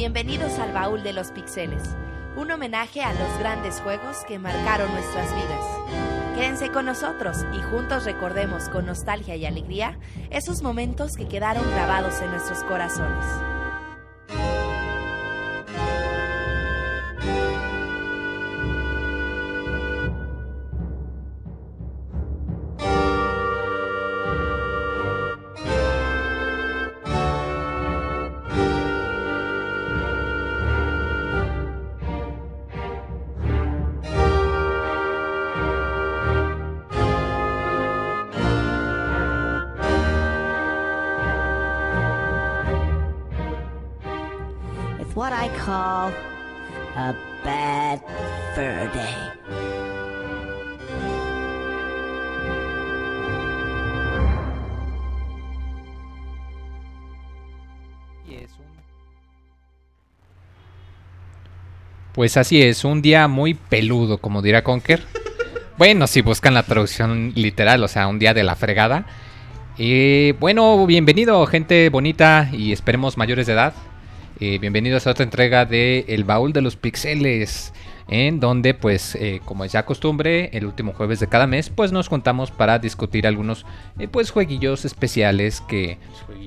Bienvenidos al Baúl de los Pixeles, un homenaje a los grandes juegos que marcaron nuestras vidas. Quédense con nosotros y juntos recordemos con nostalgia y alegría esos momentos que quedaron grabados en nuestros corazones. A bad fur day. Pues así es, un día muy peludo, como dirá Conker. Bueno, si buscan la traducción literal, o sea, un día de la fregada. Y bueno, bienvenido, gente bonita y esperemos mayores de edad. Eh, bienvenidos a otra entrega de El Baúl de los Pixeles. En donde, pues, eh, como es ya costumbre, el último jueves de cada mes, pues nos juntamos para discutir algunos, eh, pues, jueguillos especiales que,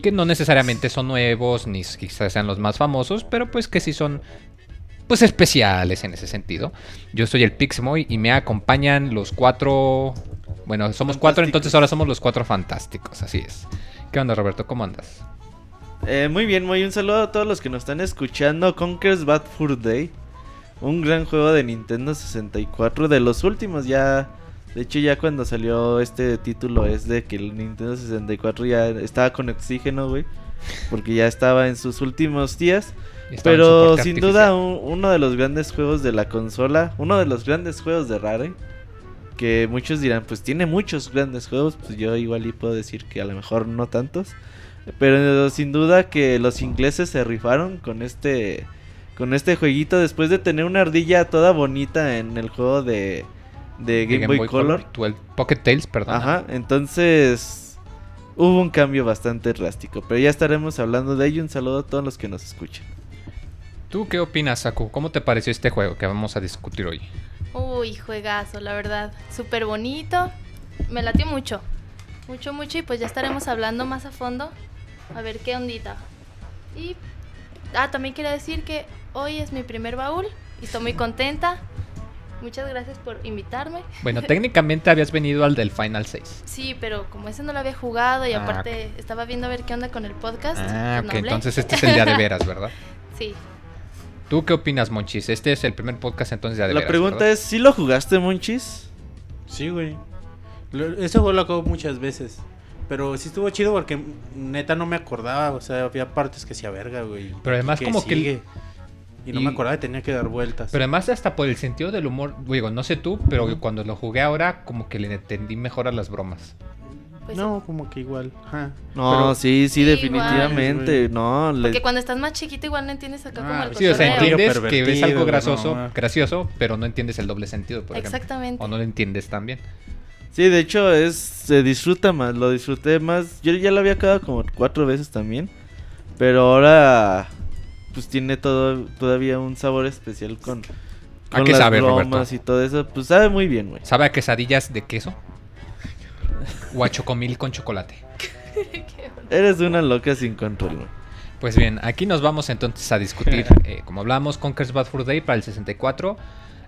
que no necesariamente son nuevos, ni quizás sean los más famosos, pero pues que sí son pues especiales en ese sentido. Yo soy el Pixmoy y me acompañan los cuatro. Bueno, somos cuatro, entonces ahora somos los cuatro fantásticos, así es. ¿Qué onda, Roberto? ¿Cómo andas? Eh, muy bien, muy un saludo a todos los que nos están escuchando. Conker's Bad Fur Day. Un gran juego de Nintendo 64. De los últimos ya. De hecho, ya cuando salió este título es de que el Nintendo 64 ya estaba con oxígeno, güey. Porque ya estaba en sus últimos días. Estaba Pero sin artificial. duda un- uno de los grandes juegos de la consola. Uno de los grandes juegos de Rare. Que muchos dirán, pues tiene muchos grandes juegos. Pues yo igual y puedo decir que a lo mejor no tantos. Pero sin duda que los ingleses se rifaron con este con este jueguito después de tener una ardilla toda bonita en el juego de, de Game, Boy, Color. el Pocket Tales, perdón. Ajá, entonces hubo un cambio bastante drástico, pero ya estaremos hablando de ello. Un saludo a todos los que nos escuchan. ¿Tú qué opinas, Saku? ¿Cómo te pareció este juego que vamos a discutir hoy? Uy, juegazo, la verdad. Súper bonito. Me latió mucho. Mucho, mucho. Y pues ya estaremos hablando más a fondo. A ver qué ondita. Y. Ah, también quería decir que hoy es mi primer baúl. Y estoy muy contenta. Muchas gracias por invitarme. Bueno, técnicamente habías venido al del Final 6. Sí, pero como ese no lo había jugado y Ah, aparte estaba viendo a ver qué onda con el podcast. Ah, no ok, hablé. entonces este es el día de veras, ¿verdad? Sí. ¿Tú qué opinas, Monchis? Este es el primer podcast entonces ya de La veras, pregunta ¿verdad? es, ¿sí lo jugaste, Monchis? Sí, güey. Ese juego lo acabo muchas veces. Pero sí estuvo chido porque neta no me acordaba. O sea, había partes que hacía verga, güey. Pero además ¿Qué como que el- sigue? Y no y- me acordaba que tenía que dar vueltas. Pero además hasta por el sentido del humor, digo, no sé tú, pero cuando lo jugué ahora como que le entendí mejor a las bromas. Pues no, como que igual. Ajá. No, Pero- sí, sí, definitivamente. No, le- Porque cuando estás más chiquito igual no entiendes acá como Ah, el Sí, o sea, entiendes que ves algo güey, gracioso, no, gracioso, pero no entiendes el doble sentido, por ejemplo. Exactamente. O no lo entiendes también. Sí, de hecho es se disfruta más, lo disfruté más. Yo ya lo había acabado como cuatro veces también, pero ahora pues tiene todo todavía un sabor especial con, ¿A con qué las sabe, bromas Roberto? y todo eso. Pues sabe muy bien, güey. ¿Sabe a quesadillas de queso? O a chocomil con chocolate. Eres una loca sin control, güey. Pues bien, aquí nos vamos entonces a discutir, eh, como hablamos, Conker's Bad Fur Day para el 64.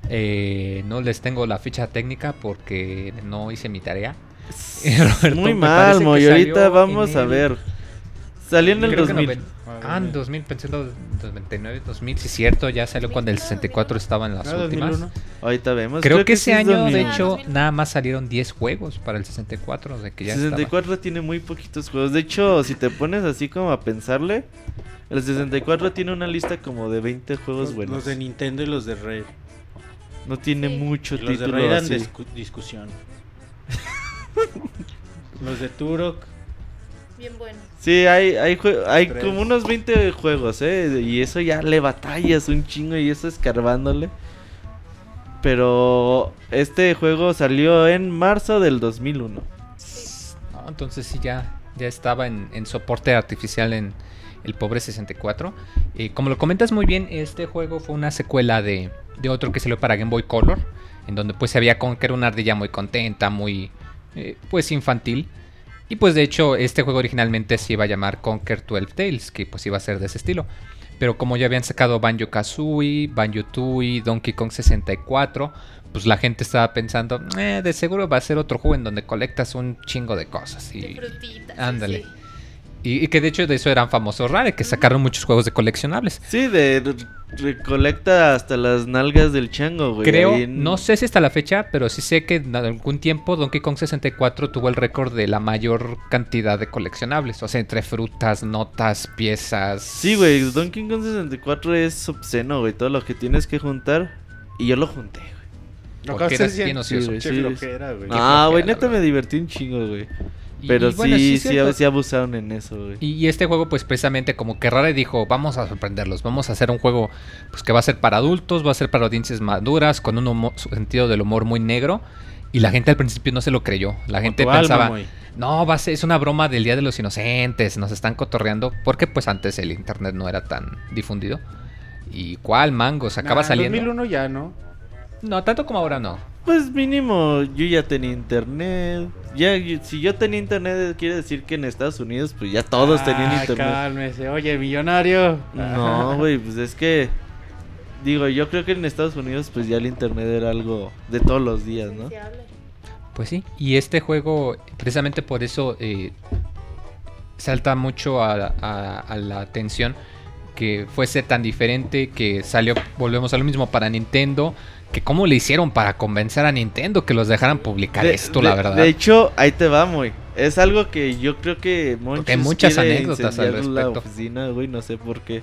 Eh, no les tengo la ficha técnica porque no hice mi tarea. Roberto, Muy mal, que Moy. Ahorita vamos en a el- ver. Salió en el Creo que 2000. noven- Ah, en 2000, pensé en los 99, 2000, sí cierto, ya salió cuando el 64 estaba en las Ah, últimas. 2001. Ahorita vemos. Creo, que, sí ese es año, 2000. de hecho, 2000. nada más salieron 10 juegos para el 64, de que ya 64 tiene muy poquitos juegos. De hecho, si te pones así como a pensarle, el 64 tiene una lista como de 20 juegos Los, buenos. los de Nintendo y los de Red. No tiene Sí. mucho Y los de título eran así. discu- discusión. los de Turok. Bien bueno. Sí, hay, hay, hay Tres. como unos 20 juegos, ¿eh? Y eso ya le batallas un chingo y eso escarbándole. Pero este juego salió en marzo del 2001. No, entonces sí, ya, ya estaba en, en soporte artificial en, el pobre 64. Eh, como lo comentas muy bien, este juego fue una secuela de, de otro que salió para Game Boy Color, en donde pues se había Conker una ardilla muy contenta, muy eh, pues infantil. Y pues de hecho este juego originalmente se iba a llamar Conker 12 Tales, que pues iba a ser de ese estilo. Pero como ya habían sacado Banjo Kazooie, Banjo Tooie, Donkey Kong 64, pues la gente estaba pensando, eh, de seguro va a ser otro juego en donde colectas un chingo de cosas. De Y, frutitas. ándale. sí. Y, y que de hecho de eso eran famosos Rare, que sacaron muchos juegos de coleccionables. Sí, de re- recolecta hasta las nalgas del chango, güey. Creo, en- no sé si hasta la fecha, pero sí sé que en algún tiempo Donkey Kong 64 tuvo el récord de la mayor cantidad de coleccionables. O sea, entre frutas, notas, piezas. Sí, güey, Donkey Kong 64 es obsceno, güey, todo lo que tienes que juntar. Y yo lo junté, güey. Lo Porque que eras haces bien ocioso. sí. Ah, güey, neta me divertí un chingo, güey. Pero y bueno, sí, sí, sí abusaron en eso, güey. Y, y este juego, pues precisamente como que Rare dijo, vamos a sorprenderlos, vamos a hacer un juego pues que va a ser para adultos, va a ser para audiencias maduras, con un humo- sentido del humor muy negro. Y la gente al principio no se lo creyó. La gente tu alma, pensaba, no, va a ser, es una broma del Día de los Inocentes, nos están cotorreando, porque pues antes el internet no era tan difundido. ¿Y cuál mangos? Acaba Nah, saliendo. 2001 ya, ¿no? No, tanto como ahora no. Pues mínimo, yo ya tenía internet. Ya, si yo tenía internet, quiere decir que en Estados Unidos, pues ya todos tenían Ah, internet. Cálmese, oye, millonario. No, güey, pues es que. Digo, yo creo que en Estados Unidos, pues ya el internet era algo de todos los días, ¿no? Pues sí, y este juego, precisamente por eso, eh, salta mucho a, a- a la atención que fuese tan diferente, que salió, volvemos a lo mismo para Nintendo, que cómo le hicieron para convencer a Nintendo que los dejaran publicar De- esto, de- la verdad. De hecho, ahí te va, muy. Es algo que yo creo que Monchis hay muchas anécdotas al la respecto. oficina, güey, no sé por qué.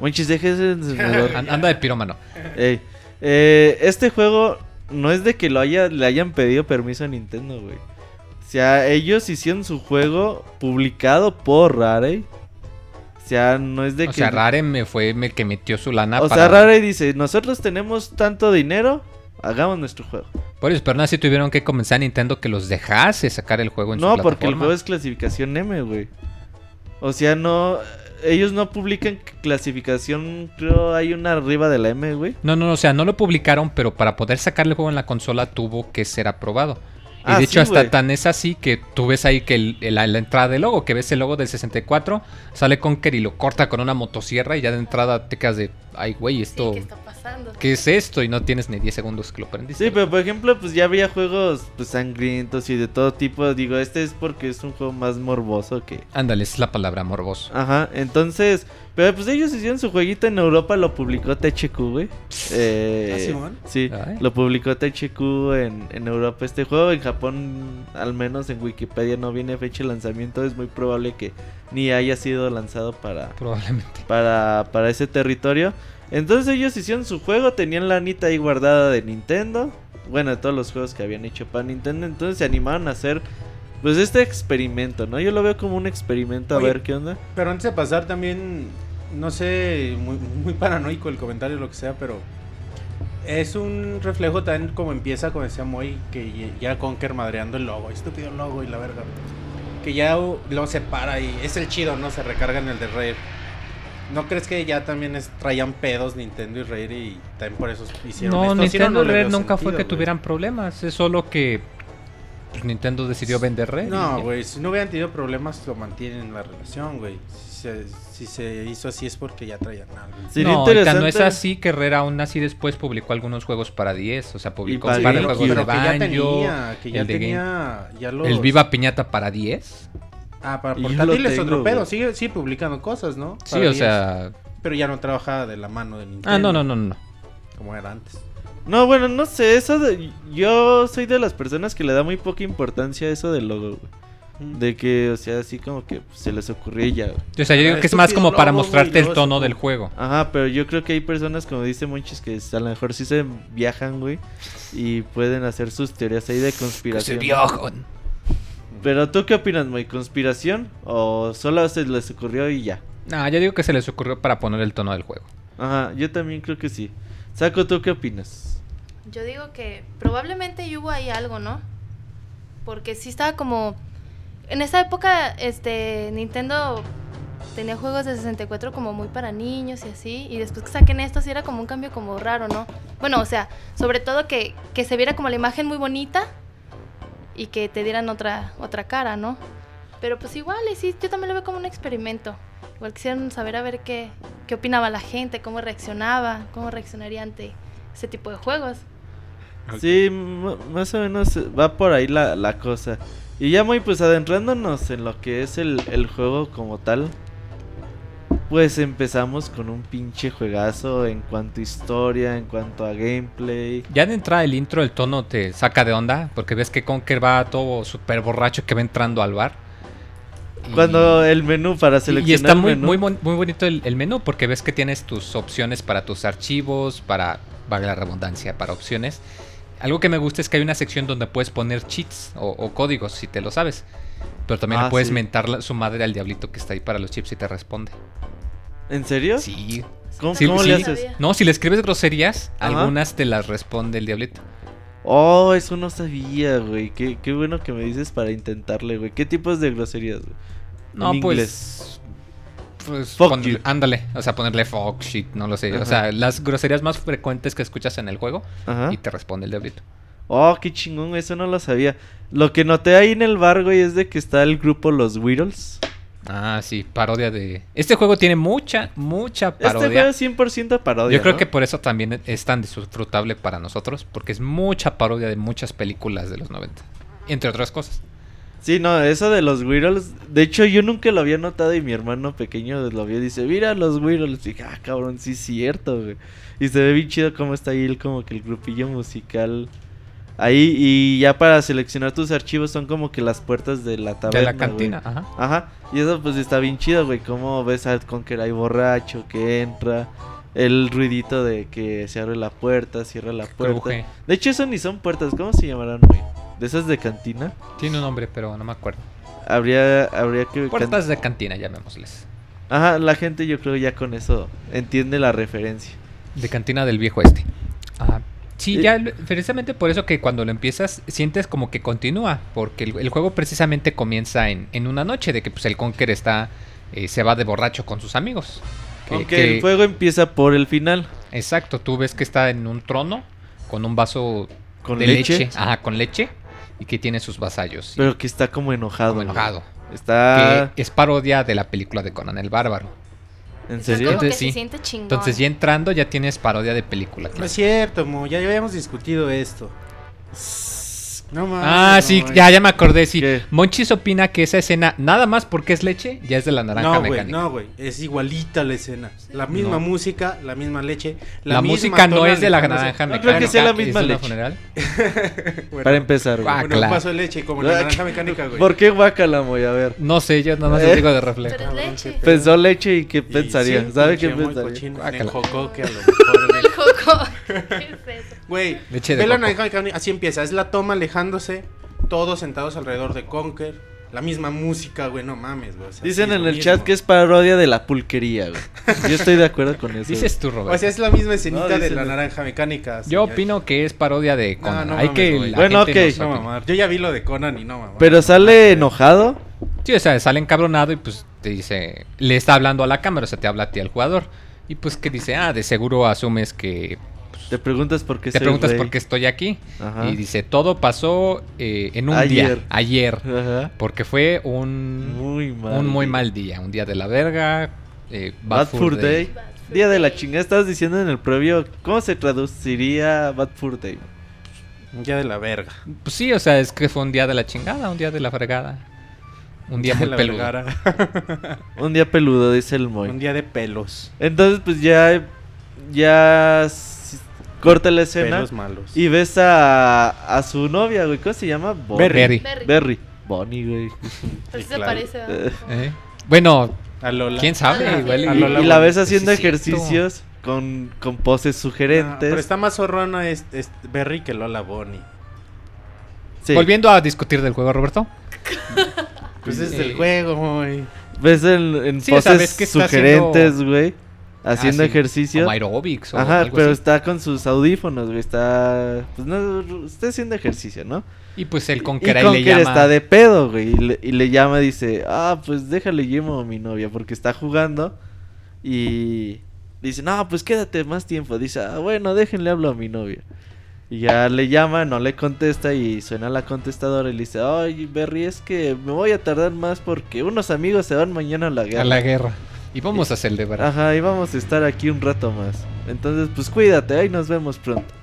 Monchis, deje ese encendedor. An- Anda de pirómano. Ey, eh, este juego no es de que lo haya, le hayan pedido permiso a Nintendo, güey. O sea, ellos hicieron su juego publicado por Rare. O sea, no es de O que... sea, Rare me fue el que metió su lana o para... sea, Rare dice, nosotros tenemos tanto dinero, hagamos nuestro juego. Por eso, pero aún así tuvieron que convencer a Nintendo que los dejase sacar el juego en su No, porque el juego es clasificación M, güey. O sea, no... Ellos no publican clasificación, creo hay una arriba de la M, güey. No, no, no, o sea, no lo publicaron, pero para poder sacar el juego en la consola tuvo que ser aprobado. Y Ah, de sí, hecho, hasta tan es así que tú ves ahí que el- el- la, la entrada del logo, que ves el logo del 64, sale Conker y lo corta con una motosierra y ya de entrada te quedas de, ay, güey, Sí, esto, ¿qué está pasando? ¿qué es esto? Y no tienes ni 10 segundos que lo prendiste. Sí, pero por ejemplo, pues ya había juegos pues, sangrientos y de todo tipo. Digo, este es porque es un juego más morboso que... Ándale, es la palabra morboso. Ajá, entonces... Pero pues ellos hicieron su jueguito en Europa, lo publicó THQ, güey. Eh, ¿Ah, Simón? Sí, Ay. lo publicó THQ en, en Europa este juego. En Japón, al menos en Wikipedia no viene fecha de lanzamiento. Es muy probable que ni haya sido lanzado para, Probablemente. para, para ese territorio. Entonces ellos hicieron su juego, tenían la anita ahí guardada de Nintendo. Bueno, de todos los juegos que habían hecho para Nintendo. Entonces se animaron a hacer pues este experimento, ¿no? Yo lo veo como un experimento a Oye. ver qué onda. Pero antes de pasar también, no sé, muy, muy paranoico el comentario o lo que sea, pero es un reflejo también como empieza, como decía Moy, que ya Conker madreando el logo, estúpido logo y la verga. Que ya lo separa y es el chido, ¿no? Se recarga en el de Rare. ¿No crees que ya también es- traían pedos Nintendo y Rare y también por eso hicieron No, esto? Si Nintendo no le Rare nunca fue que tuvieran problemas, es solo que pues, Nintendo decidió vender Rare. No, y- güey, si no hubieran tenido problemas, lo mantienen en la relación, güey. Si se, si se hizo así es porque ya traían algo. Sería no, y no es así que Rare aún así después publicó algunos juegos para 10, o sea, publicó para un par de Sí, de que ya Banjo, tenía, que ya el de Game- tenía, ya los... el Viva Piñata para 10. Ah, para portátiles es tengo, otro pedo, sigue, sigue publicando cosas, ¿no? Sí, o 10, sea, Pero ya no trabaja de la mano de Nintendo. ah, no, no, no, no. Como era antes. No, bueno, no sé, eso de- yo soy de las personas que le da muy poca importancia a eso del logo, güey. De que, o sea, así como que se les ocurrió y ya, güey. O sea, yo digo Ah, que es más como para güey, mostrarte el tono se- del juego. Ajá, pero yo creo que hay personas, como dice Monchis, que a lo mejor sí se viajan, güey. Y pueden hacer sus teorías ahí de conspiración. Pero tú qué opinas, Moy? ¿Conspiración? ¿O solo se les ocurrió y ya? No, yo digo que se les ocurrió para poner el tono del juego. Ajá, yo también creo que sí. Saco, ¿tú qué opinas? Yo digo que probablemente hubo ahí algo, ¿no? Porque sí estaba como... En esa época, este, Nintendo tenía juegos de 64 como muy para niños y así, y después que saquen esto sí era como un cambio como raro, ¿no? Bueno, o sea, sobre todo que, que se viera como la imagen muy bonita y que te dieran otra, otra cara, ¿no? Pero pues igual, y sí, yo también lo veo como un experimento. Igual quisieran saber a ver qué, qué opinaba la gente, cómo reaccionaba, cómo reaccionaría ante ese tipo de juegos. Sí, m- más o menos va por ahí la, la cosa. Y ya muy pues adentrándonos en lo que es el, el juego como tal. Pues empezamos con un pinche juegazo en cuanto a historia, en cuanto a gameplay. Ya de entrada el intro, el tono te saca de onda, porque ves que Conker va todo súper borracho que va entrando al bar. Y- Cuando el menú para seleccionar Y está muy, menú. muy, muy bonito el, el menú porque ves que tienes tus opciones para tus archivos, para, valga la redundancia, para opciones. Algo que me gusta es que hay una sección donde puedes poner cheats o, o códigos si te lo sabes. Pero también Ah, puedes sí. mentar la- su madre al diablito que está ahí para los chips y te responde. ¿En serio? Sí. ¿Cómo, Sí, cómo sí. le haces? No, si le escribes groserías, Ajá. algunas te las responde el diablito. Oh, eso no sabía, güey. Qué, qué bueno que me dices para intentarle, güey. ¿Qué tipos de groserías, güey? No, En pues. Pues Fuck pon- you. ándale, o sea, ponerle fuck shit, no lo sé. Ajá. O sea, las groserías más frecuentes que escuchas en el juego Ajá. y te responde el diablito. Oh, qué chingón, eso no lo sabía. Lo que noté ahí en el bar, güey, es de que está el grupo Los Whittles. Ah, sí, parodia de. Este juego tiene mucha, mucha Este juego parodia. es 100% parodia. Yo creo ¿no? que por eso también es tan disfrutable para nosotros, porque es mucha parodia de muchas películas de los 90. Entre otras cosas. Sí, no, eso de los Whittles. De hecho, yo nunca lo había notado y mi hermano pequeño lo vio y dice: Mira los. Y dije, ah, cabrón, sí es cierto, güey. Y se ve bien chido cómo está ahí el, como que el grupillo musical. Ahí, y ya para seleccionar tus archivos son como que las puertas de la taberna. de la güey. cantina, ajá. Ajá, y eso pues está bien chido, güey. Cómo ves a Conker ahí borracho que entra. El ruidito de que se abre la puerta, cierra la puerta. Cruje. De hecho, eso ni son puertas. ¿Cómo se llamarán, güey? De esas de cantina. Tiene un nombre, pero no me acuerdo. Habría, habría que. can- Puertas de cantina, llamémosles. Ajá, la gente yo creo ya con eso entiende la referencia. De cantina del viejo este. Ah, sí, Eh. ya precisamente por eso que cuando lo empiezas sientes como que continúa, porque el, el juego precisamente comienza en, en una noche de que pues el Conker está eh, se va de borracho con sus amigos. Que- Aunque que- el juego empieza por el final. Exacto, tú ves que está en un trono con un vaso Con de leche. leche. Ajá, con leche y que tiene sus vasallos. y Pero que está como enojado. como enojado. Está. Que es parodia de la película de Conan el Bárbaro. ¿En Entonces, serio? se sí. siente chingón. Entonces ya entrando ya tienes parodia de película. No es cierto, Mo, ya habíamos discutido esto. No mames. Ah, no, sí, güey. ya, ya me acordé, sí. ¿Qué? Monchis opina que esa escena, nada más porque es leche, ya es de la naranja No, güey, mecánica. no, güey. Es igualita la escena. La misma No. música, la misma leche. La, misma música no es de la naranja No mecánica. creo que sea la misma leche. Bueno, Para empezar, güey. Ah, bueno, claro. un vaso de leche como la naranja mecánica, güey. ¿Por qué guacala, Moy? A ver. No sé, yo nada más Eh. digo de reflejo. Pero es leche. Pensó leche y qué Y pensaría. sí, ¿Sabe qué pensaría? Guácala. en jocoque, a lo mejor. El coco. ¿Qué es eso? Güey, naranja mecánica, así empieza. Es la toma alejándose, todos sentados alrededor de Conker. La misma música, güey, no mames, güey. o sea, Dicen en el mismo. chat que es parodia de la pulquería, güey. Yo estoy de acuerdo con eso. Dices tú, Robert. O sea, es la misma escenita No, de la naranja mecánica. yo señor. opino que es parodia de Conan. no Hay mames, que la Bueno, gente ok. No, mamar. Yo ya vi lo de Conan y no, mamá. Pero sale enojado. Sí, o sea, sale encabronado y pues te dice, le está hablando a la cámara, o sea, te habla a ti al jugador. Y pues que dice, ah, de seguro asumes que Te preguntas por qué te soy preguntas rey. por qué estoy aquí. Ajá. Y dice, todo pasó eh, en un Ayer. día, ayer. Ajá. Porque fue un Muy mal. un muy mal día, un día de la verga. eh, Bad, Fur Day. Bad Fur Día de la Day. chingada. Estabas diciendo en el previo. ¿Cómo se traduciría Bad Fur Day? Un día de la verga. Pues sí, o sea, es que fue un día de la chingada, un día de la fregada. Un día muy la peludo. vergara. Un día peludo, dice el Moy. Un día de pelos. Entonces, pues ya. Ya. Corta la escena. Pelos malos. Y ves a, a su novia, güey. ¿Cómo se llama? Bonnie. Berry. Berry. Berry. Bonnie, güey. Pero sí se parece. Eh, ¿Eh? Bueno, A Lola. quién sabe, Ah, igual y- a Y, Lola y la ves haciendo ejercicios con, con poses No, sugerentes. pero está más zorrona es, es Berry que Lola Bonnie. Sí. Volviendo a discutir del juego, Roberto. Pues es Eh, el juego, güey. Ves en, Sí, poses sugerentes, güey. haciendo Ah, sí, ejercicio. Como aerobics o Ajá, algo pero así. está con sus audífonos, güey. Está. Pues no, está haciendo ejercicio, ¿no? Y pues el Conker ahí le llama... está de pedo, güey. Y le, y le llama, dice: Ah, pues déjale llamo a mi novia porque está jugando. Y dice: No, pues quédate más tiempo. Dice: Ah, bueno, déjenle hablo a mi novia. Y ya le llama, no le contesta y suena la contestadora y le dice, ay, Berry, es que me voy a tardar más porque unos amigos se van mañana a la guerra. A la guerra. Y vamos a hacer de verdad. Ajá, y vamos a estar aquí un rato más. Entonces, pues cuídate, ahí nos vemos pronto.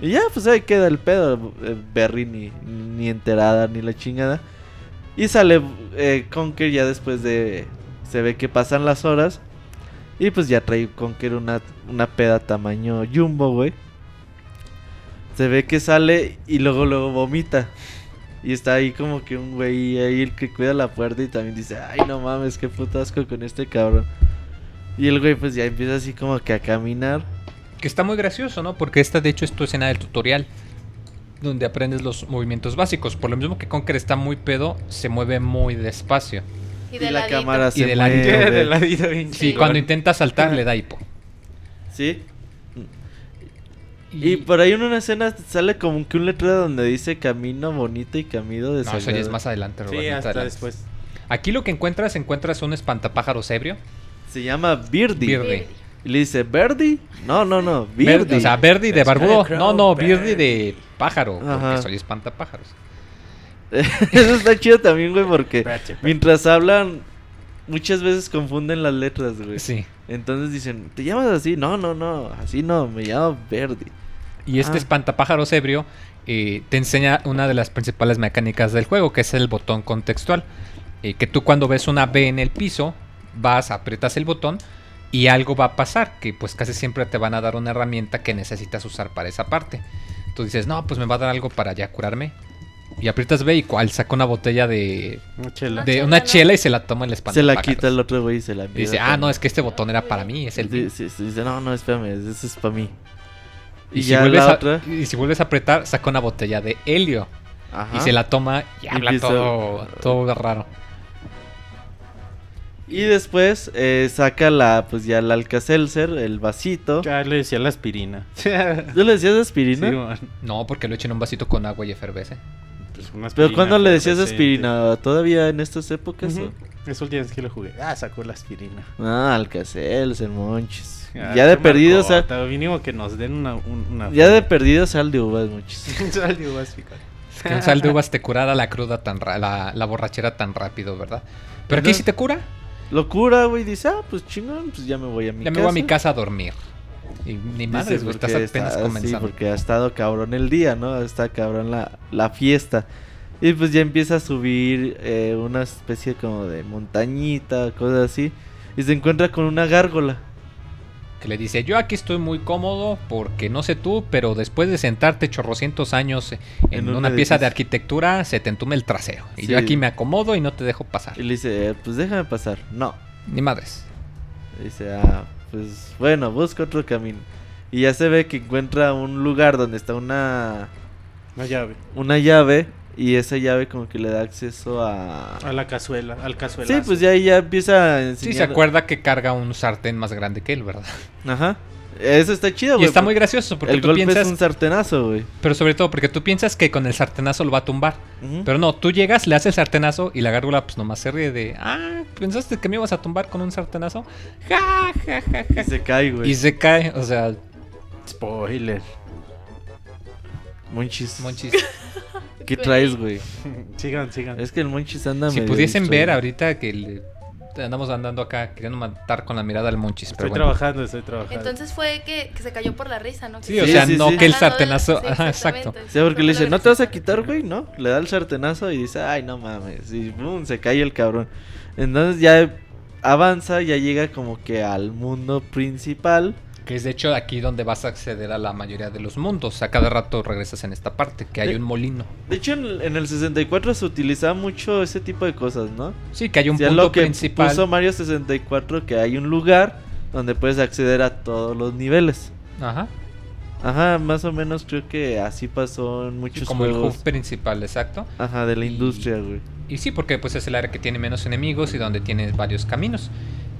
Y ya, pues ahí queda el pedo. eh, Berry ni, ni enterada ni la chingada. Y sale eh, Conker ya después de... Se ve que pasan las horas. Y pues ya trae Conker una, una peda tamaño jumbo, güey. Se ve que sale y luego luego vomita. Y está ahí como que un güey ahí el que cuida la puerta y también dice, ay no mames, qué puto asco con este cabrón. Y el güey pues ya empieza así como que a caminar. Que está muy gracioso, ¿no? Porque esta de hecho es tu escena del tutorial. Donde aprendes los movimientos básicos. Por lo mismo que Conker está muy pedo, se mueve muy despacio. Y Y, de la ladito. cámara Y se de mueve. ladito. de ladito bien Sí. cuando intenta saltar le da hipo. Sí. Y por ahí en una escena sale como que un letrero donde dice camino bonito y camino de No, eso ya es más adelante, Robert, Sí, más hasta adelante. después. Aquí lo que encuentras, encuentras un espantapájaros ebrio. Se llama Birdie. Birdie. Y le dice, ¿Birdie? No, no, no, Birdie. o sea, Verdi de barbudo. No, no, Birdie. De pájaro. Porque Ajá. soy espantapájaros. Eso está chido también, güey, porque mientras hablan, muchas veces confunden las letras, güey. Sí. Entonces dicen, ¿te llamas así? No, no, no, así no, me llamo Birdie. Y este Ah. espantapájaros ebrio eh, te enseña una de las principales mecánicas del juego, que es el botón contextual. Eh, que tú cuando ves una B en el piso, vas, aprietas el botón y algo va a pasar, que pues casi siempre te van a dar una herramienta que necesitas usar para esa parte. Tú dices, no, pues me va a dar algo para ya curarme. Y aprietas B y cual saca una botella de, Una chela. de una chela y se la toma el Se espantapájaros. la quita el otro güey y se la Y dice, ah, no, es que este botón era para mí, es el mío". Sí, sí, sí, dice, no, no, espérame, ese es para mí. Y, Y, si vuelves la a, otra. y si vuelves a apretar, saca una botella de helio. Ajá. Y se la toma y habla todo, todo raro. Y después eh, saca la, pues ya el Alka-Seltzer, el vasito. Ya le decía la aspirina. ¿Tú le decías aspirina? Sí. No, porque lo echen en un vasito con agua y efervesce. Pues una Pero ¿cuándo le decías aspirina? ¿Todavía en estas épocas? Ujú. Es la última vez que lo jugué. Ah, sacó la aspirina. Ah, Alka-Seltzer, monchis. Ah, ya de perdido, o sea, marcota, Mínimo que nos den una. un- una ya de perdido sal de uvas, monchis. Sal de uvas, fíjate. Es que un sal de uvas te curara la cruda tan ra- la, la borrachera tan rápido, ¿verdad? Pero aquí sí te cura. Locura, güey, dice, ah, pues chingón, pues ya me voy a mi Ya casa. me voy a mi casa a dormir. Y ni madres, estás porque apenas está- comenzando. Sí, porque ha estado cabrón el día, ¿no? Está cabrón la, la fiesta. Y pues ya empieza a subir eh, una especie como de montañita, cosas así. Y se encuentra con una gárgola. Que le dice, yo aquí estoy muy cómodo porque no sé tú, pero después de sentarte chorrocientos años en, En un una pieza de arquitectura, se te entume el trasero. Y Sí. yo aquí me acomodo y no te dejo pasar. Y le dice, eh, pues déjame pasar. No. Ni madres. Dice, ah, pues bueno, busca otro camino. Y ya se ve que encuentra un lugar donde está una, La llave. una llave. Y esa llave como que le da acceso a... A la cazuela, al cazuela. Sí, pues ya ahí ya empieza a enseñar... Sí, se acuerda que carga un sartén más grande que él, ¿verdad? Ajá. Eso está chido, Y güey. está muy gracioso porque El tú golpe piensas, es un sartenazo, güey. pero sobre todo porque tú piensas que con el sartenazo lo va a tumbar. Pero no, tú llegas, le haces el sartenazo y la gárgola pues nomás se ríe de, ah, ¿pensaste que me ibas a tumbar con un sartenazo? Ja, ja, ja, ja. Y se cae, güey. Y se cae, o sea, Spoiler. Monchis. monchis. ¿Qué traes, güey? sigan, sigan. Es que el Monchis anda si pudiesen ver ahorita que le- andamos andando acá queriendo matar con la mirada al monchis. Estoy Pero bueno. trabajando, estoy trabajando. Entonces fue que, que se cayó por la risa, ¿no? Sí, o sea, sí, no sí. que el sartenazo. Ajá, exacto. Sí, porque le dice, ¿no te vas a quitar, güey? ¿No? Le da el sartenazo y dice, ay, no mames. Y boom, se cae el cabrón. Entonces ya avanza, ya llega como que al mundo principal. Que es de hecho aquí donde vas a acceder a la mayoría de los mundos. A cada rato regresas en esta parte, que hay Sí. un molino. De hecho, en, en el 64 se utilizaba mucho ese tipo de cosas, ¿no? Sí, que hay un Ya punto lo que principal. puso Mario 64, que hay un lugar donde puedes acceder a todos los niveles. Ajá. Ajá, más o menos creo que así pasó en muchos Como el juegos. hub principal, exacto. Ajá, de la Y- industria, güey. Y sí, porque pues es el área que tiene menos enemigos y donde tienes varios caminos.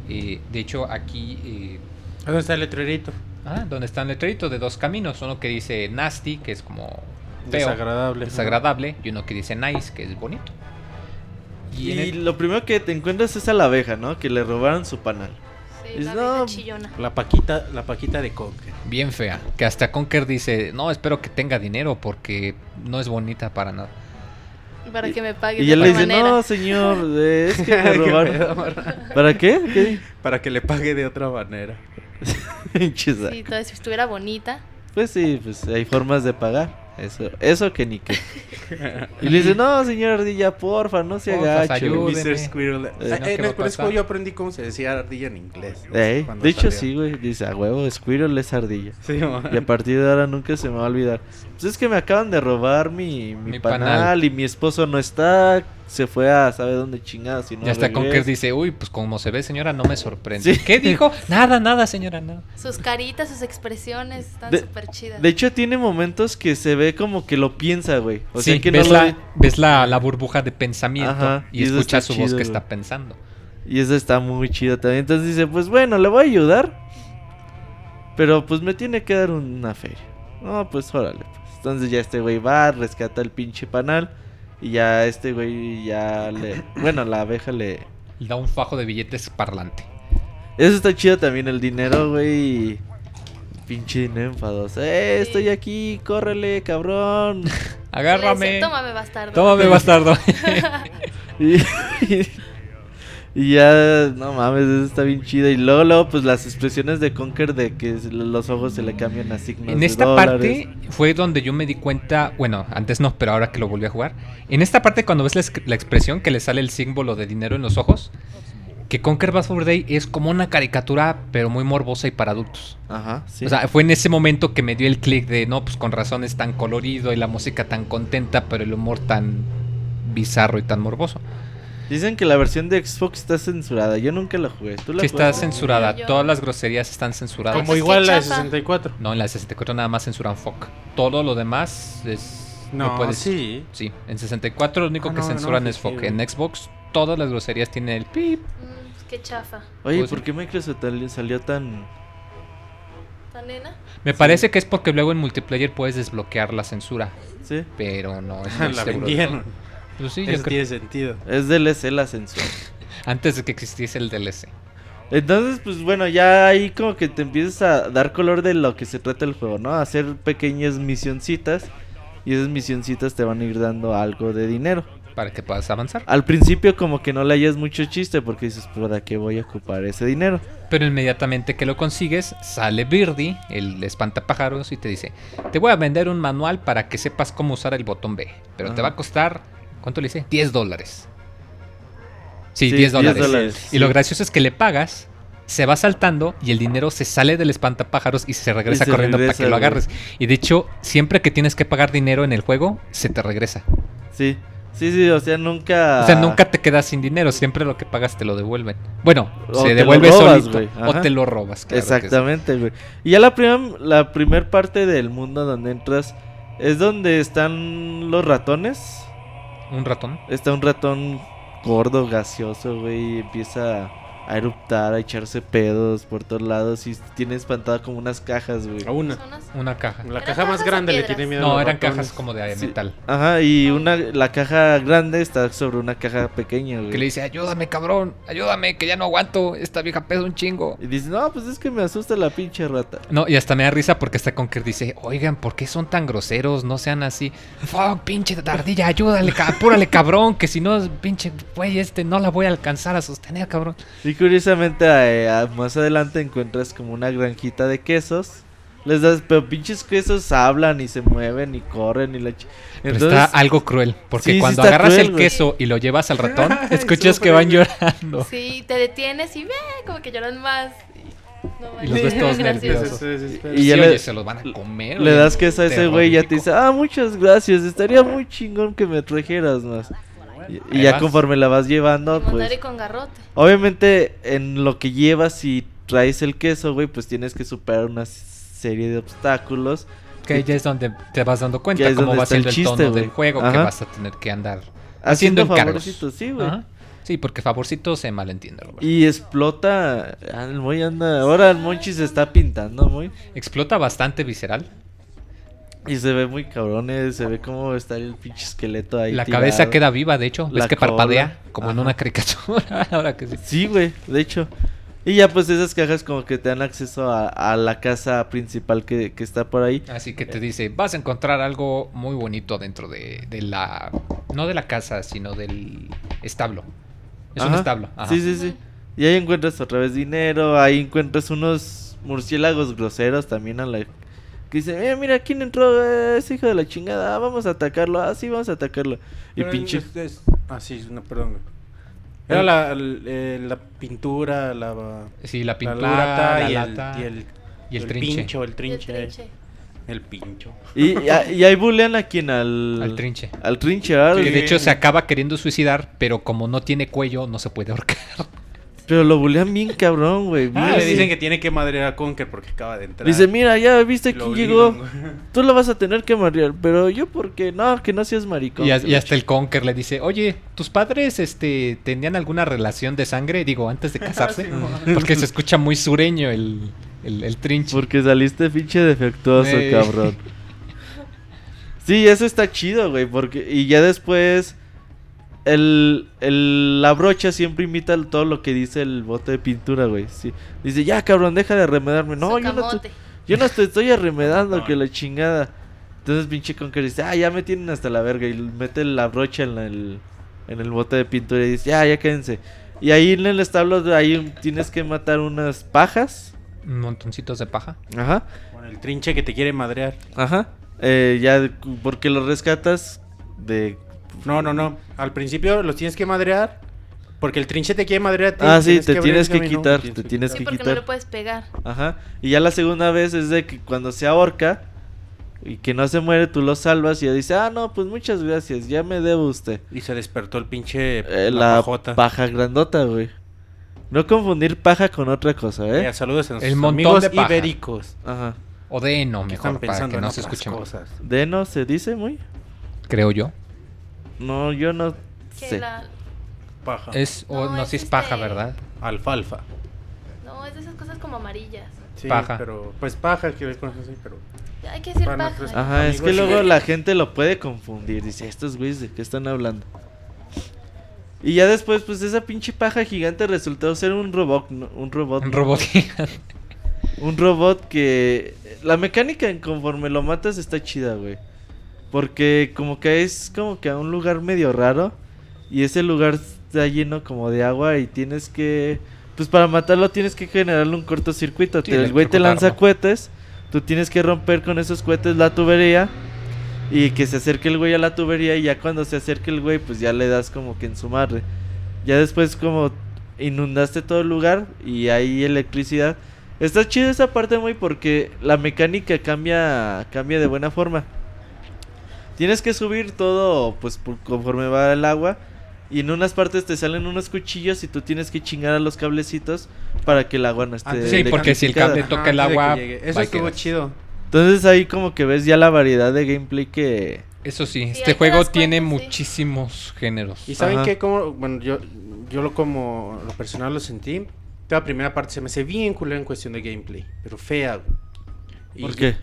Eh, de hecho, aquí eh, ¿Dónde está el letrerito? Ah, donde está un letrerito de dos caminos. Uno que dice nasty, que es como feo, Desagradable. desagradable, y uno que dice nice, que es bonito. Y, el- lo primero que te encuentras es a la abeja, ¿no? Que le robaron su panal. Sí, Es- la no, chillona. La paquita, la paquita de Conker. bien fea. Que hasta Conker dice, no, espero que tenga dinero porque no es bonita para nada. Para que me pague Y de él le otra dice, manera. no, señor, es que me robaron. ¿Para qué? ¿Qué? Para que le pague de otra manera. Sí, entonces si estuviera bonita. Pues sí, pues hay formas de pagar. Eso, eso que ni qué. Y le dice, no, señor Ardilla, porfa, no se Porfa, ayúdeme. Mr. Squirrel. Eh, Eh, ¿no? en ¿Qué el colegio yo aprendí cómo se decía ardilla en inglés. Cuando de hecho sí, güey. Dice, a huevo, Squirrel es ardilla. Sí, man. Y a partir de ahora nunca se me va a olvidar. Pues es que me acaban de robar mi, mi, Mi panal, panal. y mi esposo no está. Se fue a sabe dónde chingados. Y no ya hasta Conker regresa". dice, uy, pues como se ve señora, no me sorprende. Sí. ¿Qué dijo? Nada, nada señora, nada. Sus caritas, sus expresiones están De- súper chidas. De hecho, tiene momentos que se ve como que lo piensa, güey. O sí, sea que no ves, lo. la, ves la, la burbuja de pensamiento Ajá, y, y escuchas está su voz que güey. está pensando. Y eso está muy chido también. Entonces dice, pues bueno, le voy a ayudar. Pero pues me tiene que dar una feria. No, pues órale. Entonces ya este güey va, rescata el pinche panal. Y ya este güey ya le... Bueno, la abeja le... Le da un fajo de billetes parlante. Eso está chido también, el dinero, güey. Pinche dinero enfadoso. Eh, Sí. estoy aquí, córrele, cabrón. Agárrame. dice, Tómame, bastardo. Tómame, bastardo. Y, y ya, no mames, eso está bien chido. Y luego, luego, pues las expresiones de Conker de que los ojos se le cambian a signos En esta parte fue donde yo me di cuenta, bueno, antes no, pero ahora que lo volví a jugar. En esta parte cuando ves la, expresión que le sale el símbolo de dinero en los ojos, que Conquer Bad Fur Day es como una caricatura, pero muy morbosa y para adultos. Ajá, sí. O sea, fue en ese momento que me dio el clic de, no, pues con razón es tan colorido y la música tan contenta, pero el humor tan bizarro y tan morboso. Dicen que la versión de Xbox está censurada. Yo nunca la jugué. ¿Tú la Sí está jugaste? censurada, Yo- todas las groserías están censuradas. Como igual la de chafa. 64. No, en la 64 nada más censuran fuck. Todo lo demás es... No, puedes- sí. Sí, en 64 lo único Ah, que no, no censuran es fuck. En Xbox todas las groserías tienen el pip. Mm, qué chafa. Oye, Pues ¿por qué Microsoft salió tan...? ¿Tan nena? Me parece que es porque luego en multiplayer puedes desbloquear la censura, Sí. pero no estoy la seguro de. Pues sí, Eso tiene sentido. Es DLC la censura. Antes de que existiese el DLC. Entonces, pues bueno, ya ahí como que te empiezas a dar color de lo que se trata el juego, ¿no? A hacer pequeñas misioncitas. Y esas misioncitas te van a ir dando algo de dinero. Para que puedas avanzar. Al principio como que no le hayas mucho chiste porque dices, ¿para qué voy a ocupar ese dinero? Pero inmediatamente que lo consigues, sale Birdie, el espantapájaros, y te dice: Te voy a vender un manual para que sepas cómo usar el botón B. Pero te va a costar, ¿cuánto le dice? 10 dólares. Sí, Sí, 10 dólares. 10 dólares, Y lo gracioso es que le pagas, se va saltando y el dinero se sale del espantapájaros y se regresa se corriendo regresa, para que lo güey. agarres. Y de hecho, siempre que tienes que pagar dinero en el juego, se te regresa. Sí, sí, sí, o sea, nunca... O sea, nunca te quedas sin dinero, siempre lo que pagas te lo devuelven. Bueno, O se devuelve robas, solito o te lo robas. claro. Exactamente, güey. Y ya la primera la primer parte del mundo donde entras es donde están los ratones. Un ratón. Está un ratón gordo, gaseoso, güey, empieza a eruptar, a echarse pedos por todos lados y tiene espantada como unas cajas, güey. A una. Una caja. La ¿Eran caja más grande le tiene miedo a No, eran ratones. cajas como de Sí. metal. Ajá, y una la caja grande está sobre una caja pequeña, güey. Que le dice, ayúdame, cabrón, ayúdame, que ya no aguanto, esta vieja pesa un chingo. Y dice, no, pues es que me asusta la pinche rata. No, y hasta me da risa porque está Conker dice, oigan, ¿por qué son tan groseros? No sean así. Fuck, pinche tardilla, ayúdale, apúrale, cabrón, que si no, pinche güey, este no la voy a alcanzar a sostener, cabrón. Y curiosamente, eh, a- más adelante encuentras como una granjita de quesos. Les das, pero pinches quesos hablan y se mueven y corren y la ch- Pero Entonces, está algo cruel, porque Sí, cuando agarras cruel, el queso y lo llevas al ratón, escuchas que van llorando. Sí, te detienes y ve, como que lloran más. No, Y los ves todos nerviosos. Y Y ya le- se los van a comer. le das queso a ese güey y ya te dice, ah, muchas gracias, estaría muy chingón que me trajeras más. Y, ya vas. conforme la vas llevando, montar pues... y con garrote. Obviamente, en lo que llevas y traes el queso, güey, pues tienes que superar una serie de obstáculos. Que ya es donde te vas dando Ya cuenta es cómo donde va está el siendo el, chiste, tono güey. del juego, que vas a tener que andar Haciendo haciendo encargos. favorcitos, sí, güey. Sí, porque favorcito se malentiende, Robert. Y explota. ah, El Moy anda. Ahora el Monchi se está pintando, muy. Explota bastante visceral. Y se ve muy cabrones. Se ve cómo está el pinche esqueleto ahí. La tirado. cabeza queda viva, de hecho. ¿Ves La que cola. parpadea? Como en una caricatura. Ahora que sí. Sí, güey, de hecho. Y ya pues esas cajas como que te dan acceso a, a la casa principal que, que está por ahí. Así que te dice, vas a encontrar algo muy bonito dentro de, de la... No de la casa, sino del establo. Es un establo. ajá. Sí, sí, sí. Y ahí encuentras otra vez dinero, ahí encuentras unos murciélagos groseros también a la... Que dicen, eh, mira, ¿quién entró? Eh, ese hijo de la chingada, ah, vamos a atacarlo, ah, sí, vamos a atacarlo. Y Pero pinche... es- es- Ah, sí, no, perdón. Era la, el- eh, la pintura, la, Sí, la la pintura, lata, la y, lata el, y el, y el el trinche. pincho, el Y el trinche. trinche. El pincho. Y, y, a- y ahí bulean a quien al... Al trinche. Al trinche, ¿verdad? Que de hecho se acaba queriendo suicidar, pero como no tiene cuello, no se puede ahorcar. Pero lo bulean bien cabrón, güey. Ah, le dicen que tiene que madrear a Conker porque acaba de entrar. Dice, mira, ya viste quién llegó. Tú lo vas a tener que marear, pero yo porque no, que no seas maricón. Y, a- hasta el Conker le dice, oye, ¿tus padres este tenían alguna relación de sangre? Digo, antes de casarse. Porque se escucha muy sureño el, el, el trinche. Porque saliste pinche defectuoso, cabrón. Sí, eso está chido, güey, porque... Y ya después... El, el- la brocha siempre imita todo lo que dice el bote de pintura, güey. Sí. Dice, ya, cabrón, deja de arremedarme. No, yo no, te, yo no te estoy arremedando, que la chingada. Entonces pinche Conker dice, ah, ya me tienen hasta la verga. Y mete la brocha en la- el, en el bote de pintura y dice, ya, ya quédense. Y ahí en el establo, ahí tienes que matar unas pajas. Montoncitos de paja. Ajá. Con el trinche que te quiere madrear. Ajá. Eh, ya, porque los rescatas de... No, no, no. Al principio los tienes que madrear. Porque el trinche te quiere madrear. a ti, Ah, sí, te tienes que quitar, te tienes Sí, que porque no quitar. le puedes pegar. Ajá. Y ya la segunda vez es de que cuando se ahorca y que no se muere, tú lo salvas y ya dice, ah, no, pues muchas gracias, ya me debo usted. Y se despertó el pinche. Eh, la pajota. paja grandota, güey. No confundir paja con otra cosa, Eh, ¿eh? saludos a nuestros El montón amigos de paja. ibéricos. Ajá. O de heno, que mejor, están para pensando que no se otras escuche mal. cosas. ¿Deno se dice muy? Creo yo. No, yo no Que sé. la... Paja. Es, o No, no, es si es paja, este- ¿verdad? Alfalfa. No, es de esas cosas como amarillas. Sí, Paja. pero. Pues paja, que les conoces así, pero. Hay que decir paja. nuestros- Ajá, es que luego la gente lo puede confundir. Dice, estos güeyes de qué están hablando. Y ya después, pues esa pinche paja gigante resultó ser un robot, ¿no? un robot, Un robot gigante. Un robot que la mecánica en conforme lo matas está chida, güey. Porque como que es como que a un lugar medio raro y ese lugar está lleno como de agua y tienes que pues para matarlo tienes que generarle un cortocircuito. Sí, el güey te lanza cohetes, tú tienes que romper con esos cohetes la tubería y que se acerque el güey a la tubería y ya cuando se acerque el güey pues ya le das como que en su madre. Ya después como inundaste todo el lugar y hay electricidad. Está chido esa parte muy porque la mecánica cambia cambia de buena forma. Tienes que subir todo pues por- conforme va el agua y en unas partes te salen unos cuchillos y tú tienes que chingar a los cablecitos para que el agua no esté Antes- Sí, porque si el cable toca el agua, Eso estuvo chido. Entonces ahí como que ves ya la variedad de gameplay que Eso sí, este te juego tiene sí. muchísimos géneros. Y saben Ajá. qué, como, bueno, yo, yo lo como lo personal lo sentí. La primera parte se me hace bien culera en cuestión de gameplay, pero fea. Y- ¿Por qué?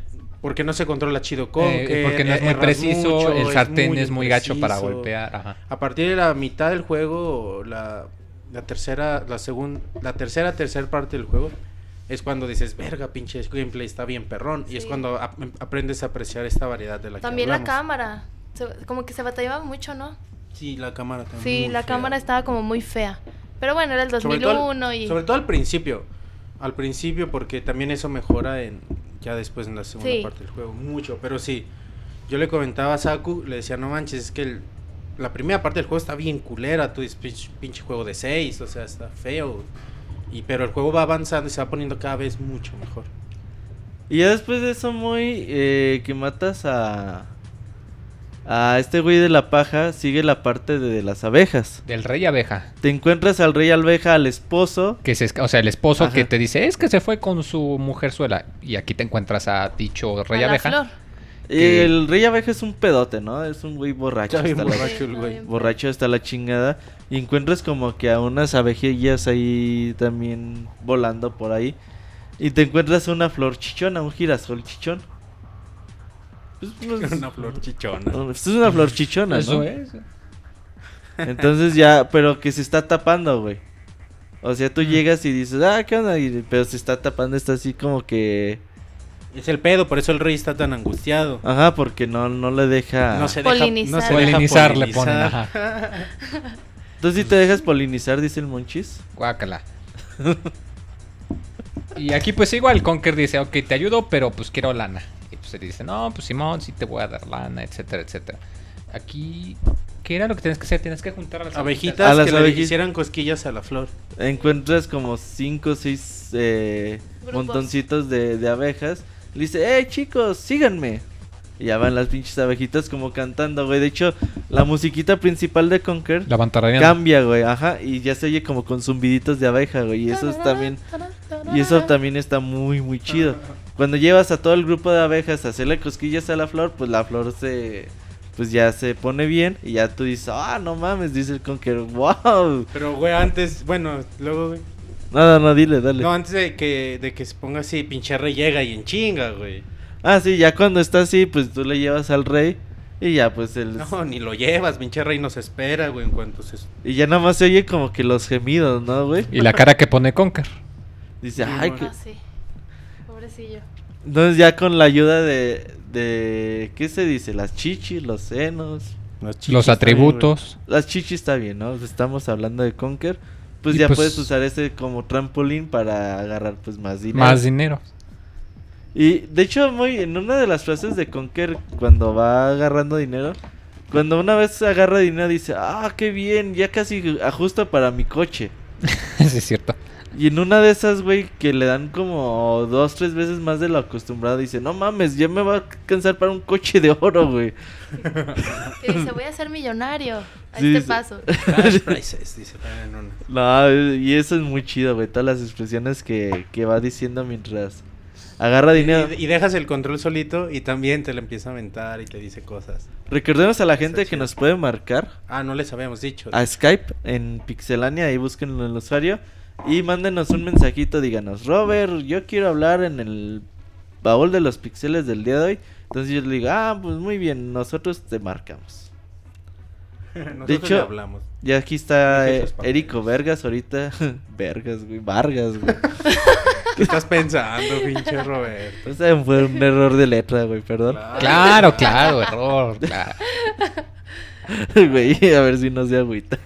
Porque no se controla chido con Eh, porque no es muy erras preciso, mucho, el sartén es muy, gacho para golpear. Ajá. A partir de la mitad del juego, la, la tercera, la segunda, la tercera, tercera parte del juego es cuando dices, verga, pinche gameplay está bien perrón. Y es cuando ap- aprendes a apreciar esta variedad de la También que la cámara. Se- como que se batallaba mucho, ¿no? Sí, la cámara también. Sí, muy la fea. cámara estaba como muy fea. Pero bueno, era el Sobre todo al- 2001 y... Sobre todo al principio. Al principio, porque también eso mejora en ya después en la segunda Sí. parte del juego. Mucho, pero sí. Yo le comentaba a Saku, le decía, no manches, es que el- la primera parte del juego está bien culera. Tú dices, pinche, pinche juego de 6, o sea, está feo. Y, pero el juego va avanzando y se va poniendo cada vez mucho mejor. Y ya después de eso, muy eh, que matas a. A este güey de la paja, sigue la parte de, las abejas. Del rey abeja. Te encuentras al rey abeja, al esposo. Que se, o sea, el esposo Ajá. que te dice, es que se fue con su mujerzuela. Y aquí te encuentras a dicho rey a la abeja. flor. Que- el rey abeja es un pedote, ¿no? Es un güey borracho. Está la- borracho el Sí, güey. borracho hasta la chingada. Y encuentras como que a unas abejillas ahí también volando por ahí. Y te encuentras una flor chichona, un girasol chichón. Pues, es- Una flor chichona. pues es una flor chichona, Eso ¿no? es. Entonces ya, pero que se está tapando, güey. O sea, tú llegas y dices, ah, ¿qué onda? Y- pero se está tapando, está así como que... Es el pedo, por eso el rey está tan angustiado. Ajá, porque no, no le deja... No se deja, no Polinizar. se deja Polinizar le ponen, polinizar. ajá. ¿Tú sí te dejas polinizar, dice el monchis? Guácala. y aquí pues igual Conker dice, ok, te ayudo, pero pues quiero lana. Y pues dice, no, pues Simón, sí te voy a dar lana, etcétera, etcétera. Aquí, ¿qué era lo que tienes que hacer? Tienes que juntar a las Abejitas A las que le abejitas. hicieran cosquillas a la flor. encuentras como cinco o seis eh, Grupos. montoncitos de, de abejas. Le dice, ¡eh, chicos, síganme! Y ya van las pinches abejitas como cantando, güey. De hecho, la musiquita principal de Conker La cambia, güey. Ajá, y ya se oye como con zumbiditos de abeja, güey. Y eso es también... Y eso también está muy, muy chido. Cuando llevas a todo el grupo de abejas a hacerle cosquillas a la flor, pues la flor se... Pues ya se pone bien y ya tú dices, ah, no mames, dice el Conker, wow. Pero, güey, antes, bueno, luego, güey. Nada, no, dile, dale. No, antes de que, de que se ponga así, pinche rey llega y en chinga, güey. Ah, sí, ya cuando está así, pues tú le llevas al rey y ya pues él... No, ni lo llevas, pinche rey nos espera, güey, en cuanto se... Y ya nada más se oye como que los gemidos, ¿no, güey? Y la cara que pone Conker. Dice, Sí, ay, bueno. que... Ah, sí. Entonces ya con la ayuda de... de... ¿Qué se dice? Las chichis, los senos... Los atributos. Las chichis está bien, ¿no? Estamos hablando de Conker. Pues Y ya pues- puedes usar ese como trampolín para agarrar pues más dinero. Más dinero. Y de hecho, muy en una de las frases de Conker, cuando va agarrando dinero, cuando una vez agarra dinero dice, ah, qué bien, ya casi ajusto para mi coche. sí, es cierto. Y en una de esas, güey, que le dan como dos, tres veces más de lo acostumbrado, dice, no mames, ya me va a alcanzar para un coche de oro, güey. Que dice, voy a ser millonario a Sí, este paso. Cash prices, dice. No, y eso es muy chido, güey, todas las expresiones que, que va diciendo mientras agarra dinero. Y, y dejas el control solito y también te le empieza a aventar y te dice cosas. Recordemos a la gente que nos puede marcar Ah, no les habíamos dicho. a Skype en Pixelania, ahí búsquenlo en el usuario y mándenos un mensajito, díganos, Robert, yo quiero hablar en el baúl de los pixeles del día de hoy. Entonces yo le digo, ah, pues muy bien, nosotros te marcamos. Nosotros de hecho- le hablamos. Y aquí está eh. Erico Vergas ahorita. Vergas, güey, Vargas, güey. ¿Qué estás pensando, pinche Roberto? Ese fue un error de letra, güey, perdón. Claro, claro, error. claro. Güey, a ver si no se agüita.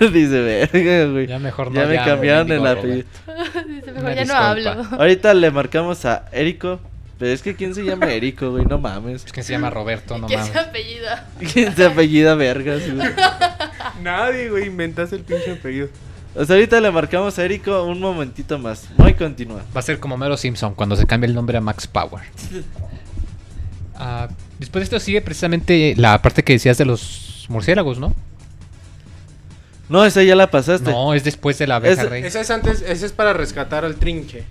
Dice, verga, güey. Ya mejor no Ya me cambiaron el apellido. Dice, mejor ya no hablo. Ahorita le marcamos a Erico. Pero es que ¿quién se llama Erico, güey? No mames. Es que se llama Roberto, no ¿Quién mames. se apellida? ¿Quién se apellida Vergas, güey? Nadie, güey, inventas el pinche apellido. O sea, ahorita le marcamos a Erico un momentito más. Muy continúa. Va a ser como Mero Simpson cuando se cambia el nombre a Max Power. Ah, después de esto sigue precisamente la parte que decías de los murciélagos, ¿no? No, esa ya la pasaste. No, es después de la abeja Ese- rey. Ese es antes, ese es para rescatar al trinche.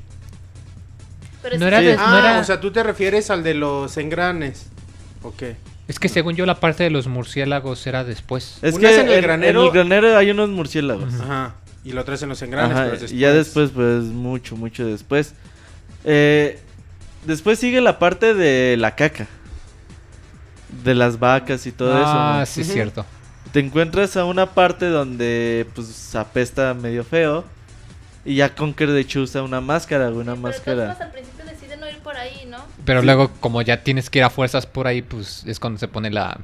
Pero No era es de- no Ah, era- o sea, tú te refieres al de los engranes. Ok. Es que según yo la parte de los murciélagos era después. Es Una que es en el granero. en el granero hay unos murciélagos. Ajá. Y lo traes en los engranes, Ajá, pero es y ya después, pues, mucho, mucho después. Eh, después sigue la parte de la caca. De las vacas y todo eso. ah, ¿no? sí, es cierto. Te encuentras a una parte donde, pues, apesta medio feo. Y ya Conker, de hecho, usa una máscara, güey, una máscara. modos, al principio decide no ir por ahí, ¿no? Pero Sí. luego, como ya tienes que ir a fuerzas por ahí, pues es cuando se pone la.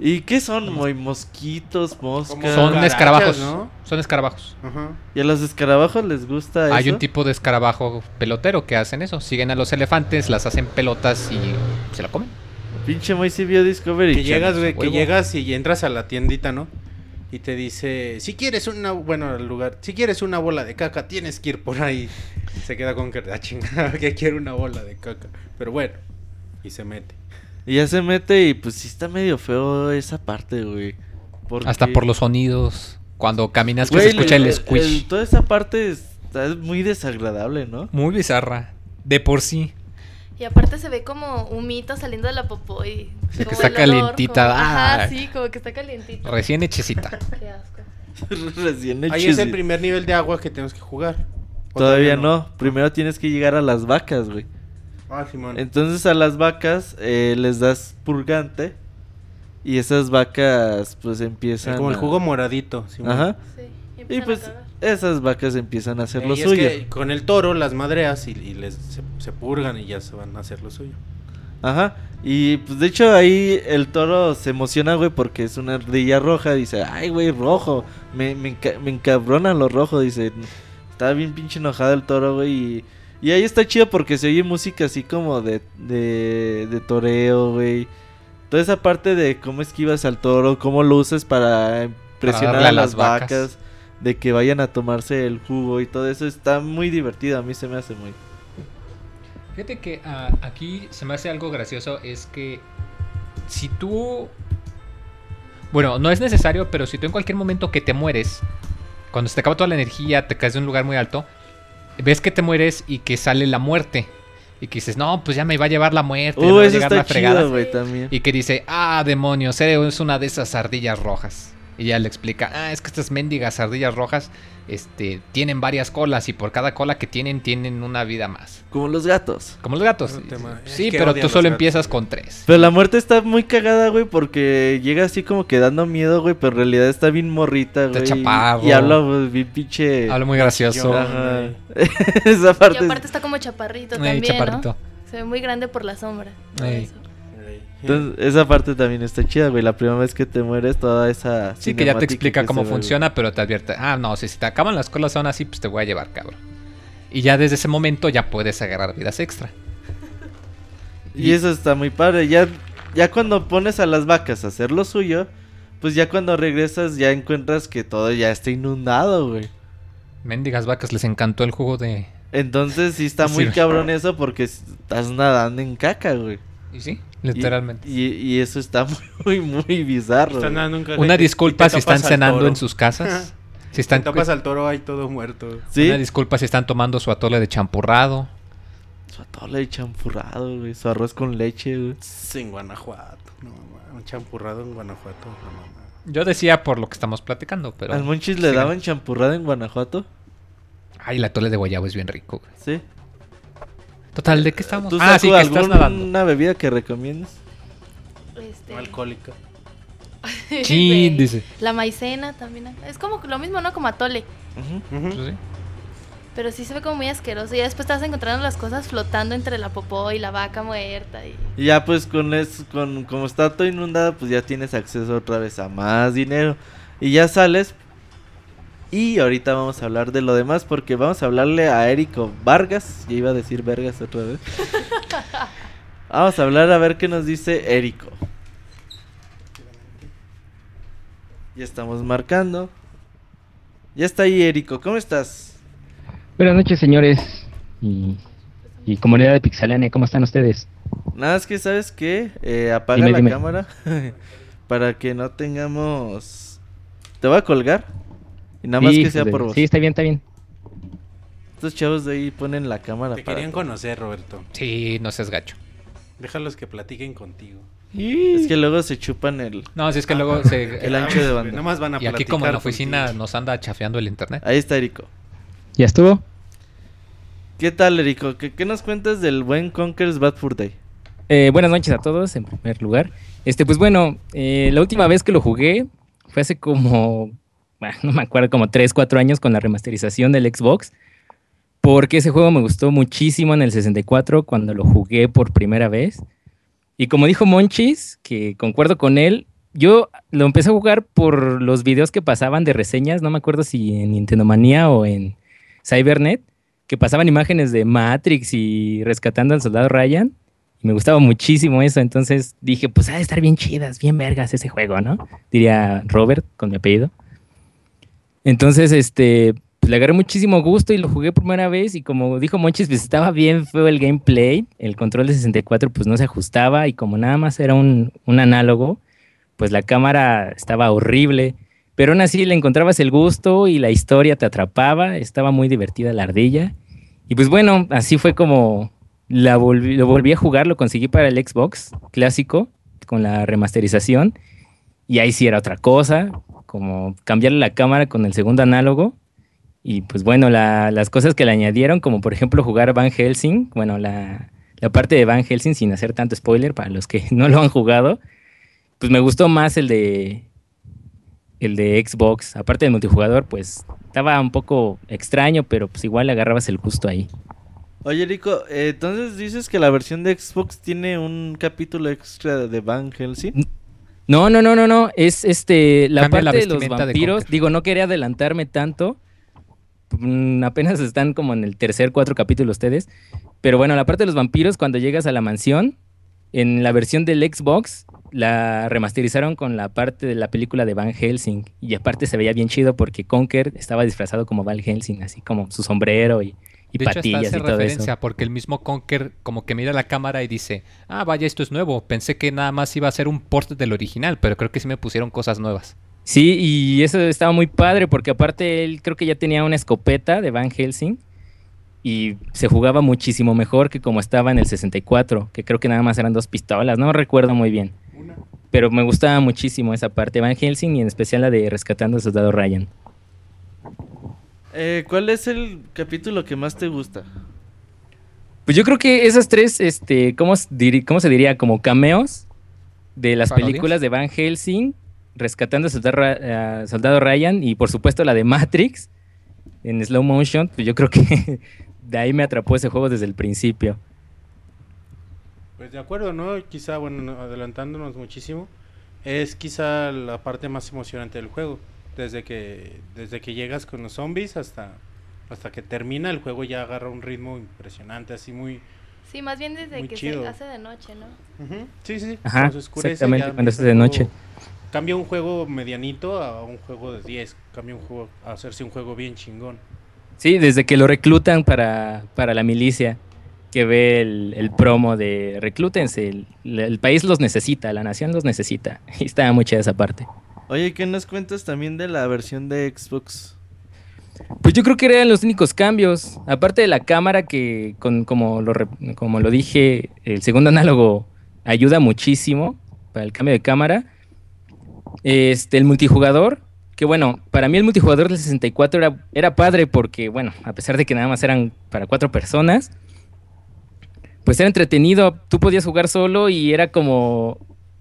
¿Y qué son, muy mosquitos, moscas? Son escarabajos. ¿no? Son escarabajos. Ajá. ¿Y a los escarabajos les gusta Hay eso? un tipo de escarabajo pelotero que hacen eso. Siguen a los elefantes, las hacen pelotas y se la comen. Pinche muy sí vio Discovery Que Channel. llegas, güey, que llegas y entras a la tiendita, ¿no? Y te dice, si quieres una, bueno, al lugar, si quieres una bola de caca, tienes que ir por ahí. Se queda con que, ah, chingada, que quiere una bola de caca. Pero bueno, y se mete. Y ya se mete y pues sí está medio feo esa parte, güey. Porque- Hasta por los sonidos. Cuando caminas que Güey, se escucha el, el- squish. el- toda esa parte está muy desagradable, ¿no? Muy bizarra. De por sí. Y aparte se ve como humito saliendo de la popó y Sí, que como está el olor, calientita, como- ah. Ajá, sí, como que está calientito. Recién hechecita. Qué asco. Recién Ahí hechos, es el primer nivel de agua que tenemos que jugar. ¿O Todavía no. Primero tienes que llegar a las vacas, güey. Ah, Simón. Entonces a las vacas eh, les das purgante. Y esas vacas pues empiezan como el a- jugo moradito. Simón. Ajá. Sí, y Y a pues cagar. Esas vacas empiezan a hacer lo Y es suyo. que con el toro las madreas y, y les se, se purgan y ya se van a hacer lo suyo. Ajá. Y pues de hecho ahí el toro se emociona, güey, porque es una ardilla roja. Dice, ay, güey, rojo. Me, me, enca- me encabrona lo rojo. Dice, está bien pinche enojado el toro, güey. Y, y ahí está chido porque se oye música así como de, de, de toreo, güey. Toda esa parte de cómo esquivas al toro, cómo lo usas para presionar a a las las vacas. vacas. De que vayan a tomarse el jugo y todo eso. Está muy divertido. A mí se me hace muy... Fíjate que ah, aquí se me hace algo gracioso, es que si tú... Bueno, no es necesario, pero si tú en cualquier momento que te mueres, cuando se te acaba toda la energía, te caes de un lugar muy alto, ves que te mueres y que sale la muerte. Y que dices, no, pues ya me va a llevar la muerte, me Uh, va a llegar la fregada. chido. Y que dice, ah, demonios, eres una de esas ardillas rojas. Y ya le explica, ah, es que estas mendigas ardillas rojas este, tienen varias colas y por cada cola que tienen, tienen una vida más. Como los gatos. Como los gatos. Sí, pero tú solo gatos, empiezas güey. con tres. Pero la muerte está muy cagada, güey, porque llega así como que dando miedo, güey, pero en realidad está bien morrita, Está güey. chaparro. Y habla pues, bien pinche... Habla muy gracioso. Ajá. Esa Y parte... aparte está como chaparrito también, chaparrito. ¿no? Se ve muy grande por la sombra. por Ey. eso. Entonces, esa parte también está chida, güey. La primera vez que te mueres, toda esa... Sí, que ya te explica cómo güey. funciona, pero te advierte, ah, no, si te acaban las colas aún así, pues te voy a llevar, cabrón. Y ya desde ese momento ya puedes agarrar vidas extra. Y eso está muy padre. Ya, ya cuando pones a las vacas a hacer lo suyo, pues ya cuando regresas ya encuentras que todo ya está inundado, güey. Mendigas vacas, les encantó el jugo de... Entonces sí está muy Sí. cabrón eso porque estás nadando en caca, güey. Y sí, literalmente. Y, y eso está muy, muy bizarro. Una te- disculpa te si están cenando toro. en sus casas. si Están están... tapas al toro ahí todo muerto. Sí, Una disculpa si están tomando su atole de champurrado. su atole de champurrado, güey. Su arroz con leche, güey. En Guanajuato. No, mamá, un champurrado en Guanajuato. no, mamá. Yo decía por lo que estamos platicando, pero... ¿Al Monchis le daban champurrado en Guanajuato? Ay, el atole de guayabo es bien rico. güey. Sí. Total, ¿de qué estamos? ¿Tú, Ah, sí, que estás alguna nadando. bebida que recomiendas? Este, No alcohólica. Chin, dice. La maicena también. Es como lo mismo, ¿no? Como atole. Sí. Pero sí se ve como muy asqueroso. Y ya después estás encontrando las cosas flotando entre la popó y la vaca muerta. Y... Y ya pues con eso, con, como está todo inundado, pues ya tienes acceso otra vez a más dinero. Y ya sales. Y ahorita vamos a hablar de lo demás porque vamos a hablarle a Érico Vargas. Ya iba a decir Vergas otra vez. vamos a hablar a ver qué nos dice Érico. Ya estamos marcando. Ya está ahí Érico, ¿cómo estás? Buenas noches, señores y, y comunidad de Pixelania, ¿cómo están ustedes? Nada, es que sabes qué, Eh, apaga Dime, la dime. cámara para que no tengamos... Te voy a colgar. Y nada más que sea por vos. Sí, está bien, está bien. Estos chavos de ahí ponen la cámara Te para... querían conocer, Roberto. Sí, no seas gacho. Déjalos que platiquen contigo. Es que luego se chupan el... No, si es que luego se... El ancho de Ah, banda. Nada más van a Y aquí como en la oficina contigo. nos anda chafeando el internet. Ahí está Erico. ¿Ya estuvo? ¿Qué tal, Erico? ¿Qué, qué nos cuentas del buen Conker's Bad Fur Day? Eh, buenas noches a todos, en primer lugar. Este, pues bueno, eh, la última vez que lo jugué fue hace como, no me acuerdo, como 3, 4 años con la remasterización del Xbox. Porque ese juego me gustó muchísimo en el 64 cuando lo jugué por primera vez. Y como dijo Monchis, que concuerdo con él, yo lo empecé a jugar por los videos que pasaban de reseñas, no me acuerdo si en Nintendo Manía o en Cybernet, que pasaban imágenes de Matrix y rescatando al soldado Ryan. Y me gustaba muchísimo eso, entonces dije, pues ha de estar bien chidas, bien vergas ese juego, ¿no? Diría Robert con mi apellido. Entonces, este, pues le agarré muchísimo gusto y lo jugué por primera vez y como dijo Monchis, pues estaba bien feo el gameplay, el control de 64 pues no se ajustaba y como nada más era un, un análogo, pues la cámara estaba horrible, pero aún así le encontrabas el gusto y la historia te atrapaba, estaba muy divertida la ardilla. Y pues bueno, así fue como volví, lo volví a jugar, lo conseguí para el Xbox clásico con la remasterización. Y ahí sí era otra cosa, como cambiarle la cámara con el segundo análogo y pues bueno, la- las cosas que le añadieron, como por ejemplo jugar Van Helsing, bueno, la, la parte de Van Helsing sin hacer tanto spoiler para los que no lo han jugado, pues me gustó más el de el de Xbox, aparte del multijugador, pues estaba un poco extraño, pero pues igual le agarrabas el gusto ahí. Oye, Rico, eh, entonces dices que la versión de Xbox tiene un capítulo extra de Van Helsing. No, no, no, no, no. Es este la Cambia la parte de los de vampiros. Digo, no quería adelantarme tanto. Mm, apenas están como en el tercer, cuatro capítulo ustedes. Pero bueno, la parte de los vampiros, cuando llegas a la mansión, en la versión del Xbox, la remasterizaron con la parte de la película de Van Helsing. Y aparte se veía bien chido porque Conker estaba disfrazado como Van Helsing, así como su sombrero y, y de hecho, hasta patillas hace y todo referencia eso. porque el mismo Conker como que mira la cámara y dice, ah, vaya, esto es nuevo. Pensé que nada más iba a ser un port del original, pero creo que sí me pusieron cosas nuevas. Sí, y eso estaba muy padre porque aparte él creo que ya tenía una escopeta de Van Helsing y se jugaba muchísimo mejor que como estaba en el 64, que creo que nada más eran dos pistolas, no recuerdo muy bien. Pero me gustaba muchísimo esa parte de Van Helsing y en especial la de Rescatando al Soldado Ryan. Eh, ¿Cuál es el capítulo que más te gusta? Pues yo creo que esas tres, este, ¿cómo, se diri- cómo se diría? Como cameos de las ¿Parodias? películas de Van Helsing, Rescatando al Soldado, a Soldado Ryan y por supuesto la de Matrix en slow motion, pues yo creo que de ahí me atrapó ese juego desde el principio. Pues de acuerdo, ¿no? Quizá, bueno, no- adelantándonos muchísimo, es quizá la parte más emocionante del juego. Desde que, desde que llegas con los zombies hasta, hasta que termina, el juego ya agarra un ritmo impresionante, así muy... Sí, más bien desde que chido. se hace de noche, ¿no? Ujú, Sí, sí. Ajá, cuando se oscurece, exactamente, ya cuando es de noche. Cambia un juego medianito a un juego de 10. Cambia un juego a hacerse un juego bien chingón. Sí, desde que lo reclutan para, para la milicia, que ve el, el promo de reclútense, el, el país los necesita, la nación los necesita. Y está muy chida esa parte. Oye, ¿qué nos cuentas también de la versión de Xbox? Pues yo creo que eran los únicos cambios. Aparte de la cámara que, con, como, lo, como lo dije, el segundo análogo ayuda muchísimo para el cambio de cámara. Este, el multijugador, que bueno, para mí el multijugador del 64 era, era padre porque, bueno, a pesar de que nada más eran para cuatro personas, pues era entretenido. Tú podías jugar solo y era como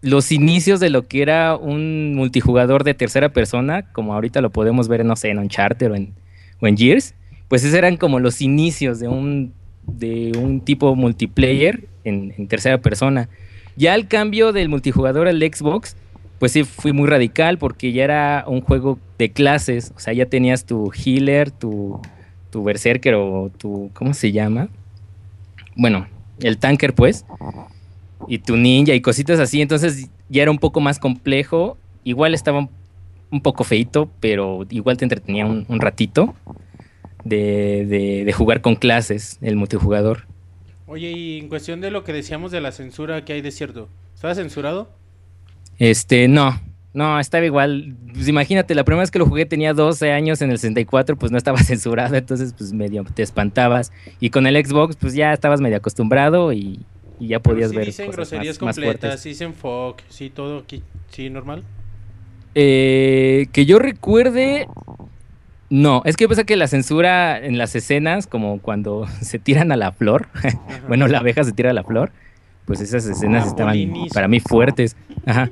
los inicios de lo que era un multijugador de tercera persona, como ahorita lo podemos ver, no sé, en Uncharted o en, o en Gears, pues esos eran como los inicios de un, de un tipo multiplayer en, tercera persona. Ya el cambio del multijugador al Xbox, pues sí fui muy radical porque ya era un juego de clases, o sea, ya tenías tu healer, tu, tu berserker o tu, ¿cómo se llama? Bueno, el tanker pues, y tu ninja y cositas así, entonces ya era un poco más complejo, igual estaba un- poco feito, pero igual te entretenía un, un ratito de, de- de jugar con clases, el multijugador. Oye, y en cuestión de lo que decíamos de la censura que hay de cierto, ¿estaba censurado? Este, no, no, estaba igual. Pues imagínate, la primera vez que lo jugué tenía 12 años en el 64, pues no estaba censurado, entonces pues medio te espantabas. Y con el Xbox, pues ya estabas medio acostumbrado y, y ya podías sí ver. dicen cosas groserías más- más completas, sí dicen fuck, sí todo aquí, sí normal. Eh, que yo recuerde. No, es que pasa que la censura en las escenas, como cuando se tiran a la flor, bueno, la abeja se tira a la flor, pues esas escenas La estaban para mí fuertes. Ajá.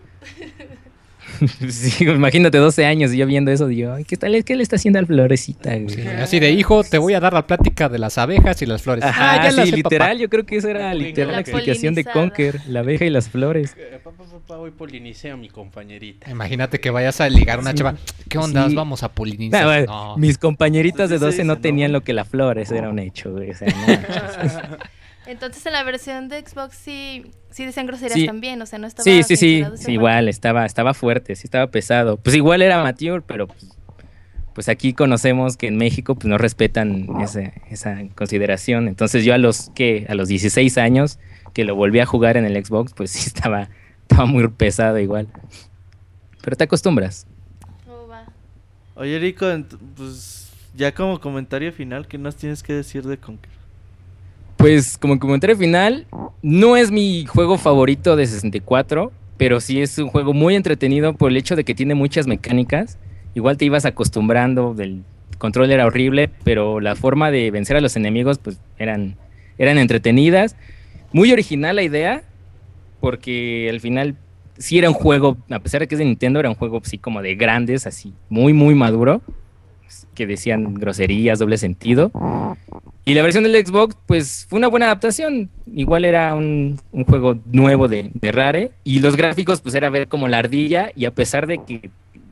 Sí, imagínate 12 años y yo viendo eso, digo, "Ay, ¿qué tal? ¿Qué le está haciendo al florecita? güey?" Sí, así de hijo, te voy a dar la plática de las abejas y las flores. Ajá, ah, ya sí, la sé, literal, papá. yo creo que eso era La literal la explicación de. Conker, la abeja y las flores. Eh, Papá, papá, hoy polinicé a mi compañerita. Imagínate que vayas a ligar a una Sí. chava. ¿Qué onda? Sí. Vamos a polinizar. No. Mis compañeritas de Entonces 12 se no tenían lo que la flor, eso era un hecho, güey. o sea. Entonces en la versión de Xbox sí, sí decían groserías Sí. también, o sea, no estaba Sí, sí, sí, esa sí, igual, estaba, estaba fuerte, sí estaba pesado. Pues igual era amateur, pero pues, pues aquí conocemos que en México pues no respetan ese- esa consideración. Entonces yo a los que a los 16 años que lo volví a jugar en el Xbox, pues sí estaba, estaba muy pesado igual. Pero te acostumbras. Oh, va. Oye, Rico, pues ya como comentario final, ¿qué nos tienes que decir de Conker? Pues como comentario final, no es mi juego favorito de 64, pero sí es un juego muy entretenido por el hecho de que tiene muchas mecánicas. Igual te ibas acostumbrando, el control era horrible, pero la forma de vencer a los enemigos pues eran, eran entretenidas. Muy original la idea, porque al final sí era un juego, a pesar de que es de Nintendo, era un juego así como de grandes, así muy, muy maduro, que decían groserías, doble sentido. Y la versión del Xbox, pues fue una buena adaptación. Igual era un, un juego nuevo de, de, Rare. Y los gráficos, pues era ver como la ardilla. Y a pesar de que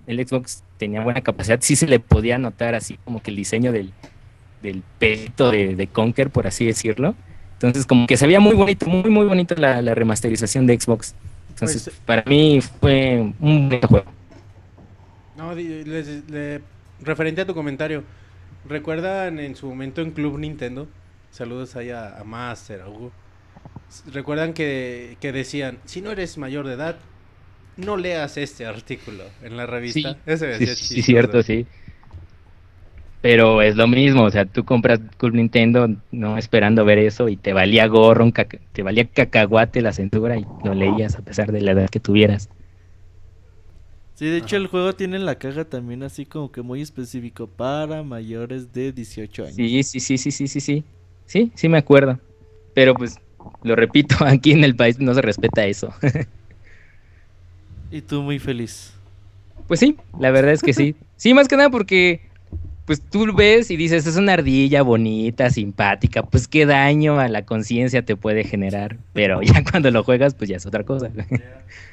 el Xbox tenía buena capacidad, sí se le podía notar así como que el diseño del, del peto de, de Conker, por así decirlo. Entonces, como que se veía muy bonito, muy, muy bonito la, la remasterización de Xbox. Entonces, pues, para mí fue un buen juego. No, les, le, referente a tu comentario, ¿recuerdan en su momento en Club Nintendo? Saludos ahí a, a Master, a Hugo. ¿Recuerdan que, que, decían, si no eres mayor de edad, no leas este artículo en la revista? Sí, Ese sí, sí, cierto, sí. Pero es lo mismo, o sea, tú compras Club Nintendo no esperando ver eso y te valía gorro, te valía cacahuate la cintura y lo leías a pesar de la edad que tuvieras. Sí, de hecho Ajá. el juego tiene la caja también así como que muy específico para mayores de 18 años. Sí, sí, sí, sí, sí, sí, sí. Sí, sí me acuerdo. Pero pues, lo repito, aquí en el país no se respeta eso. y tú muy feliz. Pues sí, la verdad es que sí. Sí, más que nada porque pues tú ves y dices, es una ardilla bonita, simpática, pues qué daño a la conciencia te puede generar. Pero ya cuando lo juegas, pues ya es otra cosa.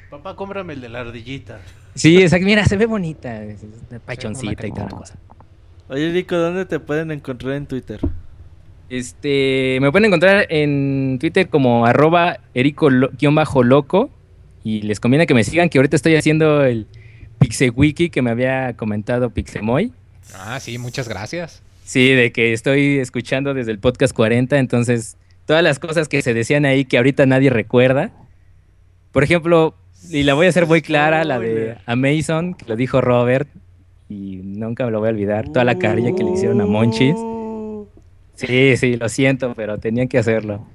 Papá, cómprame el de la ardillita. Sí, exacto. Mira, se ve bonita, pachoncita y toda la cosa. Oye, Rico, ¿dónde te pueden encontrar en Twitter? Este, me pueden encontrar en Twitter como arroba erico-loco y les conviene que me sigan, que ahorita estoy haciendo el Pixewiki que me había comentado Pixemoy. Ah, sí, muchas gracias. Sí, de que estoy escuchando desde el podcast 40, entonces todas las cosas que se decían ahí que ahorita nadie recuerda. Por ejemplo, y la voy a hacer muy clara, la de Amazon, que lo dijo Robert, y nunca me lo voy a olvidar, toda la carilla que le hicieron a Monchis. Sí, sí, lo siento, pero tenían que hacerlo.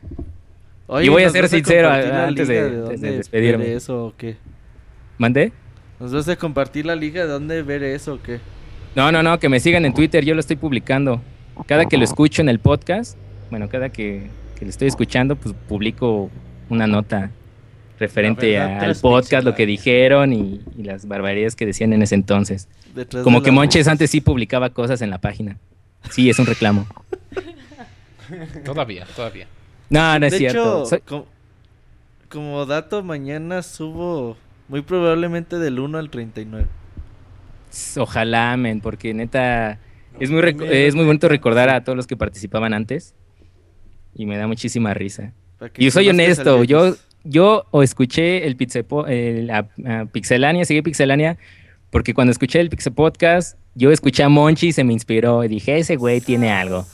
Oye, y voy a ser sincero antes de, de, de despedirme. ¿Ver eso o qué? ¿Mandé? ¿Nos vas a compartir la liga de dónde ver eso o qué? No, no, no, que me sigan en Twitter, yo lo estoy publicando. Cada que lo escucho en el podcast, bueno, cada que, que lo estoy escuchando, pues publico una nota referente verdad, al podcast, lo que dijeron y, y, las barbaridades que decían en ese entonces. Detrás Como que Monches antes sí publicaba cosas en la página. Sí, es un reclamo. todavía, todavía. No, no es de cierto. Hecho, Soy... como, como, dato, mañana subo muy probablemente del 1 al 39. Ojalá, men, porque neta es muy, es muy bonito recordar a todos los que participaban antes y me da muchísima risa. Y soy honesto, yo yo o escuché el, Pixepo, el a, a Pixelania, seguí Pixelania, porque cuando escuché el Pixel Podcast, yo escuché a Monchi y se me inspiró y dije, ese güey tiene algo.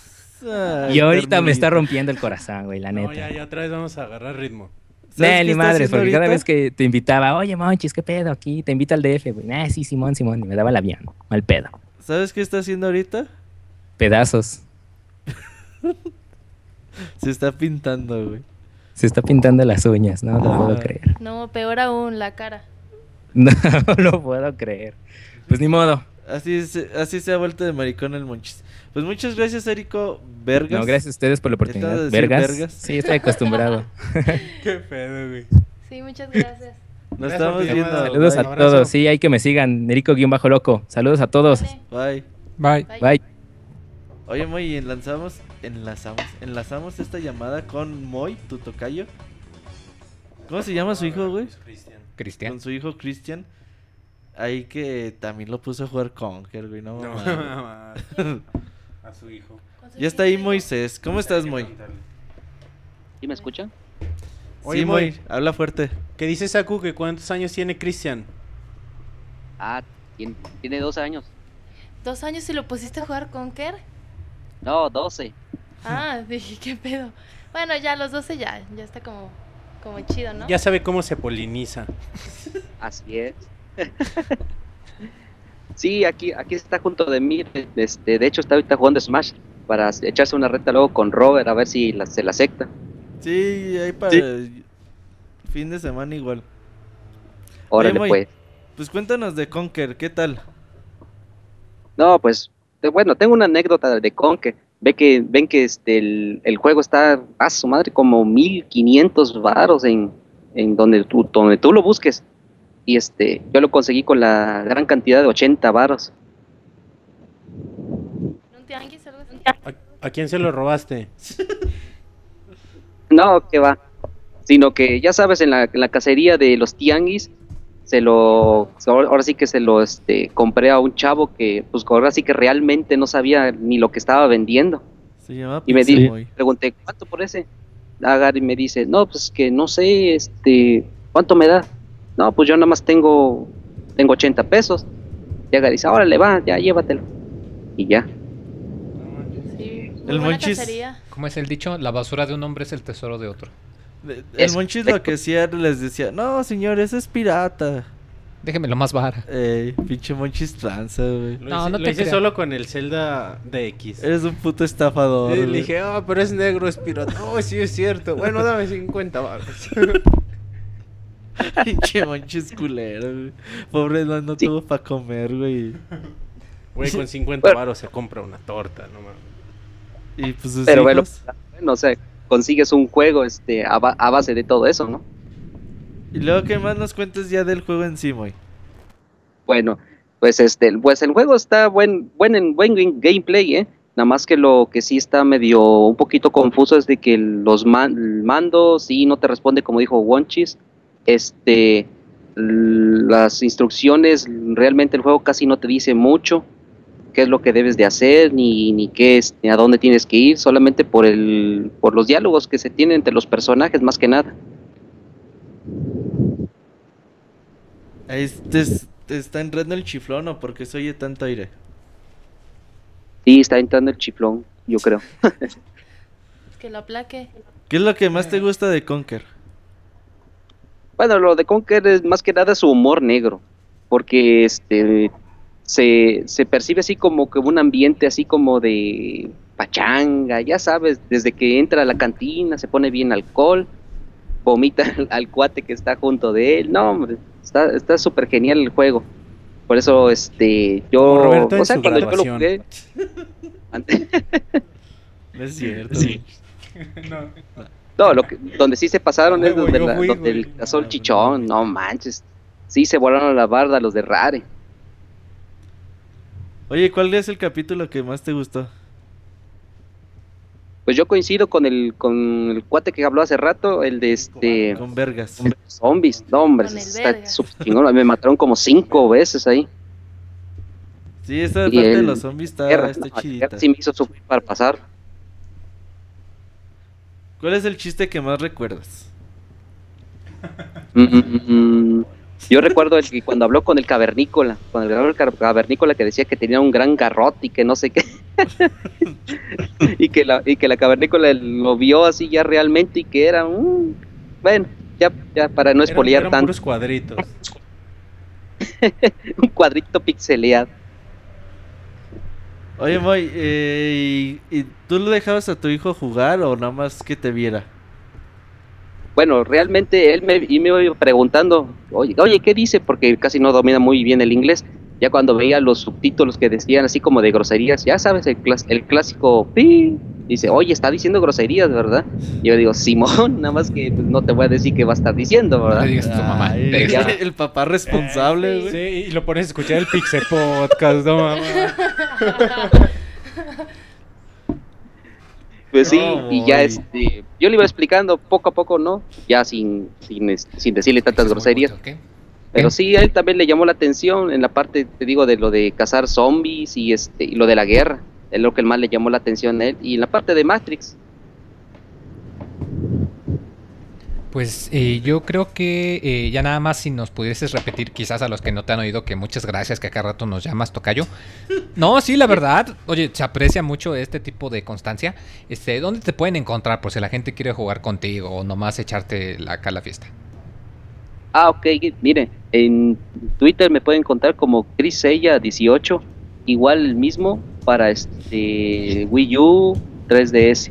Ay, y ahorita me está rompiendo el corazón, güey, la neta. No, ya, ya otra vez vamos a agarrar ritmo. Nah, ni madres, porque ahorita? cada vez que te invitaba, oye Monchis, ¿qué pedo aquí? Te invita al DF, güey. Nah, sí, Simón, Simón, y me daba el avión, mal pedo. ¿Sabes qué está haciendo ahorita? Pedazos. se está pintando, güey. Se está pintando las uñas, no lo ah. puedo creer. No, peor aún, la cara. No, no lo puedo creer. Pues ni modo. Así se, así se ha vuelto de maricón el Monchis. Pues muchas gracias, Erico Vergas. No, gracias a ustedes por la oportunidad. ¿Vergas? Vergas? Sí, estoy acostumbrado. Qué pedo, güey. Sí, muchas gracias. Nos gracias estamos viendo. Saludos Bye. a todos. Sí, hay que me sigan. Erico-loco. Saludos a todos. Bye. Bye. Bye. Bye. Oye, Moy, enlazamos, enlazamos, enlazamos esta llamada con Moy, tu tocayo. ¿Cómo se llama su hijo, güey? Cristian. Con su hijo Cristian. Ahí que también lo puso a jugar Conker, güey, no, no a su hijo. Ya está ahí Moisés. ¿Cómo estás, Moy? ¿Y me escuchan? Oye, sí, Moy, habla fuerte. ¿Qué dice Saku que cuántos años tiene Cristian? Ah, tiene, tiene dos años. ¿Dos años y lo pusiste a jugar Conker? No, 12. Ah, dije, ¿qué pedo? Bueno, ya a los 12 ya, ya está como, como chido, ¿no? Ya sabe cómo se poliniza. Así es. sí, aquí, aquí está junto de mí. Este, de hecho, está ahorita jugando Smash para echarse una reta luego con Robert a ver si la- se la acepta. Sí, ahí para el fin de semana igual. Órale, pues. Pues cuéntanos de Conker, ¿qué tal? No, pues, bueno, tengo una anécdota de Conque. Ve que, ven que este, el, el juego está, a su madre, como 1500 varos en, en donde, tú, donde tú lo busques. Y este, yo lo conseguí con la gran cantidad de 80 varos. ¿A, a quién se lo robaste? No, que va. Sino que, ya sabes, en la, en la cacería de los tianguis, se lo, ahora sí que se lo este, compré a un chavo que, pues ahora sí que realmente no sabía ni lo que estaba vendiendo. Se llama Y me Boy. pregunté, ¿cuánto por ese? Agar y me dice, no, pues que no sé, este, ¿cuánto me da? No, pues yo nada más tengo, tengo 80 pesos. Y Agar dice, órale, va, ya llévatelo. Y ya. Sí. El monchis. ¿Cómo es el dicho? La basura de un hombre es el tesoro de otro. De- El Es Monchis lo que hacía les decía, no señor, ese es pirata. Déjeme más vara. Ey, pinche Monchis tranza, güey. Lo No, hice, no lo te hice creo. solo con el Zelda DX. Eres un puto estafador. Y le dije, ah, pero es negro, es pirata. Oh, sí, es cierto. Bueno, dame 50 baros. pinche Monchis culero, güey. Pobre no, no Sí. tuvo para comer, güey. Güey, con 50 baros se compra una torta, no mames. Y pues sus Pero bueno, hijos. bueno, o sea, consigues un juego este, a, ba- a base de todo eso, ¿no? Y luego, ¿qué más nos cuentas ya del juego en sí, güey? Bueno, pues este, pues el juego está buen, buen en buen game- gameplay, ¿eh? Nada más que lo que sí está medio un poquito confuso es de que los man- el mando sí no te responde como dijo Wonchis. Este, las instrucciones, realmente el juego casi no te dice mucho qué es lo que debes de hacer ni, ni qué es, ni a dónde tienes que ir, solamente por el, por los diálogos que se tienen entre los personajes más que nada. Ahí te, te está entrando el chiflón o porque se oye tanto aire. Sí, está entrando el chiflón, yo creo. Que lo aplaque. ¿Qué es lo que más te gusta de Conker? Bueno, lo de Conker es más que nada su humor negro, porque este se, se percibe así como que un ambiente así como de pachanga, ya sabes, desde que entra a la cantina se pone bien alcohol, vomita al, al cuate que está junto de él, no, hombre, está está súper genial el juego. Por eso, este, yo, Roberto o sea, cuando yo lo jugué, ante- No es cierto. Sí. güey. No. No, lo que, donde sí se pasaron es donde, la- fui, donde güey. el cazó el chichón, no manches. Sí, se volaron la barda los de Rare. Oye, ¿cuál es el capítulo que más te gustó? Pues yo coincido con el, con el cuate que habló hace rato, el de este Con vergas. zombies. No, hombre, está chingón. Me mataron como cinco veces ahí. Sí, esta Y parte de los zombies está, Guerra, está no, chidita. Sí me hizo sufrir para pasar. ¿Cuál es el chiste que más recuerdas? Mm, yo recuerdo el que cuando habló con el cavernícola, con el cavernícola que decía que tenía un gran garrote y que no sé qué. y, que la, y que la cavernícola lo vio así ya realmente y que era un... Bueno, ya, ya para no espolear tanto, puros cuadritos. un cuadrito pixeleado. Oye, Moy, eh, ¿y, y tú lo dejabas a tu hijo jugar o nada más que te viera? Bueno, realmente él me, y me iba preguntando, oye, oye, ¿qué dice? Porque casi no domina muy bien el inglés. Ya cuando veía los subtítulos que decían así como de groserías, ya sabes, el, clas- el clásico, pi, dice, oye, está diciendo groserías, ¿verdad? Y yo digo, Simón, nada más que pues, no te voy a decir qué va a estar diciendo, No ¿verdad? le digas a tu mamá. Ay, el papá responsable, güey. Sí, y lo pones a escuchar el Pixel Podcast, no mames. Pues sí, No, y ya este, yo le iba explicando poco a poco, ¿no? Ya sin, sin, este, sin decirle tantas groserías. mucho. Pero sí, a él también le llamó la atención en la parte, te digo, de lo de cazar zombies y este y lo de la guerra. Es lo que más le llamó la atención a él. Y en la parte de Matrix. Pues eh, yo creo que eh, ya nada más si nos pudieses repetir quizás a los que no te han oído que muchas gracias que acá rato nos llamas tocayo. No, sí, la verdad, oye, se aprecia mucho este tipo de constancia. Este, ¿dónde te pueden encontrar por si la gente quiere jugar contigo o nomás echarte la, acá la fiesta? Ah, ok, mire, en Twitter me pueden encontrar como ChrisElla18 igual el mismo para este Wii U, 3DS.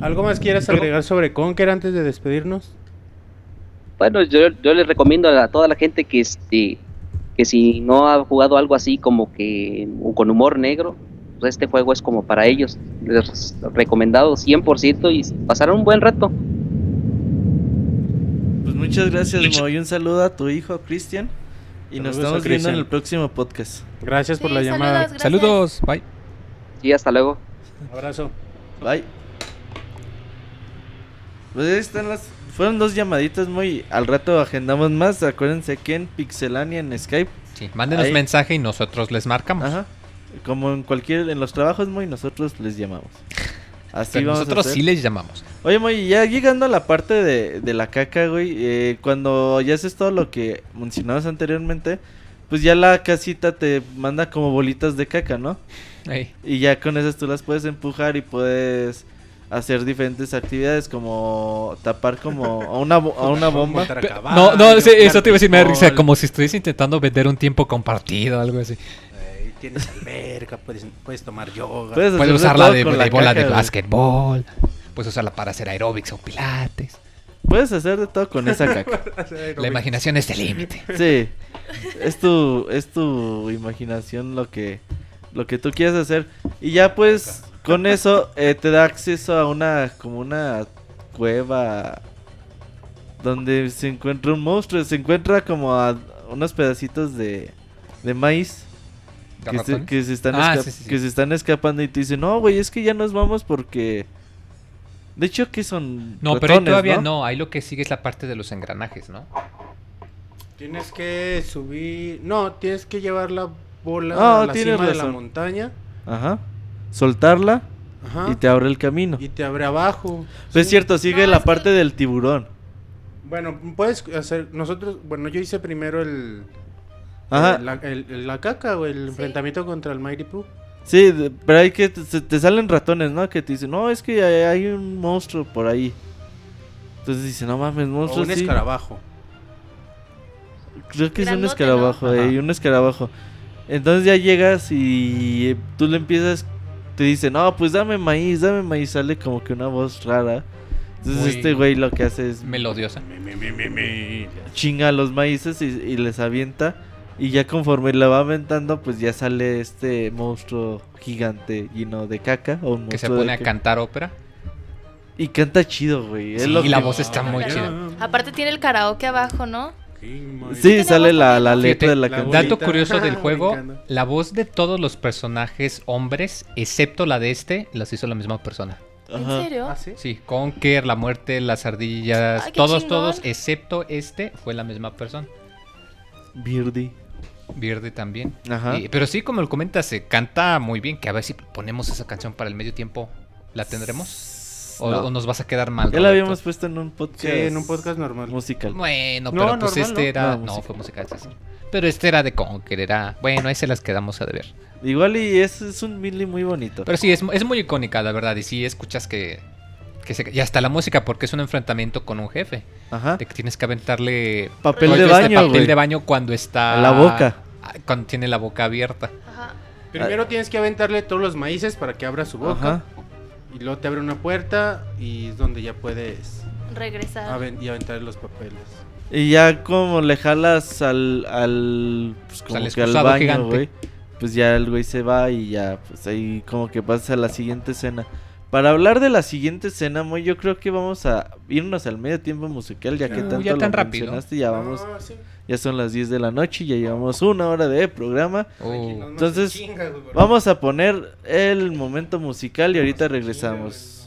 ¿Algo más quieras agregar sobre Conker antes de despedirnos? Bueno, yo, yo les recomiendo a toda la gente que este que si no ha jugado algo así como que con humor negro, pues este juego es como para ellos. Les recomendado 100% y pasarán un buen rato. Pues muchas gracias, Mo, y un saludo a tu hijo, Cristian. Y nos Saludos estamos viendo en el próximo podcast. Gracias por Sí, la llamada. saludos, gracias. Saludos, bye. Y hasta luego. Abrazo. Bye. Pues ahí están las. Fueron dos llamaditas muy. Al rato agendamos más. Acuérdense que en Pixelania en Skype. Sí, mándenos Ahí. mensaje y nosotros les marcamos. Ajá. Como en cualquier. En los trabajos, muy nosotros les llamamos. Así Pero vamos nosotros a sí les llamamos. Oye, Moy, ya llegando a la parte de, de la caca, güey, eh, cuando ya haces todo lo que mencionabas anteriormente, pues ya la casita te manda como bolitas de caca, ¿no? Ey. Y ya con esas tú las puedes empujar y puedes hacer diferentes actividades como tapar como a una, bo- a una bomba. No, no, sí, eso te iba a decir, me da risa, como si estuviese intentando vender un tiempo compartido o algo así. Tienes alberca, puedes, puedes tomar yoga. Puedes Puedes hacer usarla de, de la bola de güey. básquetbol. Puedes usarla para hacer aeróbics o pilates. Puedes hacer de todo con esa caca. La imaginación es el límite. Sí. Es tu, es tu imaginación lo que, lo que tú quieras hacer. Y ya pues con eso eh, te da acceso a una, como una cueva donde se encuentra un monstruo. Se encuentra como a unos pedacitos de, de maíz. Que se, ¿Garrafones? que se están Ah, esca- sí, sí, sí. que se están escapando y te dicen, no, güey, es que ya nos vamos porque... De hecho, que son... No, pero ahí ratones, todavía no? Ahí lo que sigue es la parte de los engranajes, ¿no? Tienes que subir. No, tienes que llevar la bola Ah, a la cima de la montaña. Ajá. Soltarla Ajá. y te abre el camino. y te abre abajo. Pues es cierto, sigue No, la que- parte del tiburón. Bueno, puedes hacer. Nosotros. Bueno, yo hice primero el. Ajá. el- La, el- el- la caca o el enfrentamiento contra el Mighty Pooh. Sí, de- pero hay que te, salen ratones, ¿no? Que te dicen, no, es que hay, hay un monstruo por ahí. Entonces dice, no mames, O monstruo. un sí". escarabajo. Creo que es un escarabajo, ¿no? eh, un escarabajo. Entonces ya llegas y eh, tú le empiezas, te dice, no, pues dame maíz, dame maíz. Sale como que una voz rara. Entonces Muy este güey lo que hace es Melodiosa. chinga los maíces y, y les avienta. Y ya conforme la va aventando, pues ya sale este monstruo gigante lleno de caca. O un Que se pone a caca. cantar ópera. Y canta chido, güey. es Sí, lo y la voz está muy chida. Aparte tiene el karaoke abajo, ¿no? Sí, sale la, la letra de la La canción. Dato curioso del juego, la voz de todos los personajes hombres, excepto la de este, las hizo la misma persona. ¿En serio? ¿Ah, sí? Sí, Conker, la muerte, las ardillas, Ay, todos, chingón. todos, excepto este, fue la misma persona. Birdie. Vierde también. Ajá. Y- pero sí, como lo comentas, se canta muy bien. Que a ver si ponemos esa canción para el medio tiempo, ¿la tendremos? ¿O, No. o nos vas a quedar mal? Ya la habíamos puesto en un podcast. Sí, en un podcast normal. musical. Bueno, No, pero pues normal, este ¿no? era. No, fue musical, sí, sí. Pero este era de Conker, era. Bueno, ahí se las quedamos a deber. Igual y es, es un Millie muy bonito. Pero sí, es, es muy icónica, la verdad. Y sí, escuchas que. Que se- y hasta la música, porque es un enfrentamiento con un jefe. Ajá. De que tienes que aventarle. Papel de este baño, papel de baño cuando está. A la boca. ah, Cuando tiene la boca abierta. Ajá. Primero tienes que aventarle todos los maíces para que abra su boca. Ajá. Y luego te abre una puerta y es donde ya puedes Regresar. aven- y aventar los papeles. Y ya como le jalas al, al pues como al que al baño, güey. Pues ya el güey se va y ya, pues ahí como que pasa a la siguiente escena. Para hablar de la siguiente escena, muy yo creo que vamos a irnos al medio tiempo musical, ya que Uh, tanto ya tan lo rápido. mencionaste, ya vamos, No, sí. ya son las 10 de la noche, ya llevamos una hora de programa. Oh. Entonces, Vamos a poner el momento musical y ahorita regresamos.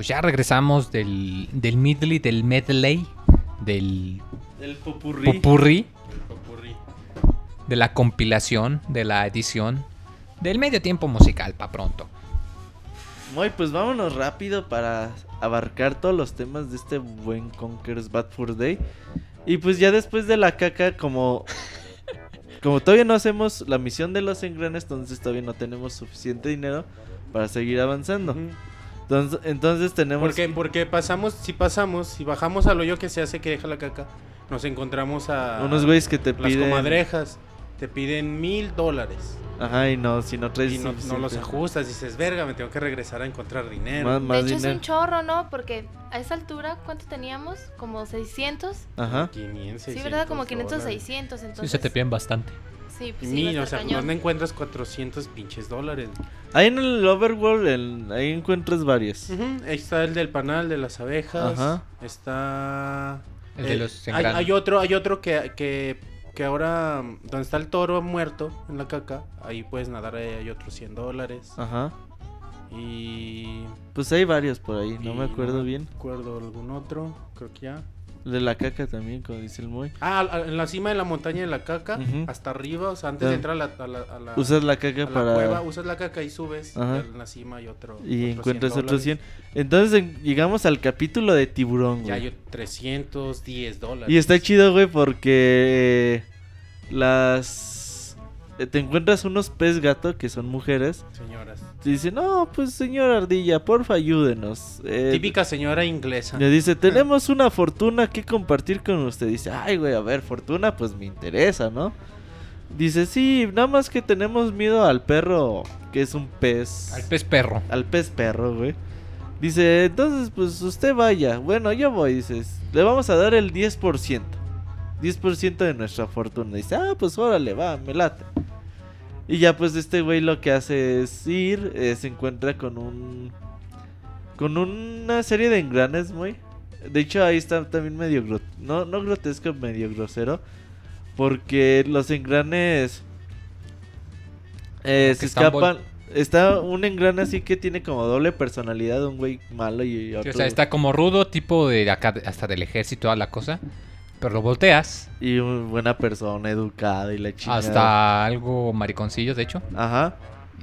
Pues ya regresamos del, del medley, del medley, del El popurrí. popurrí, Popurrí. de la compilación, de la edición, del medio tiempo musical, pa' pronto. Muy, pues vámonos rápido para abarcar todos los temas de este buen Conker's Bad Fur Day. Y pues ya después de la caca, como, como todavía no hacemos la misión de los engranes, entonces todavía no tenemos suficiente dinero para seguir avanzando. Ujú. Entonces, entonces tenemos... Porque, porque pasamos, si pasamos, si bajamos al hoyo que se hace que deja la caca, nos encontramos a Unos güeyes que te las piden... comadrejas. Te piden mil dólares. Ajá, y no, si no traes Y no, los ajustas. Dices, verga, me tengo que regresar a encontrar dinero. Más, De hecho es un chorro, ¿no? Porque a esa altura, ¿cuánto teníamos? Como 600. Ajá. 500, Sí, ¿verdad? Como 600 500, dólares. 600. Sí, Entonces, se te piden bastante. Sí, Y pues sí, mil, a o sea, cañón. ¿dónde encuentras 400 pinches dólares? Ahí en el Overworld, en- ahí encuentras varios. Ujú, Ahí está el del panal de las abejas. Ajá. Está. El de los hay, hay otro, hay otro que, que, que ahora. Donde está el toro muerto en la caca. Ahí puedes nadar, ahí hay otros 100 dólares. Ajá. Y. Pues hay varios por ahí, no me acuerdo bien. acuerdo algún otro. Creo que ya. De la caca también, como dice el Moy. Ah, en la cima de la montaña de la caca. Hasta arriba, o sea, antes Ya. de entrar a la, a la, a la- Usas la a caca la para... cueva, usas la caca y subes. Ajá. y en la cima hay otro. Y encuentras 100 otros dólares. 100. Entonces en- llegamos al capítulo de tiburón, Ya güey. hay 310 dólares. Y está chido, güey, porque las... eh, Te encuentras unos pez gato que son mujeres. Señoras. Te dicen, no, pues señor Ardilla, porfa, ayúdenos. Eh, Típica señora inglesa. Le dice, tenemos una fortuna que compartir con usted. Dice, ay, güey, a ver, fortuna, pues me interesa, ¿no? Dice, sí, nada más que tenemos miedo al perro, que es un pez. Al pez perro. Al pez perro, güey. Dice, entonces, pues usted vaya. Bueno, yo voy, dices. Le vamos a dar el 10%. 10% de nuestra fortuna. Dice, ah, pues órale, va, me late. Y ya, pues este güey lo que hace es ir, eh, se encuentra con un. Con una serie de engranes, muy. De hecho, ahí está también medio. no, no grotesco, medio grosero. Porque los engranes. eh, se escapan. Está un engrane así que tiene como doble personalidad, un güey malo y Sí, otro. o sea, está como rudo, tipo de acá, hasta del ejército, toda la cosa. Pero lo volteas Y una buena persona, educada y la chingada. hasta algo mariconcillo, de hecho. Ajá.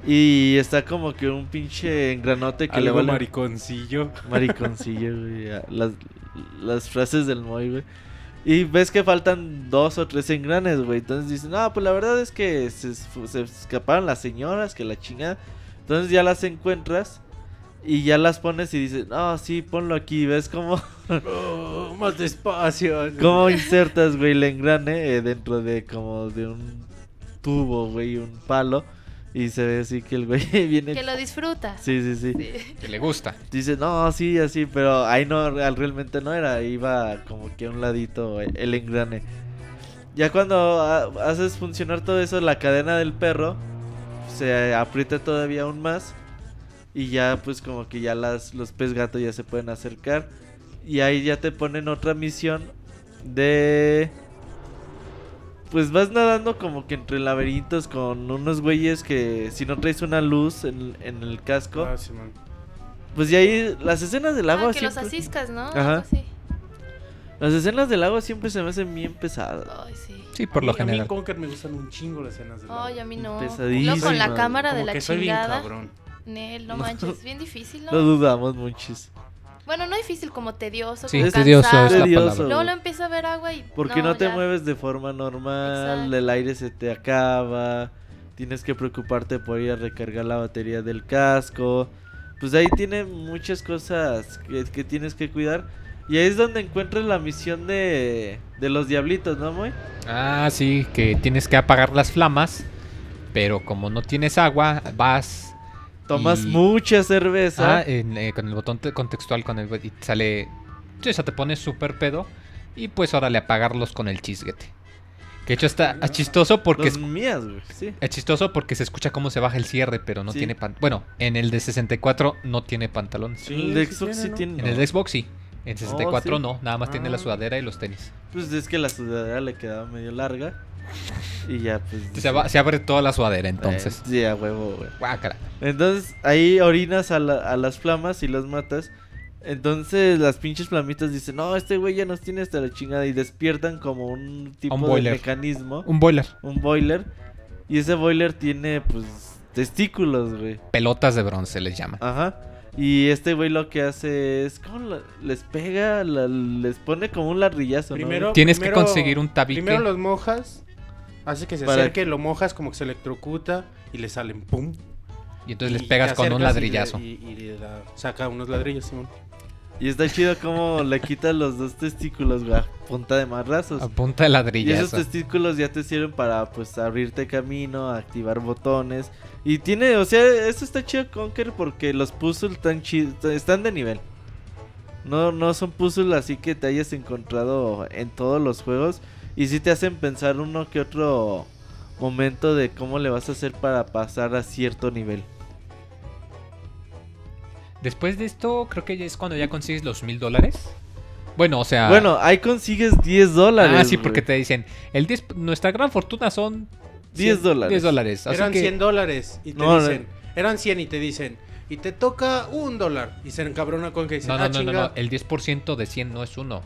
Y está como que un pinche engranote que le Algo vale. mariconcillo. Mariconcillo, güey. Las, las frases del Moy, güey. Y ves que faltan dos o tres engranes, güey. Entonces dicen, no, pues la verdad es que se, se escaparon las señoras, que la chingada. Entonces ya las encuentras y ya las pones y dices, no, sí, ponlo aquí. ¿Ves cómo, Oh, más despacio. cómo insertas, güey, el engrane eh, dentro de como de un tubo, güey, un palo? Y se ve así que el güey viene... Que lo disfruta. Sí, sí, sí. Sí. Que le gusta. Dice, no, sí, así, pero ahí no, real- realmente no era, iba como que a un ladito el, engrane. Ya cuando haces funcionar todo eso, la cadena del perro se aprieta todavía aún más y ya pues como que ya las, los pez gato ya se pueden acercar y ahí ya te ponen otra misión de... Pues vas nadando como que entre laberintos con unos güeyes que si no traes una luz en, en el casco, Ah, Simón. pues ya ahí las escenas del agua Ah, que los siempre- asiscas, ¿no? Ajá. Las escenas del agua siempre se me hacen bien pesadas. Ay, sí. Sí, por lo A mí- A mí en general. Conker me gustan un chingo las escenas de Ay, a mí no. Pesadísimas. Luego con la cámara de la que soy bien chingada. cabrón. Nel, no No. manches, es bien difícil, ¿no? No dudamos muchos. Bueno, no difícil, como tedioso, Sí, como Es tedioso cansado. es la Tedioso. palabra. Luego lo empieza a ver agua y. Porque no, te ya. mueves de forma normal, Exacto. el aire se te acaba, tienes que preocuparte por ir a recargar la batería del casco. Pues ahí tiene muchas cosas que, que tienes que cuidar. Y ahí es donde encuentras la misión de, de los diablitos, ¿no, Moy? Ah, sí, que tienes que apagar las flamas. Pero como no tienes agua, vas. Tomas Y- mucha cerveza. Ah, en, eh, con el botón te- contextual con el y sale. O sea, te pones súper pedo. Y pues órale, apagarlos con el chisguete. Que de hecho está ah, chistoso porque Los es, mías, güey, sí. es chistoso porque se escucha cómo se baja el cierre, pero no Sí. tiene pan. Bueno, en el de 64 no tiene pantalones. Sí, el de sí Xbox tiene, sí ¿no? tiene. En el ¿no? de Xbox sí. En 64 sí. no, nada más tiene la Ah. sudadera y los tenis. Pues es que la sudadera le quedaba medio larga. Y ya, pues. Se, va- se abre toda la sudadera entonces. Eh, sí, a huevo, güey. Guácala. Entonces ahí orinas a, la- a las flamas y las matas. Entonces las pinches flamitas dicen, no, este güey ya nos tiene hasta la chingada. Y despiertan como un tipo Un de boiler. mecanismo, Un boiler. un boiler. Y ese boiler tiene, pues, testículos, güey. Pelotas de bronce les llama. Ajá. Y este güey lo que hace es, ¿cómo la- les pega? La- les pone como un ladrillazo, ¿no? Primero, Tienes que conseguir un tabique. Primero los mojas, hace que se Para acerque, lo mojas como que se electrocuta y le salen pum. Y entonces les pegas con un y ladrillazo. le- Y, y le da- saca unos ladrillos, Simón. Y está chido como le quitas los dos testículos, güey, a punta de marrazos. A punta de Y esos ladrillazo. testículos ya te sirven para pues abrirte camino, activar botones. Y tiene, o sea, esto está chido Conker porque los puzzles están chidos, están de nivel. No, no son puzzles así que te hayas encontrado en todos los juegos. Y sí te hacen pensar uno que otro momento de cómo le vas a hacer para pasar a cierto nivel. Después de esto, creo que ya es cuando ya consigues los mil dólares. Bueno, o sea. Bueno, ahí consigues 10 dólares. ah, sí, porque te dicen, el 10, nuestra gran fortuna son 10 dólares. 10 dólares. Así Eran que- 100 dólares y te No, no. dicen, eran 100 y te dicen, y te toca un dólar. Y se encabrona con que dicen, No, no, ah, no, no, no, el 10% de 100 no es uno.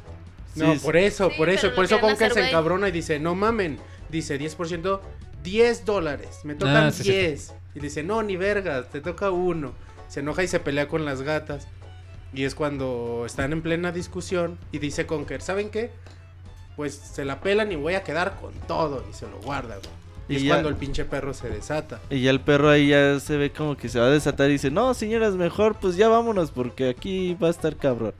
No, Sí, por eso, Sí, por eso, por eso Conker hacer, se encabrona y dice, no mamen, dice 10%, 10 dólares, me tocan Ah, sí, sí. 10. Y dice, no, ni vergas, te toca uno. Se enoja y se pelea con las gatas. Y es cuando están en plena discusión y dice Conker, ¿saben qué? Pues se la pelan y voy a quedar con todo. Y se lo guarda, güey. Y, Y es ya- cuando el pinche perro se desata. Y ya el perro ahí ya se ve como que se va a desatar y dice, no, señoras, mejor pues ya vámonos porque aquí va a estar cabrón.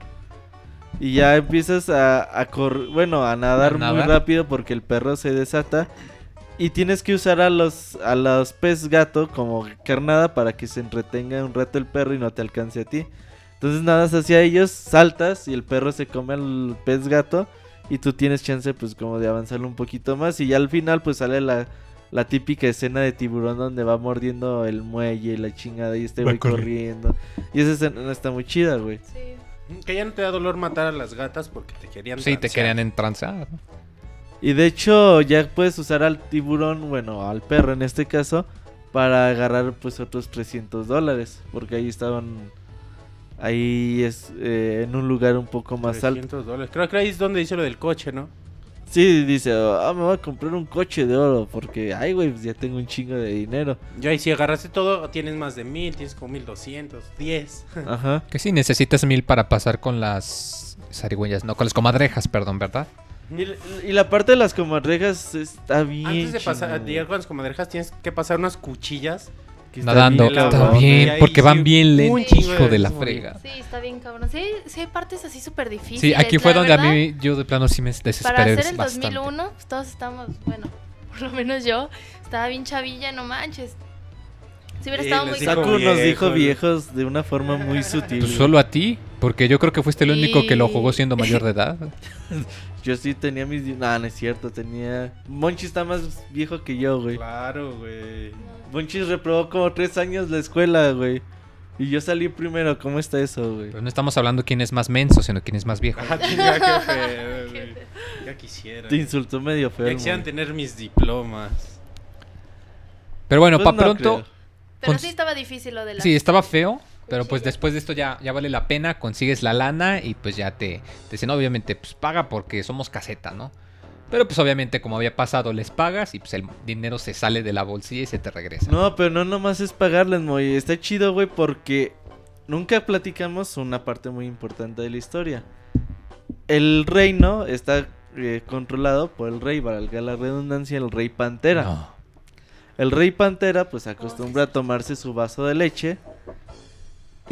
Y ya empiezas a, a correr, bueno, a nadar, A muy rápido porque el perro se desata. Y tienes que usar a los, a los pez gato como carnada para que se entretenga un rato el perro y no te alcance a ti. Entonces nadas hacia ellos, saltas y el perro se come al pez gato. Y tú tienes chance pues como de avanzarlo un poquito más. Y ya al final pues sale la, la típica escena de tiburón donde va mordiendo el muelle y la chingada y este güey corriendo. Y esa escena está muy chida, güey. Sí. Que ya no te da dolor matar a las gatas porque te querían Sí, te querían entranzar. Y de hecho ya puedes usar al tiburón, bueno, al perro en este caso, para agarrar pues otros 300 dólares. Porque ahí estaban, ahí es eh, en un lugar un poco más alto. 300 dólares. Creo que ahí es donde dice lo del coche, ¿no? Sí, dice, ah, me voy a comprar un coche de oro porque, ay, güey, pues ya tengo un chingo de dinero. Ya, y si agarraste todo, tienes más de mil, tienes como mil doscientos, diez. Ajá. Que sí, necesitas mil para pasar con las zarigüeyas, no, con las comadrejas, perdón, ¿verdad? Y, y la parte de las comadrejas está bien. Antes de pasar, llegar con las comadrejas, tienes que pasar unas cuchillas. Que está Nadando, bien está cabrón. Bien, porque van bien lento, hijo de la frega. Sí, está bien cabrón. Sí, sí hay partes así súper difíciles. Sí, aquí fue la donde a mí, yo de plano sí me Para desesperé hacer el bastante. 2001, pues todos estamos, bueno, por lo menos yo, estaba bien chavilla, no manches. Si hubiera estado muy Saku nos dijo viejos de una forma muy sutil. Pues solo a ti, porque yo creo que fuiste el único que lo jugó siendo mayor de edad. Yo sí tenía mis... No, no es cierto, tenía... Monchi está más viejo que yo, güey. Claro, güey. Monchi reprobó como tres años la escuela, güey. Y yo salí primero, ¿cómo está eso, güey? Pero no estamos hablando quién es más menso, sino quién es más viejo. Ah, chinga, qué feo, güey. Ya quisiera. Te insultó medio feo. Ya quisieran güey. tener mis diplomas. Pero bueno, Pues para no pronto, creo. Pero sí estaba difícil lo de la... sí, estaba feo, pero pues después de esto ya, ya vale la pena, consigues la lana y pues ya te, te dicen, obviamente, pues paga porque somos caseta, ¿no? Pero pues obviamente como había pasado, les pagas y pues el dinero se sale de la bolsilla y se te regresa. No, pero no nomás es pagarles, Moy. Está chido, güey, porque nunca platicamos una parte muy importante de la historia. El reino está eh, controlado por el rey, valga la redundancia, el rey Pantera. No. El rey Pantera pues acostumbra a tomarse su vaso de leche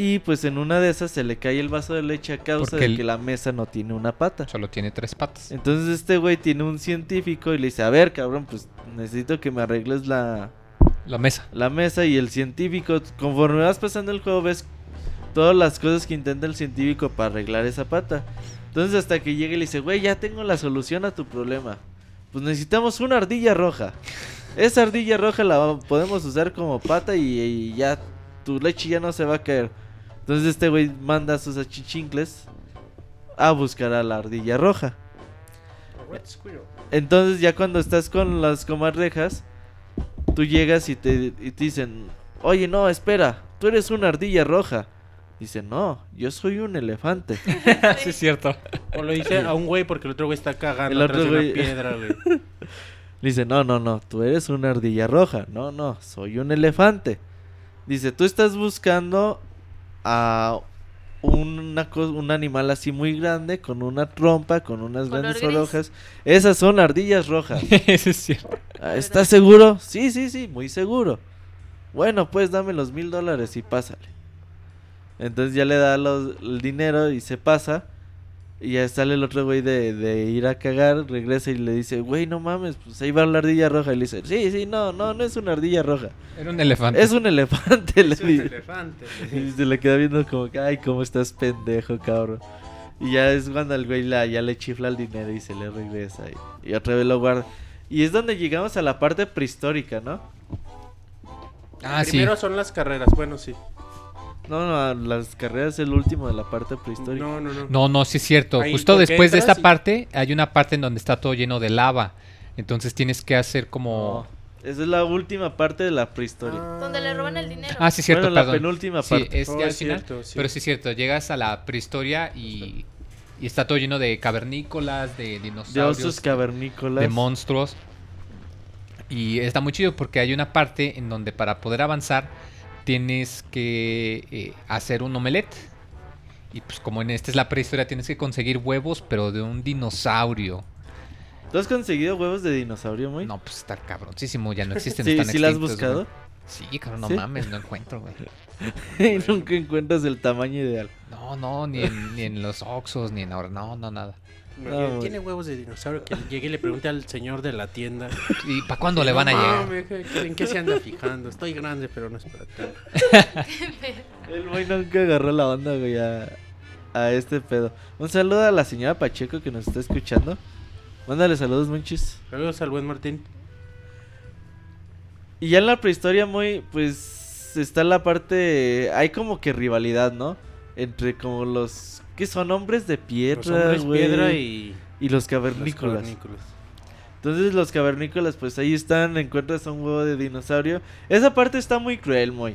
y pues en una de esas se le cae el vaso de leche a causa Porque de que la mesa no tiene una pata. Solo tiene tres patas. Entonces este güey tiene un científico y le dice, a ver cabrón, pues necesito que me arregles la, La mesa. la mesa y el científico, conforme vas pasando el juego ves todas las cosas que intenta el científico para arreglar esa pata. Entonces hasta que llega y le dice, güey, ya tengo la solución a tu problema. Pues necesitamos una ardilla roja. Esa ardilla roja la podemos usar como pata y, y ya tu leche ya no se va a caer. Entonces este güey manda a sus achichincles a buscar a la ardilla roja. Entonces ya cuando estás con las comadrejas, tú llegas y te, y te dicen, oye, no, espera, tú eres una ardilla roja. Dice, no, yo soy un elefante. sí, es cierto. O lo dice a un güey porque el otro güey está cagando El otro atrás de güey- una piedra, güey. Dice, no, no, no, tú eres una ardilla roja. No, no, soy un elefante. Dice, tú estás buscando a una un animal así muy grande, con una trompa, con unas Color grandes gris. orejas. Esas son ardillas rojas. Eso es cierto. Ah, ¿Estás seguro? Sí, sí, sí, muy seguro. Bueno, pues dame los mil dólares y pásale. Entonces ya le da los, el dinero y se pasa. Y ya sale el otro güey de, de ir a cagar, regresa y le dice, güey, no mames, pues ahí va la ardilla roja. Y le dice, sí, sí, no, no, no es una ardilla roja. Era un elefante. Es un elefante. le Es un dice. elefante. Y se le queda viendo como que, ay, cómo estás pendejo, cabrón. Y ya es cuando el güey la, ya le chifla el dinero y se le regresa. Y, y otra vez lo guarda. Y es donde llegamos a la parte prehistórica, ¿no? Ah, sí. Primero son las carreras, bueno, sí. No, no, las carreras es el último de la parte prehistórica. No, no, no. No, no, sí es cierto. Ahí, Justo después de esta y- parte, hay una parte en donde está todo lleno de lava. Entonces tienes que hacer como... No, esa es la última parte de la prehistoria. Donde le roban el dinero. Ah, sí, es cierto, Bueno, la perdón. penúltima Sí, parte. es Oh, ya al final. cierto, sí. Pero sí es cierto, llegas a la prehistoria y, y está todo lleno de cavernícolas, de de dinosaurios, osos cavernícolas. de monstruos. Y está muy chido porque hay una parte en donde para poder avanzar tienes que eh, hacer un omelette. Y pues como en esta es la prehistoria, tienes que conseguir huevos, pero de un dinosaurio. ¿Tú has conseguido huevos de dinosaurio, muy? No, pues está cabroncísimo, ya no existen. ¿Sí, están sí la has buscado? güey. Sí, cabrón, no ¿Sí? mames, no encuentro, güey. y nunca encuentras el tamaño ideal. No, no, ni en, ni en los Oxos, ni en ahora, no, no, nada. No, Tiene huevos de dinosaurio que llegue y le pregunte al señor de la tienda. ¿Y para cuándo le van a llegar? ¿qué- ¿En qué se anda fijando? Estoy grande, pero no es para tanto. El güey nunca agarró la onda, güey, a, a este pedo. Un saludo a la señora Pacheco que nos está escuchando. Mándale saludos, Monchis. Saludos al buen Martín. Y ya en la prehistoria muy, pues, está la parte... Hay como que rivalidad, ¿no? Entre como los... ¿Qué son? Hombres de Los piedra, hombres güey. piedra y y los los cavernícolas. Entonces los cavernícolas, pues ahí están, encuentras un huevo de dinosaurio. Esa parte está muy cruel, muy.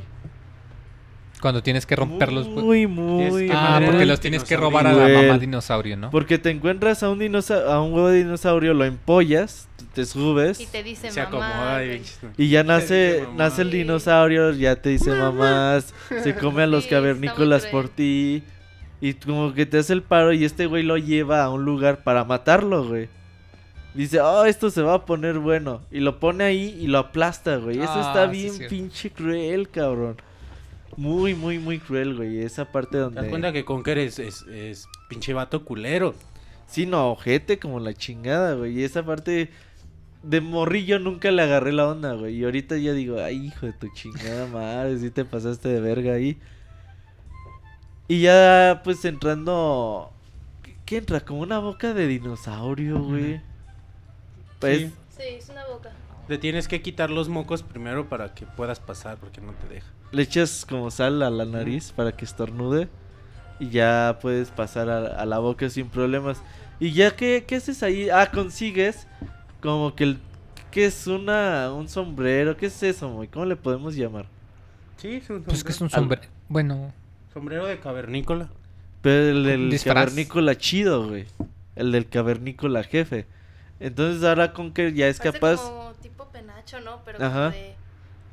Cuando tienes que romper los hue- Muy, muy. Que Ah, porque los tienes que dinosaurio. robar a la mamá dinosaurio, ¿no? Porque te encuentras a un, dinosa- a un huevo de dinosaurio, lo empollas, te subes. Y te dice Se mamá. acomoda y ya nace, mamá. nace el dinosaurio, ya te dice mamás, se come a los cavernícolas por ti. Y como que te hace el paro y este güey lo lleva a un lugar para matarlo, güey. Dice, oh, esto se va a poner bueno. Y lo pone ahí y lo aplasta, güey. Eso Ah, está sí, bien pinche cruel, cabrón. Muy, muy, muy cruel, güey. Esa parte Te das donde... cuenta que Conker es, es, es pinche vato culero. Sí, no, ojete como la chingada, güey. Y esa parte de morrillo nunca le agarré la onda, güey. Y ahorita ya digo, ay, hijo de tu chingada madre, sí te pasaste de verga ahí. Y ya, pues entrando. ¿Qué, entra? Como una boca de dinosaurio, güey. Pues. Sí. Sí, es una boca. Le tienes que quitar los mocos primero para que puedas pasar, porque no te deja. Le echas como sal a la nariz para que estornude. Y ya puedes pasar a, a la boca sin problemas. Y ya, ¿qué, qué haces ahí? Ah, consigues como que el... ¿Qué es una, un sombrero? ¿Qué es eso, güey? ¿Cómo le podemos llamar? Sí, es un Pues que es un sombrero. sombrero. Bueno, Sombrero de cavernícola. Pero el del disfraz. cavernícola chido, güey. El del cavernícola jefe. Entonces ahora Conker ya es Parece capaz... como tipo penacho, ¿no? Pero Ajá. como de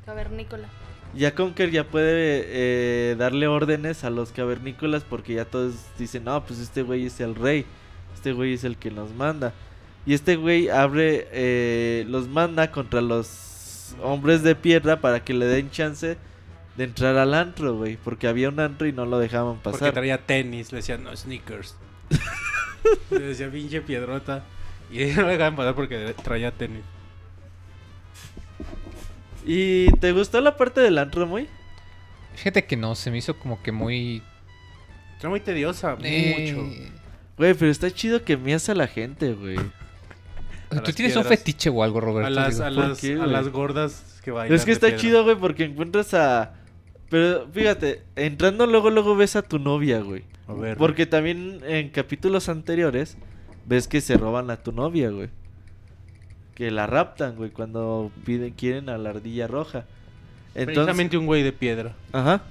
cavernícola. Ya Conker ya puede eh, darle órdenes a los cavernícolas porque ya todos dicen, no, pues este güey es el rey, este güey es el que nos manda. Y este güey abre, eh, los manda contra los hombres de piedra para que le den chance de entrar al antro, güey. Porque había un antro y no lo dejaban Porque pasar. traía tenis, le decían, no, sneakers. le decía pinche piedrota. Y no le dejaban pasar porque traía tenis. ¿Y te gustó la parte del antro, muy? fíjate que no, se me hizo como que muy... Está muy tediosa, eh, mucho. Güey, pero está chido que mias a la gente, güey. ¿Tú tienes un fetiche o algo, Roberto? A las, Digo, a, ¿por las, qué, a güey? las gordas que bailan. Es que está piedra. chido, güey, porque encuentras a... Pero fíjate, entrando luego, luego ves a tu novia, güey. A ver. Porque también en capítulos anteriores ves que se roban a tu novia, güey. Que la raptan, güey, cuando piden, quieren a la ardilla roja. Entonces, Precisamente un güey de piedra. Ajá.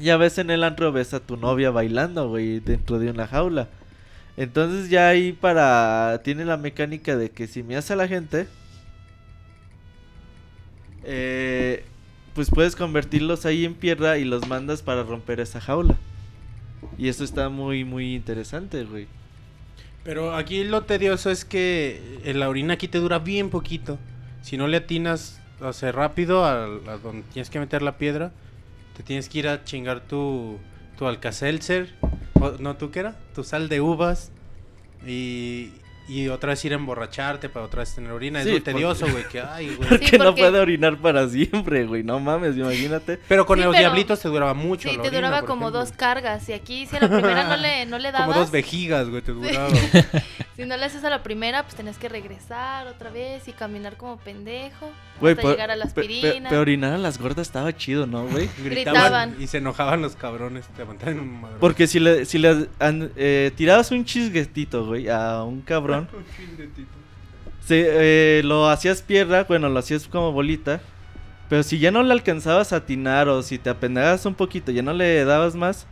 Ya ves en el antro, ves a tu novia bailando, güey, dentro de una jaula. Entonces ya ahí para... Tiene la mecánica de que si me hace a la gente... eh, pues puedes convertirlos ahí en piedra y los mandas para romper esa jaula. Y eso está muy, muy interesante, güey. Pero aquí lo tedioso es que eh, la orina aquí te dura bien poquito. Si no le atinas, sea, rápido a, donde tienes que meter la piedra, te tienes que ir a chingar tu, tu Alka-Seltzer. o- No, ¿tú qué era? Tu sal de uvas. Y, y otra vez ir a emborracharte para otra vez tener orina. Sí, es porque- tedioso, güey, que ay, güey. Porque no porque- puede orinar para siempre, güey. No mames, imagínate. Pero con Sí, los pero- diablitos te duraba mucho Sí, la te orina, duraba como ejemplo. dos cargas. Y aquí, si a la primera no le, no le dabas. Como dos vejigas, güey, te duraba. Si no le haces a la primera, pues tenías que regresar otra vez y caminar como pendejo. Güey, hasta por- llegar a la aspirina. pero orinar a las gordas estaba chido, ¿no, güey? Gritaban. y se enojaban los cabrones, te aguantaban un madro. Porque si le, si le an- eh, tirabas un chisguetito, güey, a un cabrón, se, eh, lo hacías pierna, bueno, lo hacías como bolita. Pero si ya no le alcanzabas a atinar o si te apendejabas un poquito, ya no le dabas más,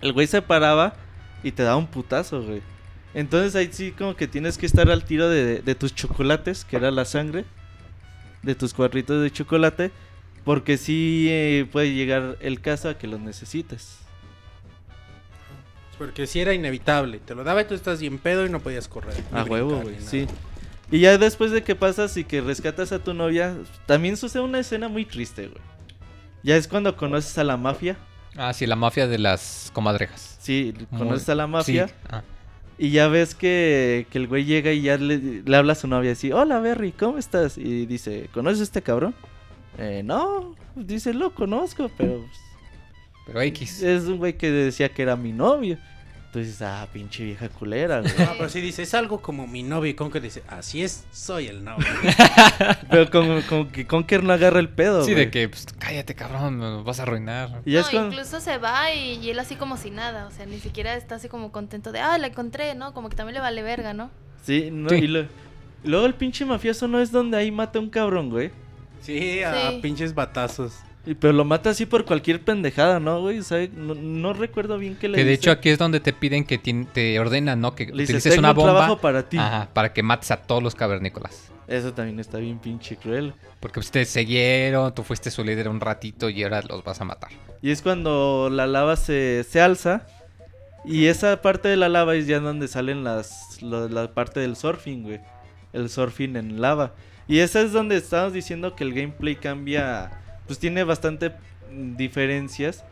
el güey se paraba y te daba un putazo, güey. Entonces ahí sí como que tienes que estar al tiro de, de tus chocolates, que era la sangre, de tus cuadritos de chocolate, porque sí eh, puede llegar el caso a que los necesites. Porque si era inevitable. Te lo daba y tú estás bien pedo y no podías correr. A huevo, güey, sí. Y ya después de que pasas y que rescatas a tu novia, también sucede una escena muy triste, güey. Ya es cuando conoces a la mafia. Ah, sí, la mafia de las comadrejas. Sí, Muy- conoces a la mafia. Sí, ah. Y ya ves que, que el güey llega y ya le, le habla a su novia así, hola Berry, ¿cómo estás? Y dice, ¿conoces a este cabrón? Eh, no, dice, lo conozco, pero pues, Pero X. es un güey que decía que era mi novio. Entonces, ah, pinche vieja culera, güey. No, pero sí dice, es algo como mi novio. Y con que dice, así es, soy el novio. pero como, como que Conker no agarra el pedo, Sí, güey. de que, pues, cállate, cabrón, me vas a arruinar. Y No, es incluso se va y, y él así como si nada, o sea, ni siquiera está así como contento de, ah, la encontré, ¿no? Como que también le vale verga, ¿no? Sí, no, Sí. y lo- luego el pinche mafioso no es donde ahí mata a un cabrón, güey. Sí, a Sí. pinches batazos. Y- Pero lo mata así por cualquier pendejada, ¿no, güey? O sea, no, no recuerdo bien qué le Que de dice. hecho aquí es donde te piden que tien- te ordenan, ¿no? Que Le dice, utilices "Tengo una un bomba. trabajo para ti. Ajá, para que mates a todos los cavernícolas. Eso también está bien pinche cruel. Porque te siguieron, tú fuiste su líder un ratito y ahora los vas a matar. Y es cuando la lava se, se alza. Y esa parte de la lava es ya donde salen las, la parte del surfing, güey. El surfing en lava. Y esa es donde estamos diciendo que el gameplay cambia. Pues tiene bastante diferencias.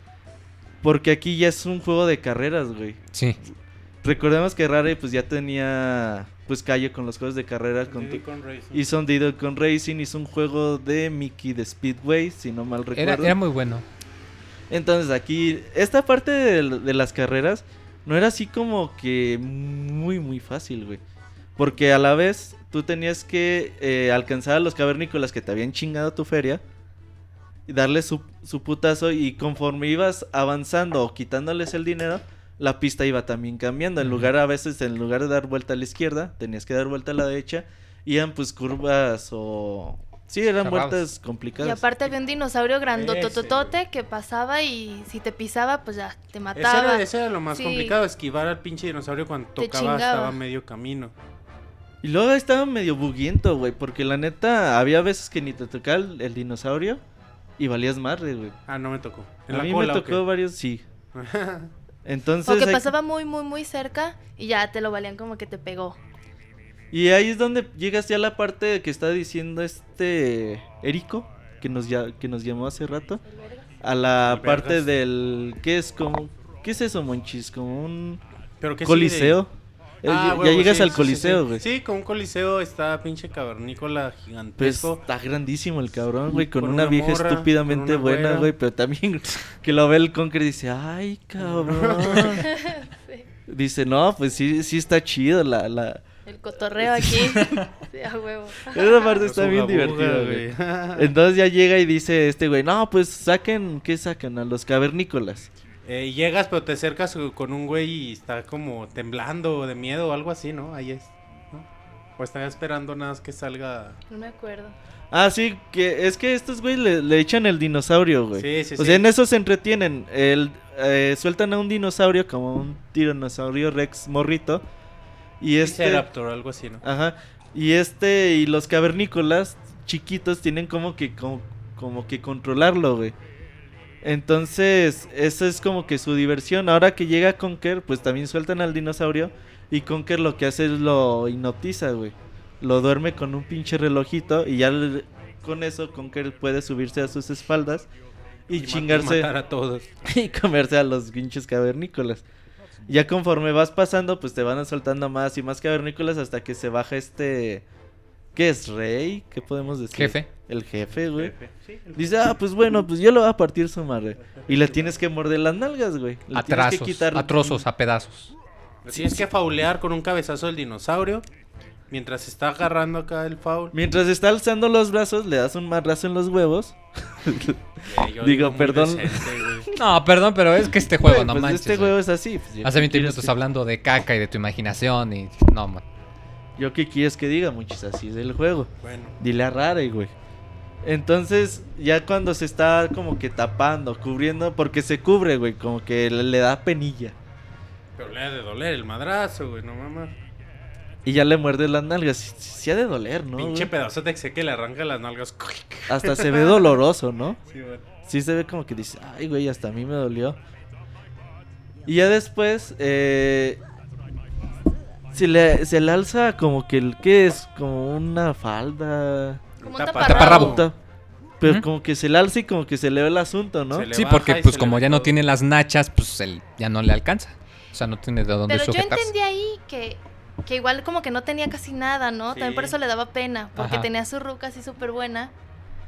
Porque aquí ya es un juego de carreras, güey. Sí. Recordemos que Rare pues ya tenía pues callo con los juegos de carreras. Con hizo un Diddy con Racing, hizo un juego de Mickey de Speedway, si no mal recuerdo. Era, era muy bueno. Entonces aquí, esta parte de, de las carreras no era así como que muy, muy fácil, güey. Porque a la vez tú tenías que eh, alcanzar a los cavernícolas que te habían chingado tu feria y darles su, su putazo y conforme ibas avanzando o quitándoles el dinero, la pista iba también cambiando. En lugar a veces, en lugar de dar vuelta a la izquierda, tenías que dar vuelta a la derecha. Y eran pues curvas o... Sí, eran vueltas Y complicadas. aparte había un dinosaurio grandotototote que pasaba y si te pisaba, pues ya te Ese mataba. era, ese era lo más Sí. complicado, esquivar al pinche dinosaurio cuando Te tocaba, chingaba. estaba medio camino. Y luego estaba medio buguiento, güey, porque la neta había veces que ni te tocaba el, el dinosaurio y valías madre, güey. Ah, no me tocó. En A la mí cola, me ¿o tocó varios, sí. Entonces, O que hay- pasaba muy, muy, muy cerca y ya te lo valían como que te pegó. y ahí es donde llegas ya a la parte que está diciendo este Erico, que nos, ya, que nos llamó hace rato, a la parte del... ¿Qué es como... ¿Qué es eso, Monchis? Como un ¿Pero qué coliseo. Ah, ya- llegas sí, al sí, coliseo, sí. güey. Sí, con un coliseo está pinche cavernícola Pues gigantesco. está grandísimo el cabrón, güey, con, Con una, una vieja morra, estúpidamente una buena, güey, pero también que lo ve el Conker y dice, ay, cabrón. Dice, no, pues sí, sí está chido la, la... El cotorreo aquí. sí, a huevo. Esa parte está bien divertida, güey. Entonces ya llega y dice este güey, no, pues saquen, ¿qué sacan? A los cavernícolas. Eh, llegas, pero te acercas con un güey y está como temblando de miedo o algo así, ¿no? Ahí es. ¿no? O está esperando nada más que salga. No me acuerdo. Ah, sí, que es que estos güey le, le echan el dinosaurio, güey. Sí, sí, o sí. sea, en eso se entretienen. El, eh, sueltan a un dinosaurio como un tiranosaurio rex morrito. Y este... Triceraptor o algo así, ¿no? Ajá. Y este y los cavernícolas chiquitos tienen como que como, como que controlarlo, güey. Entonces, eso es como que su diversión. Ahora que llega Conker, pues también sueltan al dinosaurio. Y Conker lo que hace es lo hipnotiza, güey. Lo duerme con un pinche relojito. Y ya le- con eso Conker puede subirse a sus espaldas. Y, Y chingarse. matar a todos. y comerse a los pinches cavernícolas. Ya conforme vas pasando, pues te van soltando más y más cavernícolas hasta que se baja este. ¿Qué es? ¿Rey? ¿Qué podemos decir? Jefe. El jefe, güey. Sí, el- Dice, ah, pues bueno, pues yo lo voy a partir su madre. Y le tienes que morder las nalgas, güey. Le A tienes que trazos, quitar- a trozos, a pedazos. Lo Tienes que faulear con un cabezazo del dinosaurio. Mientras está agarrando acá el foul. Mientras está alzando los brazos, le das un marrazo en los huevos. Digo, perdón. decente. No, perdón, pero es que este juego, Güey, no pues manches. este juego es así. pues, Hace qué 20 quieres minutos que- hablando de caca y de tu imaginación y... No, man. Yo qué quieres que diga, muchis, así es el juego. Bueno, Dile a Rare, güey. Entonces, ya cuando se está como que tapando, cubriendo, porque se cubre, güey, como que le, le da penilla. pero le ha de doler el madrazo, güey, no mames. Y ya le muerde las nalgas. Sí, sí ha de doler, ¿no? Pinche güey? pedazo de sé que le arranca las nalgas. Hasta se ve doloroso, ¿no? Sí, güey. Sí se ve como que dice, ay, güey, hasta a mí me dolió. Y ya después, eh, se, le, se le alza como que el, ¿qué es? Como una falda. Como un Tapa- taparrabo. Ta- Pero Ujú. como que se le alza y como que se le ve el asunto, ¿no? Sí, porque pues como ya no todo. tiene las nachas, pues él ya no le alcanza. O sea, no tiene de dónde Pero yo sujetarse. entendí ahí que, que igual como que no tenía casi nada, ¿no? También por Sí. eso le daba pena, porque Ajá. tenía su ruca así súper buena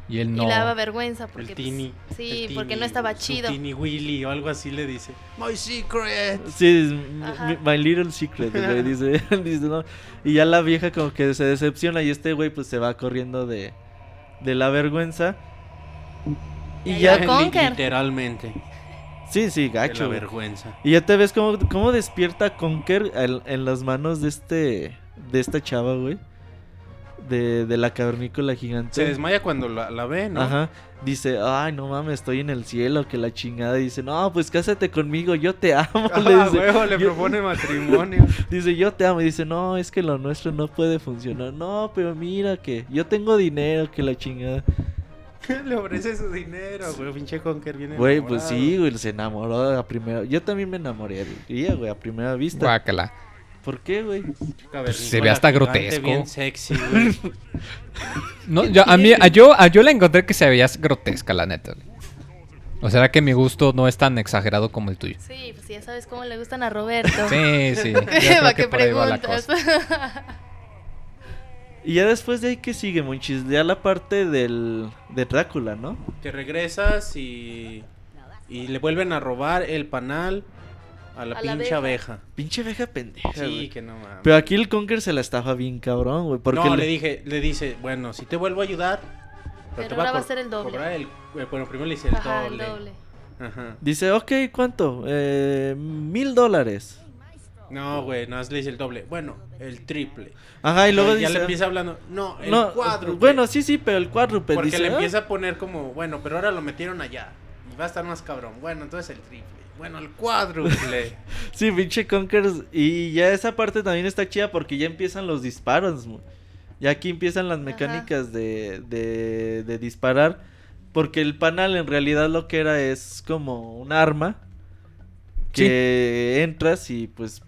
Y él no... y le daba vergüenza porque El pues, sí, el porque no estaba chido. Tini Willy o algo así le dice. My secret. Sí, Ajá. My Little Secret, güey, dice, dice, ¿no? Y ya la vieja como que se decepciona y este güey pues se va corriendo de, de la vergüenza. Y Ya. Literalmente. sí, sí, de la gacho. vergüenza. Y ya te ves cómo, cómo despierta Conker al- en las manos de este, de esta chava, güey. De, de la cavernícola gigante. Se desmaya cuando la, la ve, ¿no? Ajá. Dice, ay, no mames, estoy en el cielo, que la chingada. Y dice, no, pues cásate conmigo, yo te amo. Ah, le dice. huevo, le Yo- propone matrimonio. Dice, yo te amo. Y dice, no, es que lo nuestro no puede funcionar. No, pero mira que yo tengo dinero, que la chingada. le ofrece su dinero, güey. Pinche Conker viene. Güey, pues sí, güey, se enamoró a primera. Yo también me enamoré, güey, a primera vista. Guácala. ¿Por qué, güey? Se ve hasta grotesco. Bien sexy, güey. No, yo, a mí, a yo, a yo la encontré que se veía grotesca, la neta. güey. O sea que mi gusto no es tan exagerado como el tuyo. Sí, pues ya sabes cómo le gustan a Roberto. Sí, sí. ¿Para que qué por ahí va la preguntas? cosa. Y ya después de ahí, ¿qué sigue, Monchis? Ya la parte del, de Drácula, ¿no? que regresas y. Y le vuelven a robar el panal a la A pinche abeja. abeja. Pinche vieja pendeja, Sí, que no mames. Pero aquí el Conker se la estafa bien cabrón, güey. Porque no, le- le dije, le dice, bueno, si te vuelvo a ayudar, Pero te ahora va a ser el doble. el- eh, bueno, primero le dice el Ajá, el doble. Ajá. dice, ok, ¿cuánto? Eh, mil dólares. No, güey, nada más le dice el doble. Bueno, el triple. Ajá, y luego ya dice... le empieza hablando, no, el no, cuádruple. Bueno, sí, sí, pero el cuádruple. Porque dice, le "Ah". empieza a poner como, bueno, pero ahora lo metieron allá. Y va a estar más cabrón. Bueno, entonces el triple. Bueno, el cuádruple. Sí, pinche Conkers. Y ya esa parte también está chida porque ya empiezan los disparos. Ya aquí empiezan las mecánicas de, de, de disparar. Porque el panal en realidad lo que era es como un arma. Que entras y pues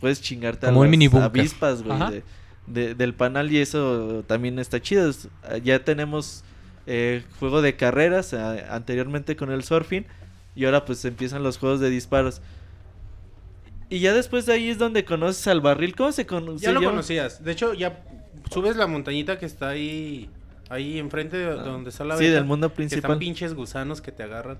puedes chingarte Como a las mini avispas, güey, de- de- del panal. Y eso también está chido. Ya tenemos eh, juego de carreras eh, anteriormente con el surfing. Y ahora pues empiezan los juegos de disparos. Y ya después de ahí es donde conoces al barril. ¿Cómo se conoce? ya lo conocías. De hecho, ya subes la montañita que está ahí, ahí enfrente de Ah, donde está la sí, del mundo que están principal. pinches gusanos que te agarran.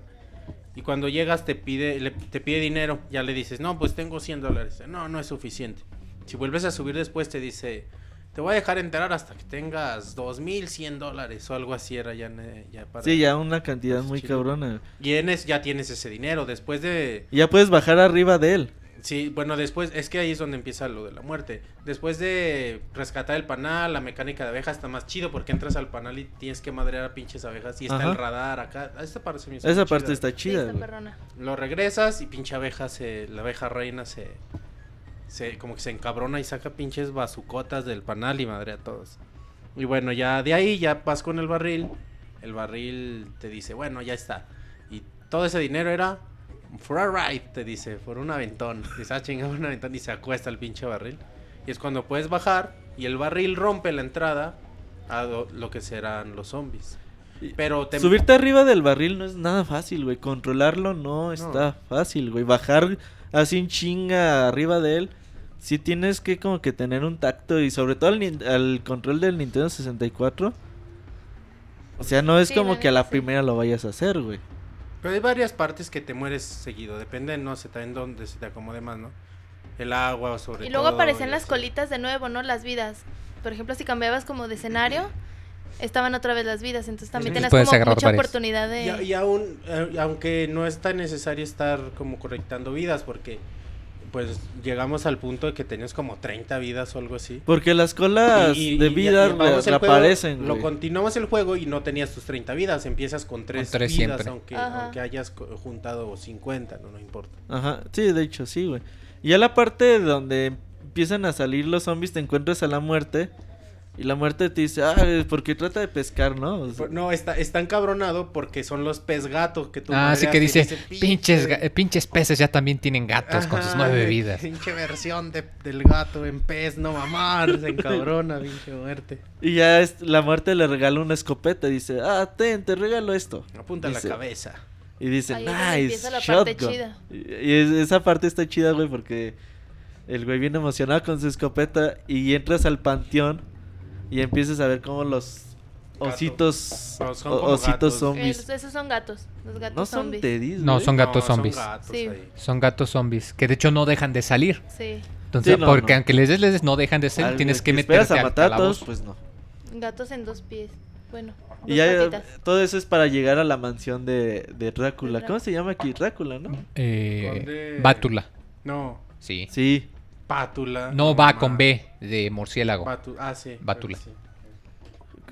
Y cuando llegas te pide, le- te pide dinero. Ya le dices, no, pues tengo 100 dólares. No, no es suficiente. Si vuelves a subir después te dice, te voy a dejar enterar hasta que tengas 2100 dólares o algo así era ya, ya para... Sí, ya una cantidad muy chido. cabrona. Tienes, ya tienes ese dinero. Después de... Y ya puedes bajar arriba de él. Sí, bueno, después, es que ahí es donde empieza lo de la muerte. Después de rescatar el panal, la mecánica de abejas está más chido porque entras al panal y tienes que madrear a pinches abejas y está Ajá. el radar acá. Esta parte se me hizo Esa parte chida. está Sí, chida, está. Lo regresas y pinche abeja se, la abeja reina se, se, como que se encabrona y saca pinches bazucotas del panal y madre a todos. Y bueno, ya de ahí ya vas con el barril. El barril te dice, bueno, ya está. Y todo ese dinero era for a ride, te dice, por un aventón. Dice, ah, chingado, un aventón y se acuesta el pinche barril. Y es cuando puedes bajar y el barril rompe la entrada a lo que serán los zombies. Pero te... Subirte arriba del barril no es nada fácil, güey. Controlarlo no está fácil, güey. Bajar así en chinga arriba de él. Sí tienes que como que tener un tacto y sobre todo al, nin- al control del Nintendo 64. O sea, no es Sí, como que a la sí. primera lo vayas a hacer, güey. Pero hay varias partes que te mueres seguido, depende, no sé, también donde se te acomode más, ¿no? El agua, sobre Y luego todo, aparecían y las así. colitas de nuevo, ¿no? Las vidas. Por ejemplo, si cambiabas como de escenario, estaban otra vez las vidas. Entonces también Sí. tenías como mucha varias. oportunidad de... Y, y aún, eh, aunque no es tan necesario estar como correctando vidas, porque pues llegamos al punto de que tenías como 30 vidas o algo así. Porque las colas Y- y- de y- vida y acabamos el juego, reaparecen, Lo continuamos el juego y no tenías tus 30 vidas, empiezas con 3 tres vidas, siempre. aunque, aunque hayas co- juntado 50, no, no importa. Ajá, sí, de hecho, sí, güey. Y ya la parte donde empiezan a salir los zombies, te encuentras a la muerte. Y la muerte te dice, ah, porque trata de pescar, ¿no? O sea, No, está, está encabronado porque son los pez gatos que tú Ah, sí madreas que dice, pinches, eh, pinches peces ya también tienen gatos con sus nueve vidas. Pinche versión de, del gato en pez, no mamar, se encabrona, pinche muerte. Y ya es- la muerte le regala una escopeta y dice, ah, ten, te regalo esto. Apunta a la Dice- cabeza. Y dice, Ahí nice, empieza la parte shotgun. chida. Y, y es- esa parte está chida, güey, porque el güey viene emocionado con su escopeta y entras al panteón y empiezas a ver cómo los Gato. ositos, No, son ositos gatos. Eh, zombies. los- esos son gatos. Los gatos no son zombies. No, son gatos No, zombies. gatos Sí. Son gatos zombies, que de hecho no dejan de salir. Sí. Entonces, Sí, no, porque no. aunque les des, les des, no dejan de salir, Al tienes que meterte a matar a todos, pues no. Gatos en dos pies. Bueno, Y ya todo eso es para llegar a la mansión de, de Drácula. ¿Cómo se llama aquí? Drácula, ¿no? Eh, Conde- Bátula, No, sí. Sí. Pátula. No va mamá. con B de murciélago. Batu- ah, sí. Bátula. sí.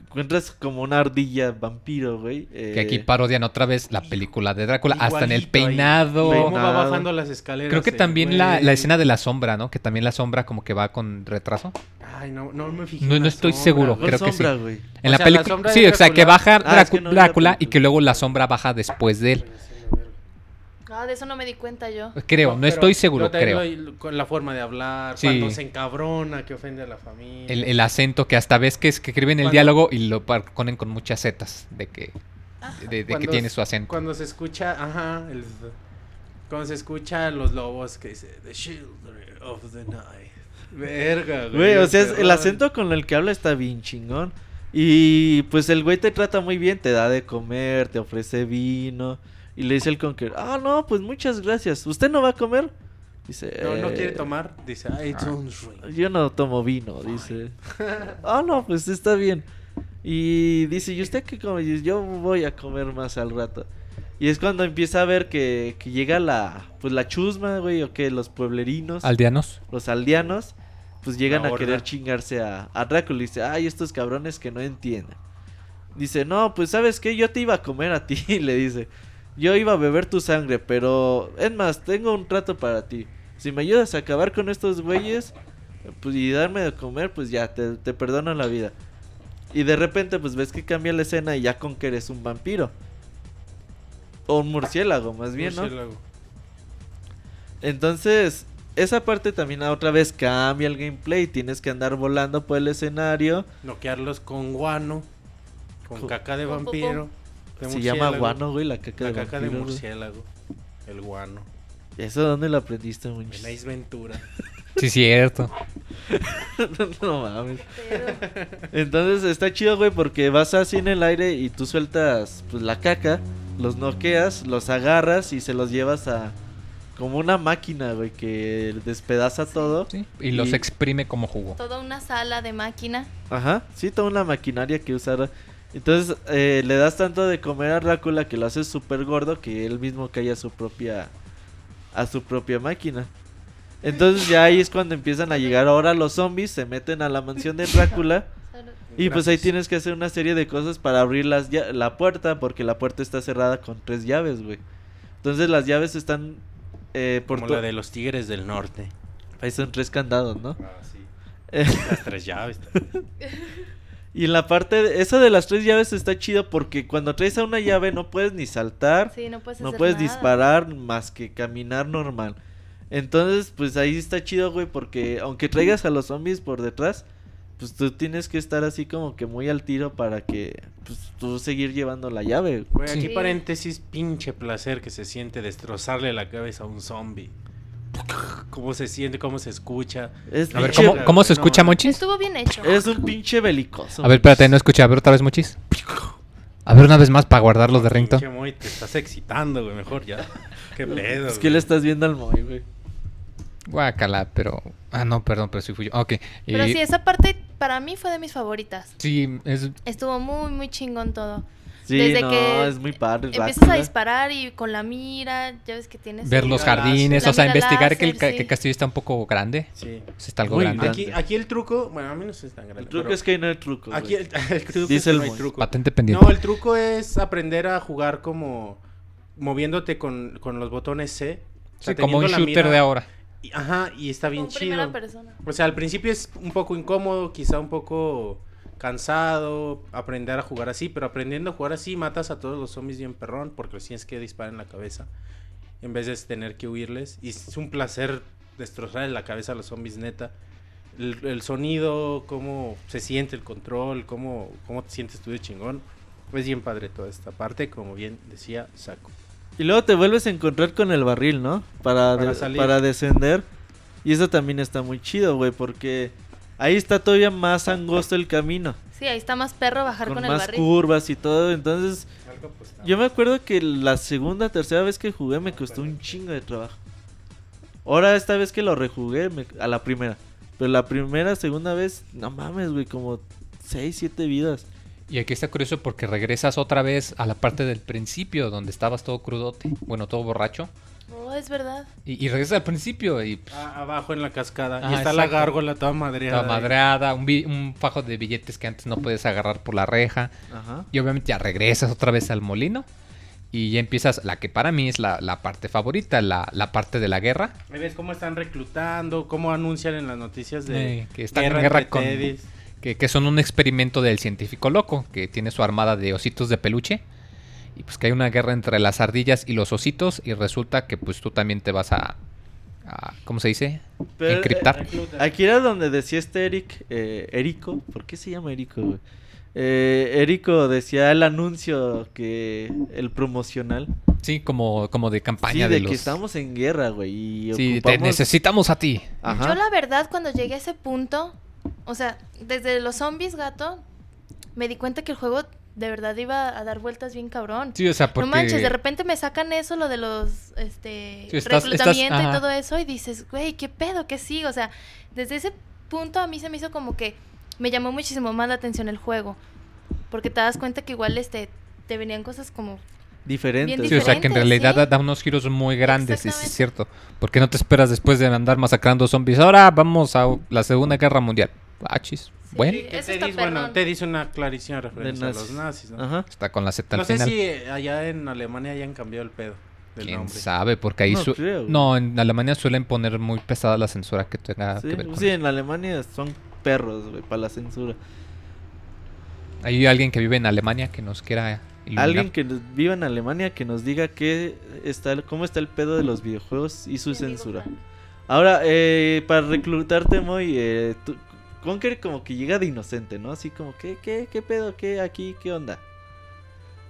Encuentras como una ardilla vampiro, güey. eh, Que aquí parodian otra vez la película de Drácula, hasta en el Igualito ahí. peinado. ¿Cómo va bajando las escaleras? Creo que el también la, la escena de la sombra, ¿no? Que también la sombra como que va con retraso. Ay, no, no me fijé. No- en no la estoy sombra, seguro, güey. ¿cuál creo que sí. sombra, güey? En O la película. sombra Sí, o sea, que Drácula- baja Ah, es Drácu- que no Drácula y que luego la sombra baja después de él. Ah, de eso no me di cuenta yo. Creo, no, pero- estoy seguro, creo. con la forma de hablar, Sí. cuando se encabrona, que ofende a la familia. El, el acento que hasta ves que, es, que escriben el Cuando- diálogo y lo ponen con muchas zetas de que, de, de que Cuando tiene su acento. Cuando se escucha, ajá, el- cuando se escucha a los lobos que dice The Children of the Night. Verga, güey. Güey, o sea, es- el acento con el que habla está bien chingón. Y pues el güey te trata muy bien, te da de comer, te ofrece vino. Y le dice el Conquer, ah, no, pues muchas gracias. ¿Usted no va a comer? Dice, No, no quiere "Eh, tomar. Dice, I don't drink. Yo no tomo vino, dice. Ah, no, pues está bien. Y dice, ¿y usted qué come? Y dice, yo voy a comer más al rato. Y es cuando empieza a ver que, que llega la, pues la chusma, güey, o que los pueblerinos, Aldeanos. los aldeanos, pues llegan a querer chingarse a, a Drácula. Y dice, ay, estos cabrones que no entienden. Dice, no, pues sabes qué, yo te iba a comer a ti, le dice. Yo iba a beber tu sangre, pero es más, tengo un trato para ti. Si me ayudas a acabar con estos güeyes pues, y darme de comer, pues ya, te, te perdono la vida. Y de repente, pues ves que cambia la escena y ya con que eres un vampiro. O un murciélago, más bien, ¿no? Murciélago. Entonces, esa parte también otra vez cambia el gameplay. Tienes que andar volando por el escenario. Noquearlos con guano, con Con- caca de vampiro. De Se llama guano, güey, la caca La de caca de güey. murciélago. El guano. ¿Eso dónde lo aprendiste, muchachos? En Ace Ventura. Sí, cierto. no mames. Entonces está chido, güey, porque vas así en el aire y tú sueltas pues la caca, los noqueas, los agarras y se los llevas a como una máquina, güey, que despedaza todo. Sí, Y los exprime como jugo. Toda una sala de máquina. Ajá, sí, toda una maquinaria que usara. Entonces eh, le das tanto de comer a Drácula que lo haces súper gordo que él mismo cae a su propia a su propia máquina. Entonces ya ahí es cuando empiezan a llegar ahora los zombies, se meten a la mansión de Drácula y pues ahí tienes que hacer una serie de cosas para abrir las la puerta porque la puerta está cerrada con tres llaves, güey. Entonces las llaves están eh, por Como la de los tigres del norte. ahí son tres candados, ¿no? Ah, sí. Eh, Las tres llaves. Y en la parte, de, eso de las tres llaves está chido porque cuando traes a una llave no puedes ni saltar, Sí, no puedes no hacer puedes nada. disparar más que caminar normal. Entonces, pues ahí está chido, güey, porque aunque traigas a los zombies por detrás, pues tú tienes que estar así como que muy al tiro para que, pues tú seguir llevando la llave. Güey, aquí Sí. paréntesis, pinche placer que se siente destrozarle la cabeza a un zombie. ¿Cómo se siente? ¿Cómo se escucha? Es, A ver, ¿cómo, cómo se No, escucha, no. Monchis? Estuvo bien hecho. es un pinche belicoso. A ver, espérate, no escuché. A ver otra vez, Monchis. A ver una vez más para guardarlos de ringtone. Pinche Moy, te estás excitando, güey. Mejor ya. Qué pedo. Es que le estás viendo al Moy, güey. Guácala, pero. Ah, no, perdón, pero sí fui yo. Ok. Pero y- sí, esa parte para mí fue de mis favoritas. Sí, es. Estuvo muy, muy chingón todo. Sí, Desde no, que es muy padre. Empiezas a disparar y con la mira, ya ves que tienes... Ver los jardines, láser. o sea, investigar que el, láser, ca- sí. que el castillo está un poco grande. Sí. Está algo Muy grande. Aquí, aquí el truco, bueno, a mí no sé si es tan grande. El truco pero es que no hay truco. Aquí el, el truco Dice es el no hay Moy. truco. Patente pendiente. No, el truco es aprender a jugar como moviéndote con, con los botones C. O sea, Sí, como un shooter mira- de ahora. y- ajá, y está bien Como primera chido. persona. O sea, al principio es un poco incómodo, quizá un poco cansado aprender a jugar así, pero aprendiendo a jugar así matas a todos los zombies bien perrón porque los tienes que disparar en la cabeza en vez de tener que huirles. Y es un placer destrozar en la cabeza a los zombies neta. El, el sonido, cómo se siente el control, cómo, cómo te sientes tú de chingón. Es bien padre toda esta parte, como bien decía Saco. Y luego te vuelves a encontrar con el barril, ¿no? Para, Para de- salir. para descender. Y eso también está muy chido, güey, porque ahí está todavía más angosto el camino. Sí, ahí está más perro bajar Con, con, el más barril. curvas y todo. Entonces, yo me acuerdo que la segunda, tercera vez que jugué me costó un chingo de trabajo. Ahora esta vez que lo rejugué, me- a la primera. Pero la primera, segunda vez, no mames, güey, como 6, 7 vidas. Y aquí está curioso porque regresas otra vez a la parte del principio donde estabas todo crudote, bueno, todo borracho. Oh, es verdad. Y, y regresas al principio y pues, Ah, abajo en la cascada. Ah, y está la gárgola toda madreada. estaba madreada, un, fajo de billetes que antes no puedes agarrar por la reja. Ajá. Y obviamente ya regresas otra vez al molino. Y ya empiezas la que para mí es la, la parte favorita, la, la parte de la guerra. Ahí ves cómo están reclutando, cómo anuncian en las noticias de Eh, que están en guerra con- que son un experimento del científico loco, que tiene su armada de ositos de peluche. Y pues que hay una guerra entre las ardillas y los ositos. Y resulta que pues tú también te vas a... a- ¿Cómo se dice? Pero, Encriptar. eh, Aquí era donde decía este Eric, eh, Erico, ¿por qué se llama Erico, güey? Eh, Erico decía el anuncio que el promocional. Sí, como, como de Sí, campaña de de, que los... estamos en guerra, güey. Y Sí, te necesitamos a ti. Ajá. Yo la verdad cuando llegué a ese punto, o sea, desde los zombies, gato, me di cuenta que el juego de verdad iba a dar vueltas bien cabrón. Sí, o sea, porque... No manches, de repente me sacan eso, lo de los, este, Sí, estás- reclutamiento estás- y todo eso, y dices, güey, ¿qué pedo? ¿Qué sigue? O sea, desde ese punto a mí se me hizo como que me llamó muchísimo más la atención el juego. Porque te das cuenta que igual, este, te venían cosas como... Diferente. Bien Sí, o sea, que en realidad sí. da, unos giros muy grandes, sí, sí, es cierto. Porque no te esperas después de andar masacrando zombies. Ahora vamos a la Segunda Guerra Mundial. Ah, chis. Sí, Bueno, eso te está dice, bueno, perrón. te dice una clarísima referencia a los nazis. ¿no? Ajá. está con la Z al No sé final. si eh, allá en Alemania hayan cambiado el pedo del ¿Quién nombre. sabe? Porque ahí... No su- creo, güey. no, en Alemania suelen poner muy pesada la censura que tenga Sí, que ver con sí, eso. en Alemania son perros, güey, para la censura. Hay alguien que vive en Alemania que nos quiera iluminar. Alguien que nos- viva en Alemania que nos diga qué está, el- cómo está el pedo de los videojuegos y su censura. Ahora, eh, para reclutarte, Moy, eh, tú- Conker como que llega de inocente, ¿no? Así como, ¿qué, qué, qué pedo, qué aquí, qué onda?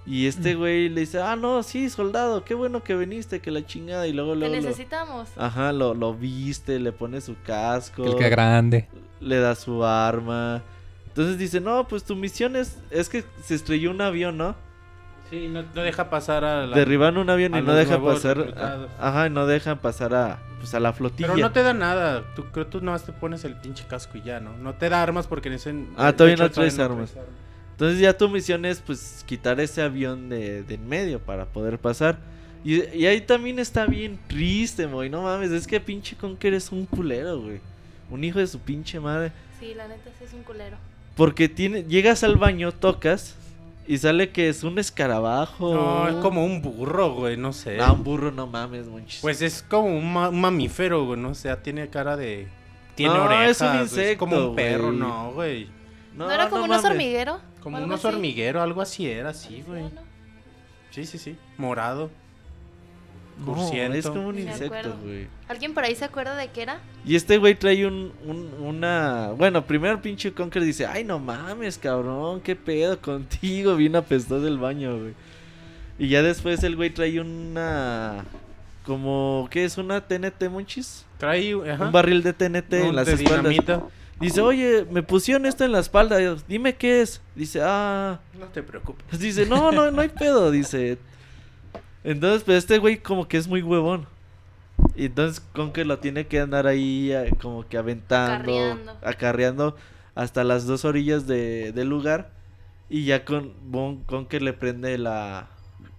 Y este Mm. güey le dice, ah, no, sí, soldado, qué bueno que viniste, que la chingada. Y luego, Te luego, lo- necesitamos. ajá, lo, lo viste, le pone su casco, El que grande. le da su arma. Entonces dice, no, pues tu misión es, es que se estrelló un avión, ¿no? Sí, no, no deja pasar a la... Derriban un avión a y no deja pasar. a- ajá, y no dejan pasar a, pues, a la flotilla. Pero no te da nada. Tú, creo que tú nomás te pones el pinche casco y ya, ¿no? No te da armas porque en ese... Ah, todavía no traes armas. Entonces ya tu misión es pues quitar ese avión de, de en medio para poder pasar. Y, y ahí también está bien triste, güey. No mames, es que pinche Conker es un culero, güey. Un hijo de su pinche madre. Sí, la neta sí es un culero. Porque tiene, llegas al baño, tocas y sale que es un escarabajo. No, es como un burro, güey, no sé. Ah, un burro, no mames, monchis. Pues es como un, ma- un mamífero, güey, no sé, tiene cara de... Tiene No, orejas, es un como un perro, güey. no, güey. ¿No, era como un oso mames. hormiguero? Como ¿O un algo oso así? hormiguero, algo así era, sí, güey. ¿no? Sí, sí, sí. Morado. No, es como un insecto, güey. ¿Alguien por ahí se acuerda de qué era? Y este güey trae un, un- una... Bueno, primero el pinche Conker dice, ay, no mames, cabrón, qué pedo contigo, bien apestoso del baño, güey. Y ya después el güey trae una... Como, ¿qué es? ¿Una TNT, monchis? Trae ajá, Un barril de TNT en las de espaldas. dinamita. Dice, oye, me pusieron esto en la espalda, dime qué es. Dice, ah... No te preocupes. Dice, no, no, no hay pedo, dice. Entonces, pues este güey como que es muy huevón. Y entonces con que lo tiene que andar ahí eh, como que aventando, Acarreando. acarreando hasta las dos orillas de, del lugar. Y ya con, bon- con que le prende la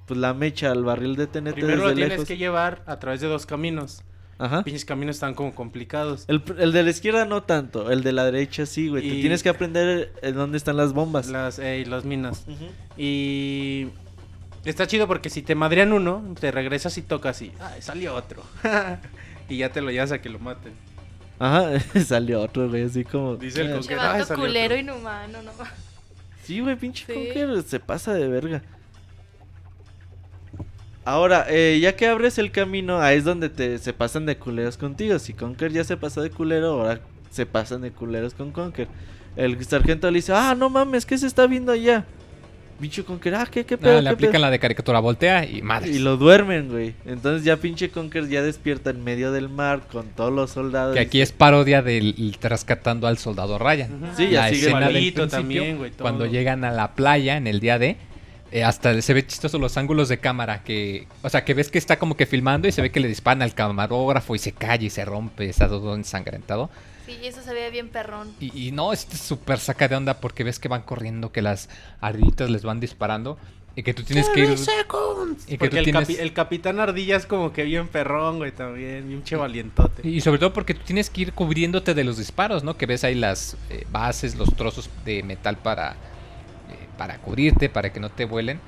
pues la mecha al barril de TNT Primero lo desde tienes lejos. que llevar a través de dos caminos. Ajá. Pinches caminos están como complicados. El, el de la izquierda no tanto, el de la derecha sí, güey. Te Y- tienes que aprender en dónde están las bombas. Las, eh, las minas. Ujú. Y está chido porque si te madrean uno, te regresas y tocas y ay, salió otro. y ya te lo llevas a que lo maten. Ajá, salió otro, güey, así como... Dice el "Ah, con que- Llevando ay, salió culero otro". inhumano, ¿no? Sí, güey, pinche Sí. Conker se pasa de verga. Ahora, eh, ya que abres el camino, ahí es donde te, se pasan de culeros contigo. Si Conker ya se pasó de culero, ahora se pasan de culeros con Conker. El sargento le dice, ah, no mames, ¿qué se está viendo allá? Pinche Conker, ah, ¿qué, qué pedo? Ah, le qué pedo?" aplican la de caricatura, voltea y madre. Y lo duermen, güey. Entonces ya pinche Conker ya despierta en medio del mar con todos los soldados. Que aquí es parodia del el rescatando al soldado Ryan. Sí, ya la sigue escena del también, güey, todo. cuando llegan a la playa en el día de eh, hasta se ve chistoso los ángulos de cámara que o sea que ves que está como que filmando y se ve que le disparan al camarógrafo y se cae y se rompe está todo ensangrentado Sí, eso se ve bien perrón. y, y no este es súper saca de onda porque ves que van corriendo que las ardillitas les van disparando y que tú tienes que ir y que Porque tú el, tienes capi- el capitán ardilla es como que bien perrón, güey, también. Bien che valientote. Y sobre todo porque tú tienes que ir cubriéndote de los disparos, ¿no? Que ves ahí las eh, bases, los trozos de metal para, eh, para cubrirte, para que no te vuelen.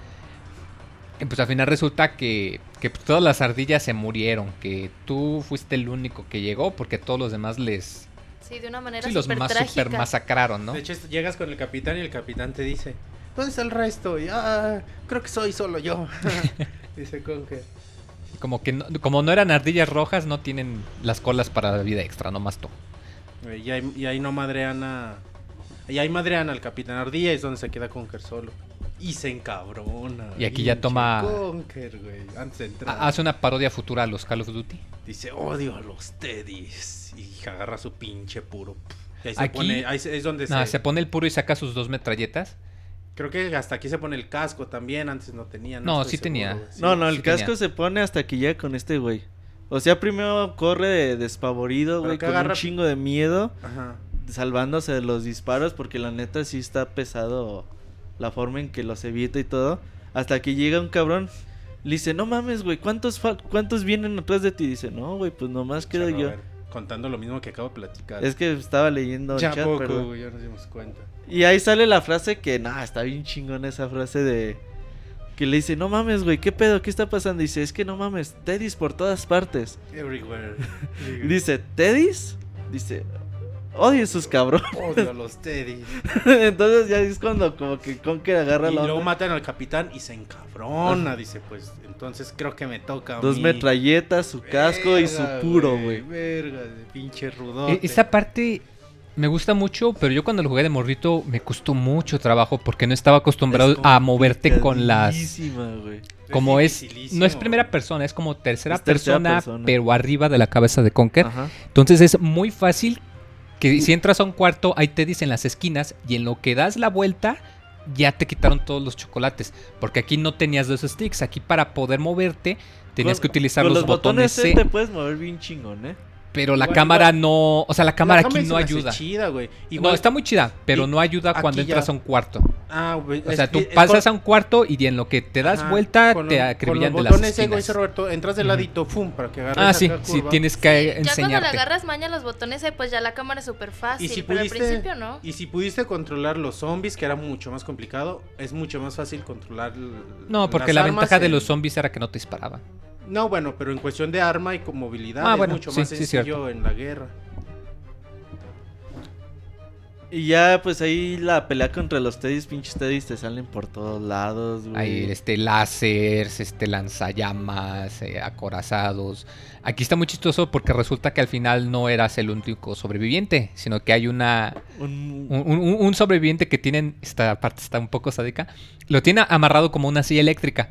Y pues al final resulta que, que todas las ardillas se murieron, que tú fuiste el único que llegó porque todos los demás les... Sí, de una manera Sí, los súper más trágica. super masacraron, ¿no? De hecho, llegas con el capitán y el capitán te dice, ¿dónde está el resto? Y, ah, creo que soy solo yo. dice Conker. Como que no, como no eran ardillas rojas, no tienen las colas para la vida extra, nomás tú. Güey, Y ahí, y ahí no madrean a... Y ahí madrean al capitán ardilla y es donde se queda Conker solo. Y se encabrona. Y aquí ya toma- Conker, güey, antes de entrar. Ha- Hace una parodia futura a los Call of Duty. Dice, odio a los Teddys. Y agarra su pinche puro. Y ahí se Aquí- pone, ahí es donde No, se... se pone el puro y saca sus dos metralletas. Creo que hasta aquí se pone el casco también, antes no tenía. No, estoy sí tenía. No, no, el sí casco tenía. se pone hasta que llega con este güey. O sea, primero corre de- despavorido, güey, con agarra- un chingo de miedo, Ajá. salvándose de los disparos, porque la neta sí está pesado la forma en que los evita y todo. Hasta que llega un cabrón, le dice, no mames, güey, ¿cuántos, fal- ¿cuántos vienen atrás de ti? Dice, no, güey, pues nomás quedo yo. Contando lo mismo que acabo de platicar. Es que estaba leyendo ya chat, poco, ya nos dimos cuenta. Y ahí sale la frase que, nah, está bien chingón esa frase de... Que le dice, no mames, güey, ¿qué pedo? ¿Qué está pasando? Dice, es que no mames, Teddys por todas partes. Everywhere. Y dice, ¿Teddys? Dice, odio esos cabrones. Odio a los Teddy. Entonces ya es cuando como que Conker agarra Y la luego onda. matan al capitán y se encabrona. Dice, pues entonces creo que me toca. a Dos mí. metralletas, su casco y su puro, güey. Verga, de pinche E- rudote. Esta parte me gusta mucho, pero yo cuando lo jugué de morrito me costó mucho trabajo porque no estaba acostumbrado Es a moverte con las... güey. Como es... No es primera persona, es como tercera, Es tercera persona, persona. pero arriba de la cabeza de Conker. Ajá. Entonces es muy fácil que si entras a un cuarto hay Teddys en las esquinas y en lo que das la vuelta ya te quitaron todos los chocolates. Porque aquí no tenías dos sticks. Aquí para poder moverte tenías Con- que utilizar con los, botones C. te puedes mover bien chingón, ¿eh? Pero la Igual- cámara igual- no. O sea, la cámara La aquí cámara no ayuda. chida, güey. No, está muy chida, pero y no ayuda cuando ya- entras a un cuarto. Ah, güey. O sea, es tú pasas con- a un cuarto y en lo que te das Ajá, vuelta con te acribillan con de los las botones, dice Roberto, entras de Ujú. ladito, pum, para que agarres Ah, sí, sí, tienes que Ya cuando le enseñarte. agarras maña los botones, eh, pues ya la cámara es súper fácil. Y si pero pudiste, al principio no. y si pudiste controlar los zombies, que era mucho más complicado, es mucho más fácil controlar. No, porque las la ventaja de los zombies era que no te disparaban. No, bueno, pero en cuestión de arma y con movilidad Ah, es bueno, mucho sí, más sí, sencillo cierto. en la guerra. Y ya, pues ahí la pelea contra los Teddys, pinches Teddys te salen por todos lados, güey. Hay este láseres, este lanzallamas, eh, acorazados. Aquí está muy chistoso porque resulta que al final no eras el único sobreviviente, sino que hay una Un- un, un- un sobreviviente que tienen esta parte está un poco sádica. Lo tiene amarrado como una silla eléctrica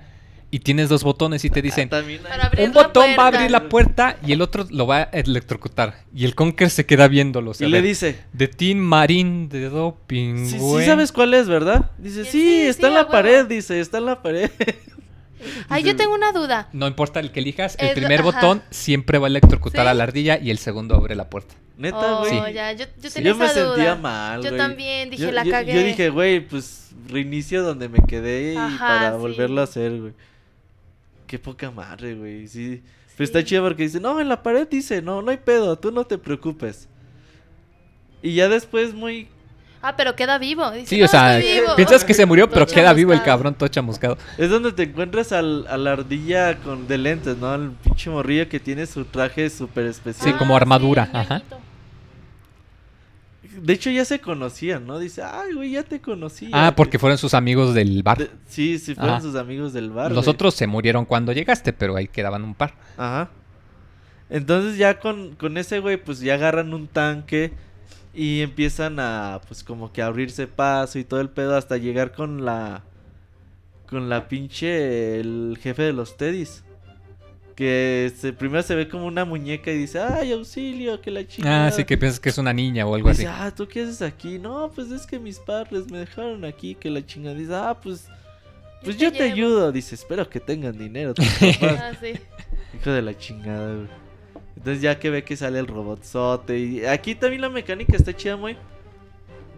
y tienes dos botones y te dicen Ah, hay- abrir un botón va a abrir la puerta y el otro lo va a electrocutar y el Conker se queda viéndolo. o sea, y le dice, de Team Marín de doping. sí, sí sabes cuál es, ¿verdad? Dice, Sí, sí, sí, está en la pared, dice, está en la pared. Ay, yo tengo una duda. No importa el que elijas, el Es- primer ajá. botón siempre va a electrocutar ¿Sí? a la ardilla y el segundo abre la puerta. Neta, Oh, güey. ya, yo, yo Sí. tenía Yo me duda. sentía mal, Yo también dije, Yo- la yo- cagué. Yo dije, güey, pues reinicio donde me quedé y para sí. volverlo a hacer, güey. Qué poca madre, güey. Sí. Pero está chido porque dice, no, en la pared dice, no, no hay pedo, tú no te preocupes. Y ya después muy... Ah, pero queda vivo. Dice, Sí, "No, o sea, estoy vivo". piensas que se murió, pero Todo queda vivo el cabrón, todo chamuscado. Es donde te encuentras al, a la ardilla con de lentes, ¿no? El pinche morrillo que tiene su traje súper especial. Sí, como armadura, ajá. De hecho ya se conocían, ¿no? Dice, ay, güey, ya te conocía. Ah, porque fueron sus amigos del bar. De- sí, sí, fueron Ajá. sus amigos del bar. Los güey. otros se murieron cuando llegaste, pero ahí quedaban un par. Ajá. Entonces ya con, con ese güey, pues ya agarran un tanque y empiezan a, pues como que abrirse paso y todo el pedo hasta llegar con la, con la pinche, el jefe de los Teddys. Que se, primero se ve como una muñeca y dice, ay, auxilio, que la chingada. Ah, sí, que piensas que es una niña o algo así. Dice, ah, ¿tú qué haces aquí? No, pues es que mis padres me dejaron aquí, que la chingada. Dice, ah, pues, pues yo te llevo". ayudo. Dice, espero que tengan dinero. tus papás". Ah, sí. Hijo de la chingada, güey. Entonces ya que ve que sale el robotzote. Y aquí también la mecánica está chida, muy.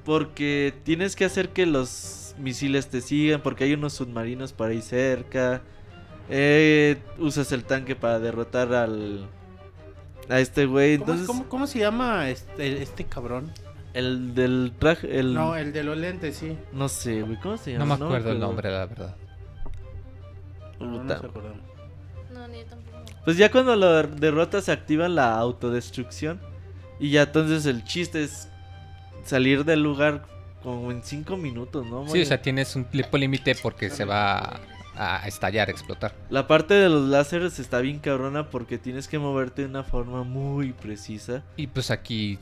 Porque tienes que hacer que los misiles te sigan. Porque hay unos submarinos por ahí cerca. Eh, usas el tanque para derrotar al. A este güey. ¿Cómo, Entonces, cómo- cómo se llama este, este cabrón? el del traje. El... No, el de los lentes, sí. No sé, güey. ¿Cómo se No llama? me acuerdo el nombre, la verdad. No, no se acordaba. No, ni yo tampoco. Pues ya cuando lo der- derrotas se activa la autodestrucción. Y ya entonces el chiste es salir del lugar como en 5 minutos, ¿no? Sí, o sea, tienes un tiempo límite porque se va a estallar, a explotar. La parte de los láseres está bien cabrona porque tienes que moverte de una forma muy precisa. Y pues aquí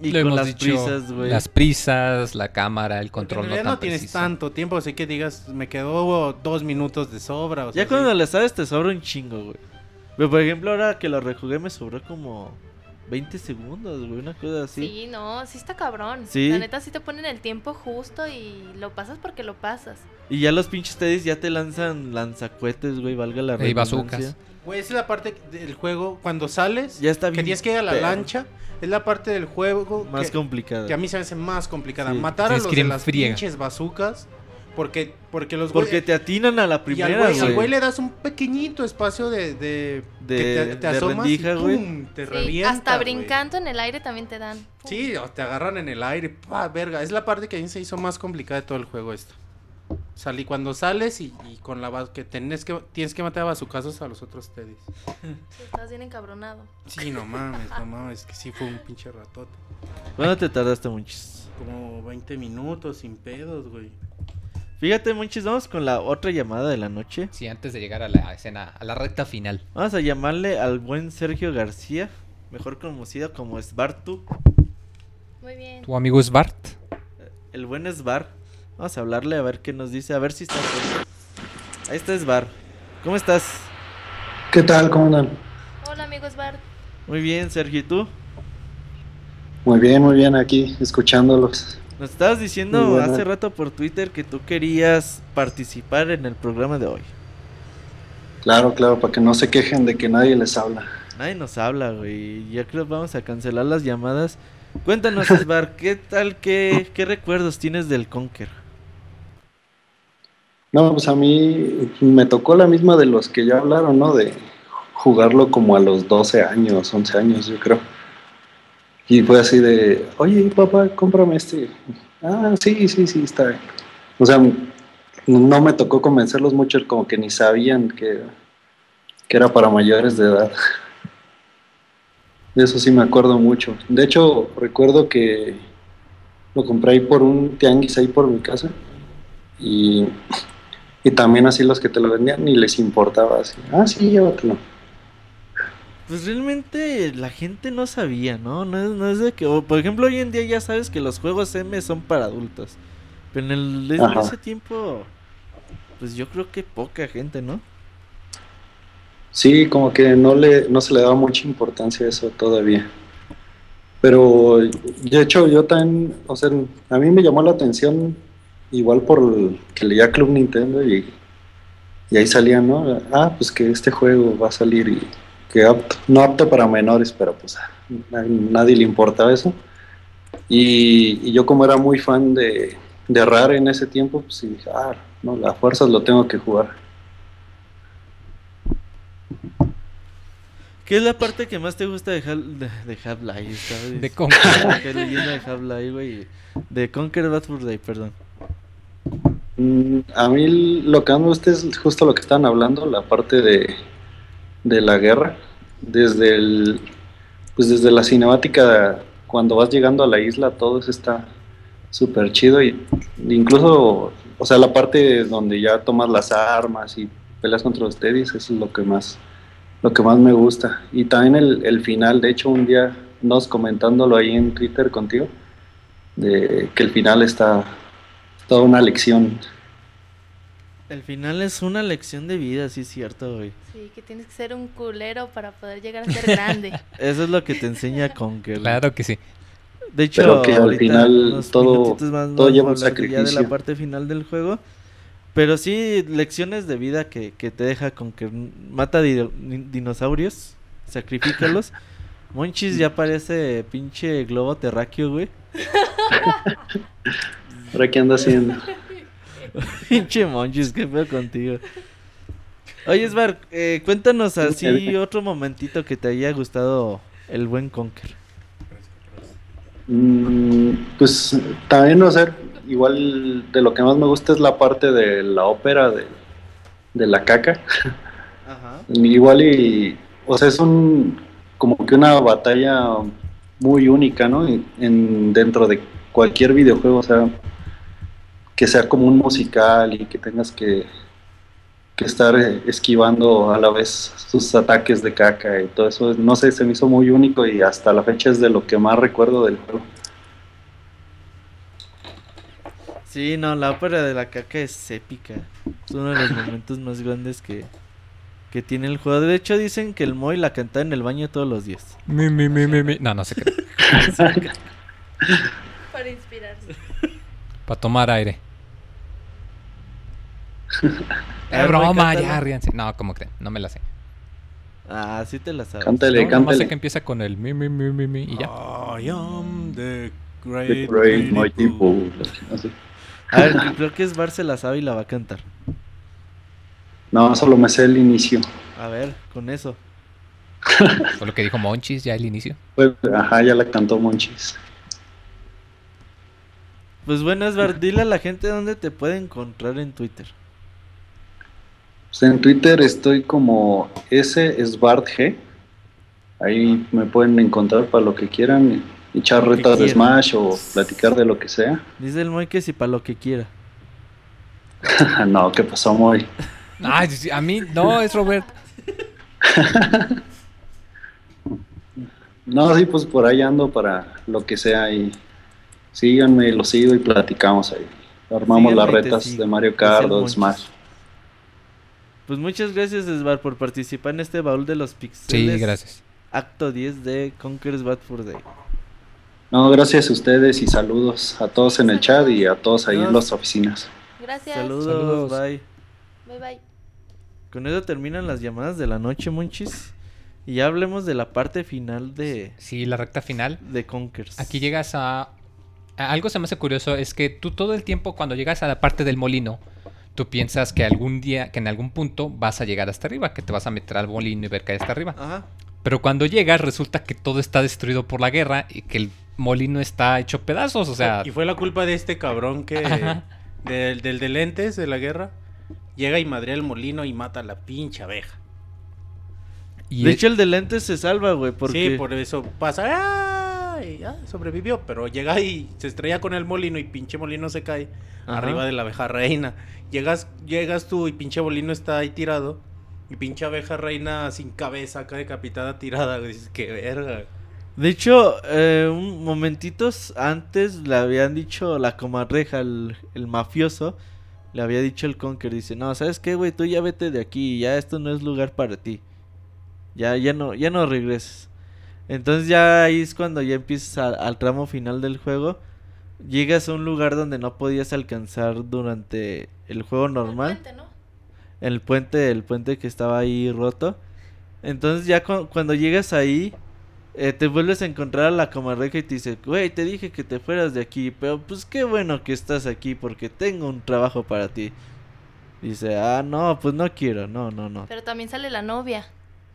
Y lo con hemos las dicho, prisas, güey. las prisas, la cámara, el control no tan no tienes preciso. tanto tiempo, así que digas, me quedó dos minutos de sobra. O sea, Ya cuando sí. le sabes te sobra un chingo, güey. Pero por ejemplo, ahora que lo rejugué me sobró como 20 segundos, güey, una cosa así. Sí, no, sí está cabrón. Sí. La neta sí te ponen el tiempo justo y lo pasas porque lo pasas. Y ya los pinches teddys ya te lanzan lanzacuetes, güey, valga la Y redundancia. bazucas. Güey, esa es la parte del juego, cuando sales, Ya está que bien. tienes que ir a la lancha, es la parte del juego Más que, complicada. que a mí se me hace más complicada. Sí. Matar a los que ir de en las friega. pinches bazucas, porque, porque los Porque te atinan a la y al primera, güey, al güey. güey le das un pequeñito espacio de, de, De- que te, te de asomas rendija, y güey. ¡pum! te Sí, revienta, hasta brincando en el aire también te dan. Sí, o te agarran en el aire. ¡pah! verga. Es la parte que a mí se hizo más complicada de todo el juego esto. Salí cuando sales y, y con la que tenés que tienes que matar a bazucazos a los otros teddys. Sí, estás bien encabronado. Sí, no mames, no mames, que sí fue un pinche ratote. ¿Cuándo te tardaste, Monchis? Como 20 minutos sin pedos, güey. Fíjate, Monchis, vamos con la otra llamada de la noche. Sí, antes de llegar a la escena, a la recta final. Vamos a llamarle al buen Sergio García, mejor conocido como Sbartu, Muy bien. Tu amigo es Bart. el buen Sbar. Vamos a hablarle a ver qué nos dice, a ver si está. Ahí está Sbar. ¿Cómo estás? ¿Qué tal? ¿Cómo andan? Hola amigos Bart. Muy bien, Sergio, ¿y tú? Muy bien, muy bien aquí, escuchándolos. Nos estabas diciendo hace rato por Twitter que tú querías participar en el programa de hoy. Claro, claro, para que no se quejen de que nadie les habla. Nadie nos habla, güey. Ya creo que vamos a cancelar las llamadas. Cuéntanos, Esbar, ¿qué tal, qué, qué recuerdos tienes del Conker? No, pues a mí me tocó la misma de los que ya hablaron, ¿no? De jugarlo como a los 12 años, 11 años, yo creo. Y fue así de, oye, papá, cómprame este. Ah, sí, sí, sí, está bien. O sea, no me tocó convencerlos mucho, como que ni sabían que, que era para mayores de edad. De eso sí me acuerdo mucho. De hecho, recuerdo que lo compré ahí por un tianguis ahí por mi casa. Y, y también así los que te lo vendían ni les importaba así. Ah, sí, llévatelo. Pues realmente la gente no sabía, ¿no? No es, no es de que, o, por ejemplo, hoy en día ya sabes que los juegos M son para adultos. Pero en, el, en ese tiempo, pues yo creo que poca gente, ¿no? Sí, como que no le no se le daba mucha importancia a eso todavía. Pero de hecho yo también, o sea, a mí me llamó la atención igual por el- que leía Club Nintendo y, y ahí salía, ¿no? Ah, pues que este juego va a salir y que apto- no apto para menores, pero pues a nadie le importaba eso. Y, y yo como era muy fan de, de Rare en ese tiempo, pues sí dije, ah, no, la fuerzas lo tengo que jugar. ¿Qué es la parte que más te gusta de, Hal- de, de Half-Life? ¿sabes? De leyenda de Half-Life, güey. De Conquer Bad Fur Day, perdón. Mm, A mí lo que más me gusta es justo lo que estaban hablando, la parte de, de la guerra. Desde el, pues desde la cinemática, cuando vas llegando a la isla, todo eso está súper chido. Y incluso, o sea, la parte donde ya tomas las armas y peleas contra los eso es lo que más, lo que más me gusta. Y también el, el final, de hecho, un día nos comentándolo ahí en Twitter contigo, de que el final está toda una lección. El final es una lección de vida, sí es cierto, güey. Sí, que tienes que ser un culero para poder llegar a ser grande. Eso es lo que te enseña Conker. Claro que sí. De hecho, Pero que al final unos todo- minutitos más, todo lleva a un hablar de- ya de la sacrificio. parte final del juego. Pero sí, lecciones de vida que, que te deja con que mata di- dinosaurios, sacrifícalos. Monchis ya parece pinche globo terráqueo, güey. ¿Ahora qué anda haciendo? pinche Monchis, qué feo contigo. Oye, Sbar, eh, cuéntanos así otro momentito que te haya gustado el buen Conker. Mm, pues también, o sea, igual de lo que más me gusta es la parte de la ópera de, de la caca. Ajá. Igual y, o sea, es un, como que una batalla muy única, ¿no? En- dentro de cualquier videojuego, o sea, que sea como un musical y que tengas que, que estar eh, esquivando a la vez sus ataques de caca y todo eso, no sé, se me hizo muy único y hasta la fecha es de lo que más recuerdo del juego. Sí, no, la ópera de la caca es épica. Es uno de los momentos más grandes que, que tiene el juego. De hecho, dicen que el Moy la canta en el baño todos los días. Mi, mi, mi, mi, mi. No, no sé qué. para inspirarse. Para tomar aire. Es ver, broma, ya ríanse. No, como creen, no me la sé. Ah, sí te la sabes. Cántale, No, nomás sé cántale. que empieza con el mi, mi, mi, mi, mi y ya. I am the The great, Great Mighty Bull. A ver, creo que es Bar se la sabe y la va a cantar. No, solo me sé el inicio. A ver, con eso. Fue lo que dijo Monchis ya al inicio. Pues, ajá, ya la cantó Monchis. Pues bueno, Esbar, dile a la gente dónde te puede encontrar en Twitter. Pues en Twitter estoy como SSBartG. Ahí me pueden encontrar para lo que quieran, echar Lo retas de. Smash o platicar de lo que sea. Dice el Moy que si para lo que quiera. no, ¿qué pasó, Moy? Ay, a mí no, es Robert. No, sí, pues por ahí ando para lo que sea y síganme, lo sigo y platicamos ahí. Armamos Síganme las retas de Mario Kart o. Smash. Pues muchas gracias, Esbar, por participar en este baúl de los Sí, pixeles. gracias. Acto 10 de Conquer's Bad Fur Day. No, gracias a ustedes y saludos a todos en el chat y a todos ahí en las oficinas. Gracias. Saludos, Saludos. bye. Bye bye. Con eso terminan las llamadas de la noche, Monchis. Y ya hablemos de la parte final de, Sí, la recta final. de Conkers. Aquí llegas a... a- Algo se me hace curioso es que tú todo el tiempo cuando llegas a la parte del molino, tú piensas que algún día, que en algún punto vas a llegar hasta arriba, que te vas a meter al molino y ver que hay hasta arriba. Ajá. Pero cuando llegas resulta que todo está destruido por la guerra y que el molino está hecho pedazos, o sea... Y fue la culpa de este cabrón que. Del, del de lentes de la guerra. Llega y madrea el molino y mata a la pinche abeja. y de es- hecho, el de lentes se salva, güey, porque... Sí, por eso pasa. ¡Ay! Ya sobrevivió, pero llega y se estrella con el molino y pinche molino se cae Ajá. arriba de la abeja reina. Llegas, llegas tú y pinche molino está ahí tirado. Y pinche abeja reina sin cabeza, acá decapitada, tirada. Dices, qué verga. De hecho, eh, un momentitos antes le habían dicho la comadreja, el, el mafioso, le había dicho el Conker, dice, no, ¿sabes qué, güey? Tú ya vete de aquí, ya esto no es lugar para ti. Ya, ya no, ya no regreses. Entonces ya ahí es cuando ya empiezas a- al tramo final del juego. Llegas a un lugar donde no podías alcanzar durante el juego normal. El puente, ¿no? el puente, el puente que estaba ahí roto. Entonces ya cu- cuando llegas ahí, eh, te vuelves a encontrar a la comadreja y te dice, güey, te dije que te fueras de aquí, pero pues qué bueno que estás aquí porque tengo un trabajo para ti. Dice, ah, no, pues no quiero, no, no, no. Pero también sale la novia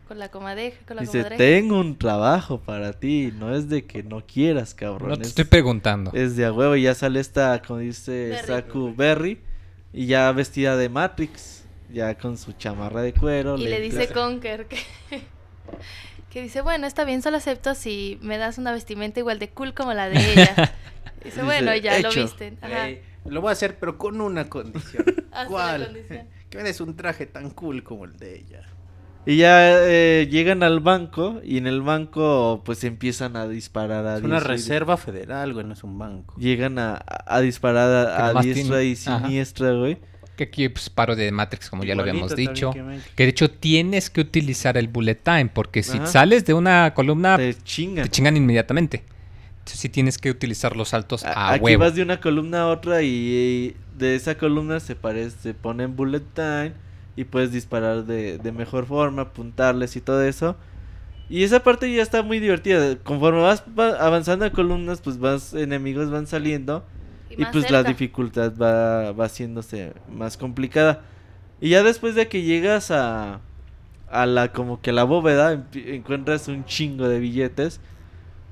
con la comadreja, con la Dice, comadreja. tengo un trabajo para ti, no es de que no quieras, cabrón. no te es- estoy preguntando. es de a huevo y ya sale esta, como dice Berry. Saku Berry, y ya vestida de Matrix, ya con su chamarra de cuero. Y le dice Conker que, que dice, bueno, está bien, solo acepto si me das una vestimenta igual de cool como la de ella. Dice, Dice, bueno, ya lo visten. Ajá. Ey, lo voy a hacer, pero con una condición. ¿Cuál? condición. que me des un traje tan cool como el de ella. Y ya eh, llegan al banco y en el banco pues empiezan a disparar a Es una y- reserva federal, güey, no es un banco. Llegan a, a disparar a, a diestra tiene- y siniestra, güey. Que aquí pues, paro de Matrix, como ya lo habíamos dicho. que me- Que de hecho tienes que utilizar el bullet time, porque si Ajá. sales de una columna, Te te chingan. chingan inmediatamente. Entonces sí tienes que utilizar los saltos A- a Aquí huevo. vas de una columna a otra y, y de esa columna se parece, se pone en bullet time y puedes disparar de, de mejor forma, apuntarles y todo eso. Y esa parte ya está muy divertida. Conforme vas va- avanzando en columnas, pues vas enemigos van saliendo y, pues la dificultad va, va haciéndose más complicada. Y ya después de que llegas a, a la como que la bóveda, encuentras un chingo de billetes.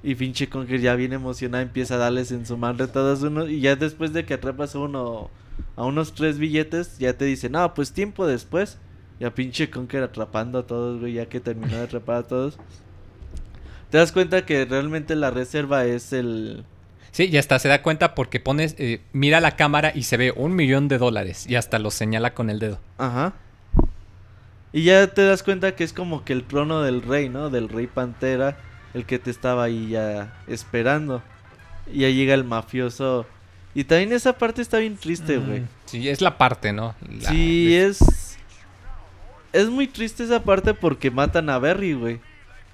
Y pinche Conker ya bien emocionada empieza a darles en su madre todos uno. Y ya después de que atrapas a uno, a unos tres billetes, ya te dice, no, pues tiempo después. Ya pinche Conker atrapando a todos, güey, ya que terminó de atrapar a todos. Te das cuenta que realmente la reserva es el... Sí, ya está, se da cuenta porque pones, eh, mira la cámara y se ve un millón de dólares y hasta lo señala con el dedo. Ajá. Y ya te das cuenta que es como que el trono del rey, ¿no? Del rey Pantera, el que te estaba ahí ya esperando. Y ya llega el mafioso. Y también esa parte está bien triste, güey. Mm, Sí, es la parte, ¿no? La- Sí, de- es... Es muy triste esa parte porque matan a Berry, güey.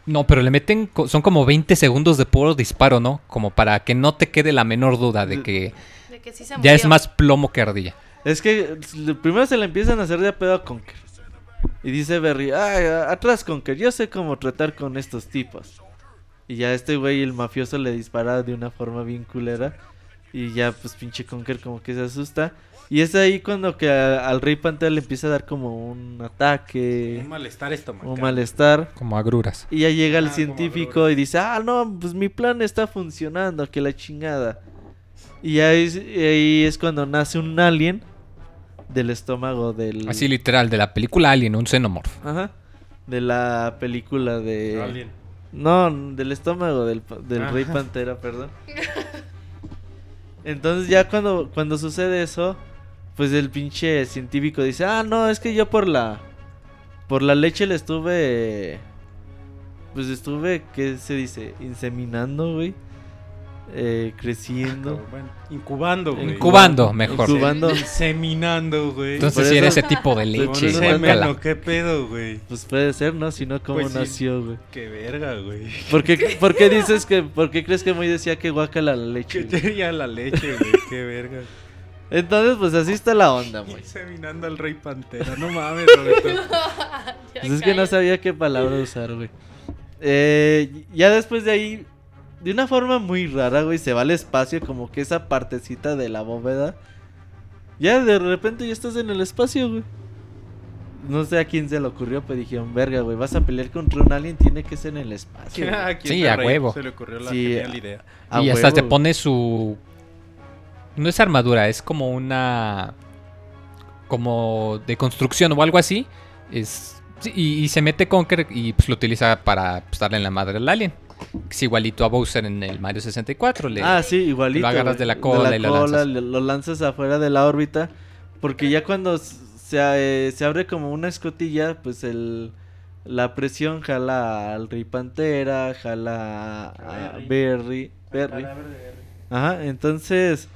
No, pero le meten, son como 20 segundos de puro disparo, ¿no? Como para que no te quede la menor duda de que De que sí se ya es más plomo que ardilla. Es que primero se le empiezan a hacer de a pedo a Conker. Y dice Berry, ay, a- atrás Conker, yo sé cómo tratar con estos tipos. Y ya este güey, el mafioso, le dispara de una forma bien culera. Y ya pues pinche Conker como que se asusta. Y es ahí cuando que a- al rey Pantera le empieza a dar como un ataque, Un malestar estomacal. un malestar. Como agruras. Y ya llega el Ah, científico y dice, ah, no, pues mi plan está funcionando, que la chingada. Y ahí, es- ahí es cuando nace un alien del estómago del... Así literal, de la película Alien, un xenomorph. Ajá. De la película de... Alien. No, del estómago del, del. Rey Pantera, perdón. Entonces ya cuando, cuando sucede eso, pues el pinche científico dice, ah, no, es que yo por la... Por la leche le estuve... Pues estuve, ¿qué se dice? Inseminando, güey. Eh, creciendo. Bueno, incubando, güey. Incubando, mejor. Incubando. Inseminando, güey. Entonces si era ese tipo de leche. eso- Semen, guácala. ¿o ¿qué pedo, güey? Pues puede ser, ¿no? Si no, ¿cómo Pues sí. nació, güey? Qué verga, güey. ¿Por qué, por qué dices que, por qué crees que muy decía que guacala la leche? Que tenía la leche, güey. Qué verga. Entonces, pues así está la onda, güey. Inseminando al rey pantera. No mames, Roberto. Pues es que no sabía qué palabra usar, güey. Eh, ya después de ahí, de una forma muy rara, güey, se va al espacio, como que esa partecita de la bóveda. Ya de repente ya estás en el espacio, güey. No sé a quién se le ocurrió, pero dijeron, verga, güey, vas a pelear contra un alien, tiene que ser en el espacio. güey". ¿A quién Sí, a rey huevo. Se le ocurrió la Sí, genial idea. A y hasta huevo, te pone su... No es armadura, es como una... Como de construcción o algo así. Es... sí, y, y se mete Conker y pues, lo utiliza para pues, darle en la madre al alien. Es igualito a Bowser en el Mario 64. Le... Ah, sí, igualito. Lo agarras de la cola y lo lanzas. le- lo lanzas afuera de la órbita. Porque ya cuando se, eh, se abre como una escotilla, pues el la presión jala al Rey Pantera, jala a Berry. Berry. Ajá, entonces.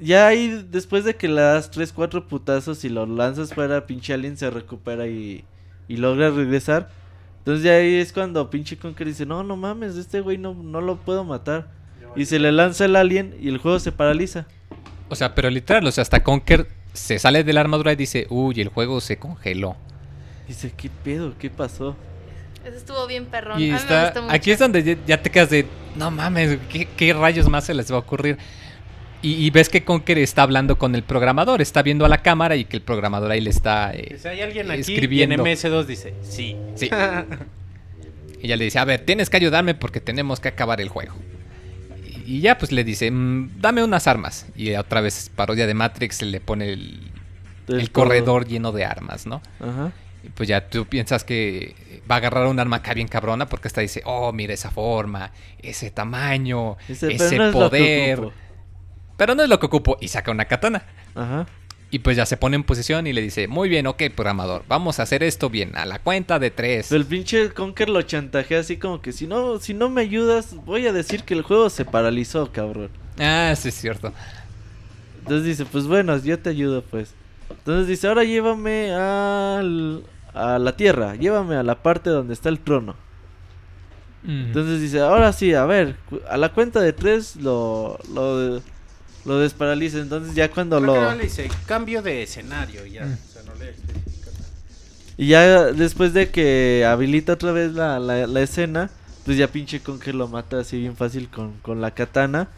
Ya ahí, después de que le das 3, 4 putazos y lo lanzas fuera, pinche alien se recupera y, y logra regresar. Entonces ya ahí es cuando pinche Conker dice, no, no mames, este güey no, no lo puedo matar. Y se le lanza el alien y el juego se paraliza. O sea, pero literal, o sea, hasta Conker se sale de la armadura y dice, uy, el juego se congeló. Dice, ¿qué pedo? ¿Qué pasó? Eso estuvo bien perrón. Y A mí me está, gustó mucho. aquí es donde ya, ya te quedas de, no mames, ¿qué, qué rayos más se les va a ocurrir? Y, y ves que Conker está hablando con el programador, está viendo a la cámara y que el programador ahí le está eh, Si hay alguien aquí escribiendo. y en MS2 dice, sí. Sí. Y ella le dice, a ver, tienes que ayudarme porque tenemos que acabar el juego. Y y ya pues le dice, "Mm, dame unas armas. Y otra vez parodia de Matrix le pone el, el El corredor lleno de armas, ¿no? Ajá. Y pues ya tú piensas que va a agarrar un arma acá bien cabrona porque hasta dice, oh, mira esa forma, ese tamaño, ese "Pero no es lo que poder. ocupo". Pero no es lo que ocupo. Y saca una katana. Ajá. Y pues ya se pone en posición y le dice, muy bien, ok, programador, vamos a hacer esto bien, a la cuenta de tres. Pero el pinche Conker lo chantajea así como que si no, si no me ayudas, voy a decir que el juego se paralizó, cabrón. Ah, sí es cierto. Entonces dice, pues bueno, yo te ayudo pues. Entonces dice, ahora llévame al, a la tierra, llévame a la parte donde está el trono. Mm. Entonces dice, ahora sí, a ver, a la cuenta de tres lo, lo, lo desparaliza. Entonces ya cuando Creo que lo... no le dice cambio de escenario y ya. Mm. O sea, no le. Y ya después de que habilita otra vez la, la, la escena, pues ya pinche Conker lo mata así bien fácil con, con la katana.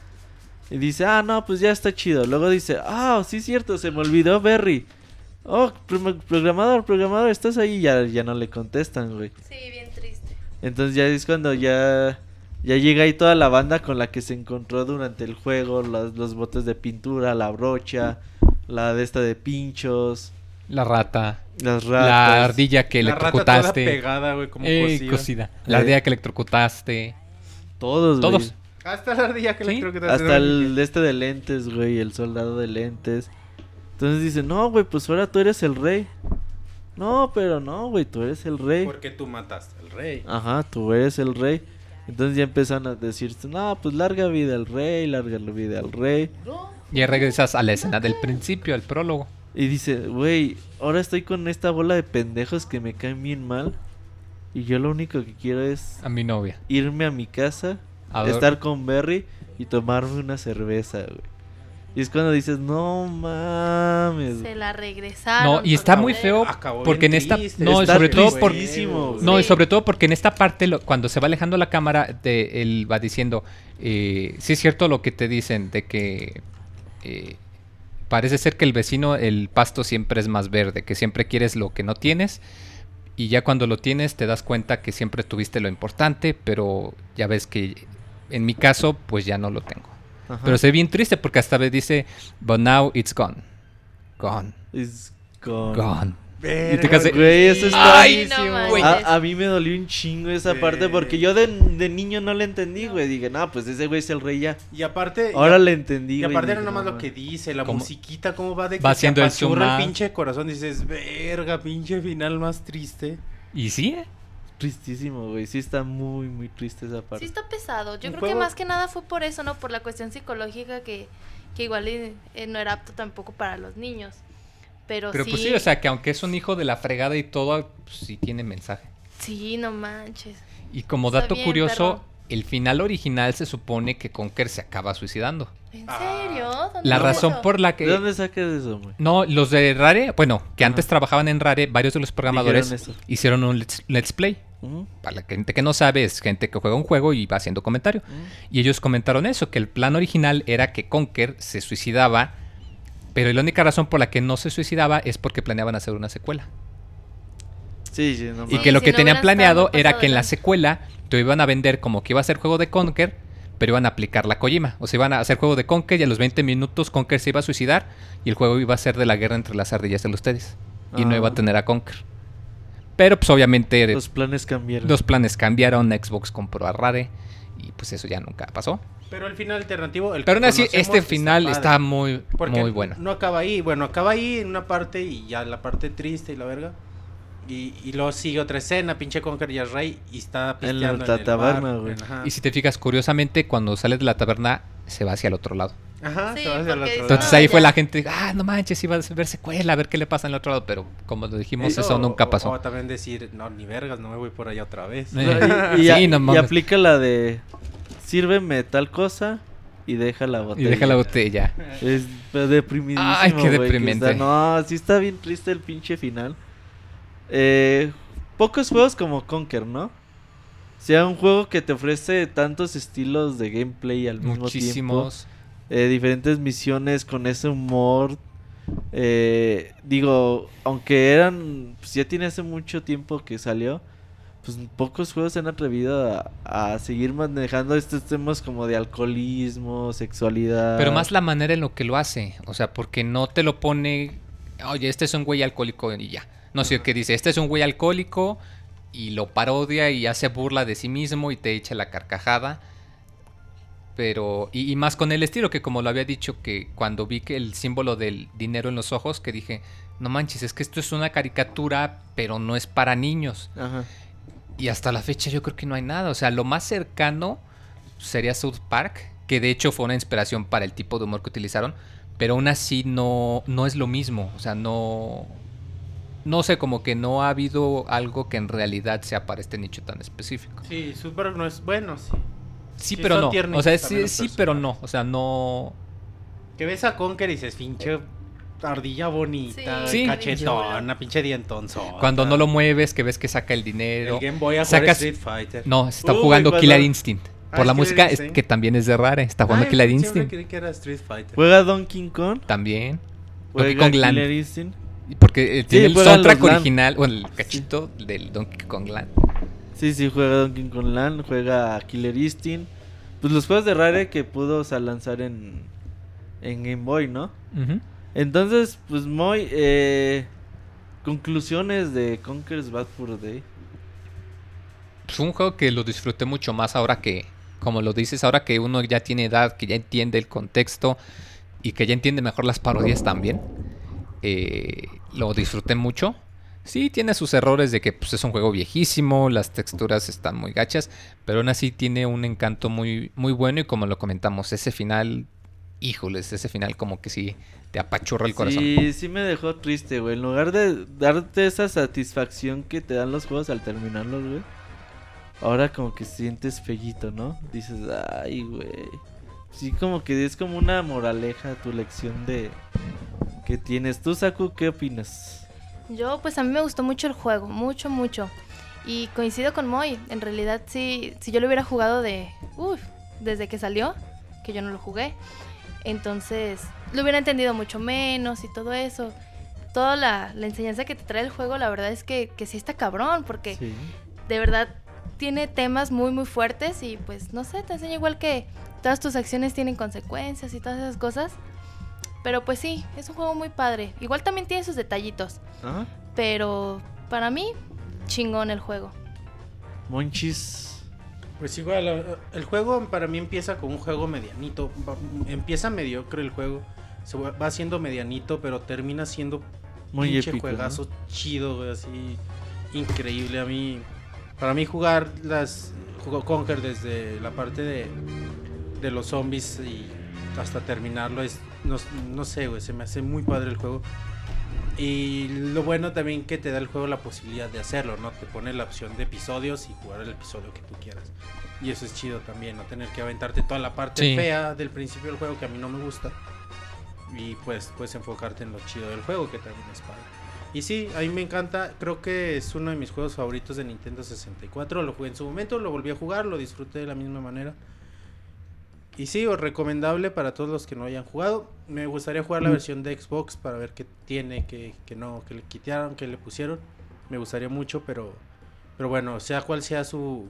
Y dice, ah, no, pues ya está chido. Luego dice, ah, sí es cierto, se me olvidó Berry. Oh, pro- programador, programador, ¿estás ahí? Y Ya, ya no le contestan, güey. Sí, bien triste. Entonces ya es cuando ya, ya llega ahí toda la banda con la que se encontró durante el juego. Los, los botes de pintura, la brocha, la de esta de pinchos, La rata. las ratas. La ardilla que La rata toda electrocutaste. pegada, güey, como Eh, cosida. La Eh. ardilla que electrocutaste. Todos, güey. Todos. Hasta la ardilla que Sí, le creo que te Hasta el de este de lentes, güey, el soldado de lentes. Entonces dice, no, güey, pues ahora tú eres el rey. No, pero no, güey, tú eres el rey. Porque tú mataste al rey. Ajá, tú eres el rey. Entonces ya empiezan a decir, no, pues larga vida al rey, larga la vida al rey. Y regresas a la escena del principio, al prólogo. Y dice, güey, ahora estoy con esta bola de pendejos que me caen bien mal. Y yo lo único que quiero es A mi novia. irme a mi casa, A estar con Berry y tomarme una cerveza, güey. Y es cuando dices, no mames. Se la regresaron. No, y está muy feo Acabó porque en esta triste. no, Está sobre todo por no, y sobre todo porque en esta parte lo- cuando se va alejando la cámara de él va diciendo, eh, sí es cierto lo que te dicen de que eh, parece ser que el vecino el pasto siempre es más verde, que siempre quieres lo que no tienes y ya cuando lo tienes te das cuenta que siempre tuviste lo importante, pero ya ves que en mi caso pues ya no lo tengo. Ajá. Pero se ve bien triste porque hasta vez dice, but now it's gone. Gone. It's gone. Gone. Verga, Y te de- Güey, eso está... Ay, no buenísimo. manches. A, a mí me dolió un chingo esa parte porque yo de, de niño no le entendí, güey. Dije, no, pues ese güey es el rey ya. Y aparte. Ahora le entendí, y aparte era nomás no, lo que dice, la ¿Cómo? musiquita, cómo va de que Va se el el pinche corazón. Dices, verga, pinche final más triste. Y sí, ¿eh? Tristísimo, güey. Sí está muy, muy triste esa parte. Sí está pesado. Yo creo que más que nada fue por eso, ¿no? Por la cuestión psicológica que, que igual eh, no era apto tampoco para los niños. Pero, Pero sí, pues sí, o sea, que aunque es un hijo de la fregada y todo, pues, sí tiene mensaje. Sí, no manches. Y como Está dato bien, curioso, perro. el final original se supone que Conker se acaba suicidando. ¿En Ah. serio? ¿Dónde La razón eso? por la ¿De que... dónde sacas eso, güey? No, los de Rare, bueno, que Ajá. antes trabajaban en Rare, varios de los programadores hicieron un let's, let's play. Para la gente que no sabe, es gente que juega un juego y va haciendo comentario. Y ellos comentaron eso, que el plan original era que Conker se suicidaba, pero la única razón por la que no se suicidaba es porque planeaban hacer una secuela. Sí, sí, no Y que lo que tenían planeado estado era que en la secuela te iban a vender como que iba a ser juego de Conker, pero iban a aplicar la Kojima. O sea, iban a hacer juego de Conker y a los 20 minutos Conker se iba a suicidar y el juego iba a ser de la guerra entre las ardillas de ustedes. Y no Ah. iba a tener a Conker. Pero pues obviamente Los planes cambiaron. los planes cambiaron, Xbox compró a Rare y pues eso ya nunca pasó. Pero el final alternativo. El Pero aún así, este final está muy, Porque muy bueno. No acaba ahí. Bueno, acaba ahí en una parte y ya la parte triste y la verga. Y, y luego sigue otra escena, pinche Conker y es rey y está En la el taberna, bar, güey. en-. Y si te fijas, curiosamente, cuando sale de la taberna, se va hacia el otro lado. Ajá, Sí, se va hacia el otro lado. Entonces No, ahí fue la gente, ah, no manches, iba a ver secuela, a ver qué le pasa en el otro lado. Pero como lo dijimos, eso, o- nunca o- pasó. O, también decir, no, ni vergas, no me voy por allá otra vez. Eh. Y, y- Sí, no y aplica la de sírveme tal cosa y deja la Y botella. deja la botella. Es deprimidísimo. Ay, qué deprimente. está- no, sí está bien triste el pinche final. Eh, pocos juegos como Conker, ¿no? O sea, un juego que te ofrece tantos estilos de gameplay al mismo tiempo. Muchísimos. Eh, diferentes misiones con ese humor. Eh, digo, aunque eran, pues ya tiene hace mucho tiempo que salió, pues pocos juegos se han atrevido a, a seguir manejando estos temas como de alcoholismo, sexualidad. Pero más la manera en lo que lo hace. O sea, porque no te lo pone, oye, este es un güey alcohólico y ya. No sé qué dice, este es un güey alcohólico y lo parodia y hace burla de sí mismo y te echa la carcajada. Pero, y, y más con el estilo que como lo había dicho, que cuando vi que el símbolo del dinero en los ojos, que dije, no manches, es que esto es una caricatura, pero no es para niños. Ajá. Y hasta la fecha yo creo que no hay nada. O sea, lo más cercano sería South Park, que de hecho fue una inspiración para el tipo de humor que utilizaron, pero aún así no, no es lo mismo. O sea, no... No sé, como que no ha habido algo que en realidad sea para este nicho tan específico. Sí, Super no es bueno, sí. Sí, Sí, pero no. O sea, sí, sí, pero no. O sea, no... Que ves a Conker y dices, pinche ardilla bonita, Sí. Sí. cachetona, pinche dientonzón. Cuando no lo mueves, que ves que saca el dinero. El Game Boy a Sacas- Street Fighter. No, está Uy, jugando Killer Instinct. Ah, Por la Killer música, es que también es de Rare. Está jugando Ay, Killer siempre Instinct. creí que era Street Fighter. Juega Donkey Kong. También. Donkey Juega Kong Land. Killer Instinct. Porque eh, tiene el soundtrack original, bueno, el cachito del Donkey Kong Land. Sí, sí, juega Donkey Kong Land, juega Killer Instinct. Pues los juegos de Rare que pudo o sea, lanzar en, en Game Boy, ¿no? Entonces, pues muy... Eh, conclusiones de Conker's Bad Fur Day. Pues un juego que lo disfruté mucho más ahora que, como lo dices, ahora que uno ya tiene edad, que ya entiende el contexto y que ya entiende mejor las parodias también. Eh, lo disfruté mucho. Sí, tiene sus errores de que pues, es un juego viejísimo, las texturas están muy gachas, pero aún así tiene un encanto muy, muy bueno y como lo comentamos, ese final, híjoles, ese final como que sí te apachurra el corazón. Sí, sí me dejó triste, güey. En lugar de darte esa satisfacción que te dan los juegos al terminarlos, güey. Ahora como que sientes fellito, ¿no? Dices, ay, güey. Sí, como que es como una moraleja tu lección de... que tienes. ¿Tú, Saku, qué opinas? Yo, pues a mí me gustó mucho el juego, mucho, mucho. Y coincido con Moy, en realidad sí, si yo lo hubiera jugado de, uff, desde que salió, que yo no lo jugué, entonces lo hubiera entendido mucho menos y todo eso. Toda la, la enseñanza que te trae el juego, la verdad es que, que sí está cabrón, porque Sí. de verdad tiene temas muy, muy fuertes y pues no sé, te enseña igual que todas tus acciones tienen consecuencias y todas esas cosas. Pero pues sí, es un juego muy padre. Igual también tiene sus detallitos. Ajá. Pero para mí, chingón el juego. Monchis. Pues igual, el juego para mí empieza con un juego medianito. Empieza mediocre el juego. Se va siendo medianito, pero termina siendo Muy pinche épico, ¿no? juegazo chido, así increíble a mí. Para mí jugar las jugó Conker desde la parte de, de los zombies y hasta terminarlo es no, no sé, güey, se me hace muy padre el juego. Y lo bueno también que te da el juego la posibilidad de hacerlo, ¿no? Te pone la opción de episodios y jugar el episodio que tú quieras. Y eso es chido también, no tener que aventarte toda la parte Sí. fea del principio del juego que a mí no me gusta. Y pues puedes enfocarte en lo chido del juego que también es padre. Y sí, a mí me encanta, creo que es uno de mis juegos favoritos de Nintendo 64. Lo jugué en su momento, lo volví a jugar, lo disfruté de la misma manera. Y sí, o recomendable para todos los que no hayan jugado. Me gustaría jugar la versión de Xbox para ver qué tiene, qué, qué no, qué le quitaron, qué le pusieron. Me gustaría mucho, pero, pero bueno, sea cual sea su,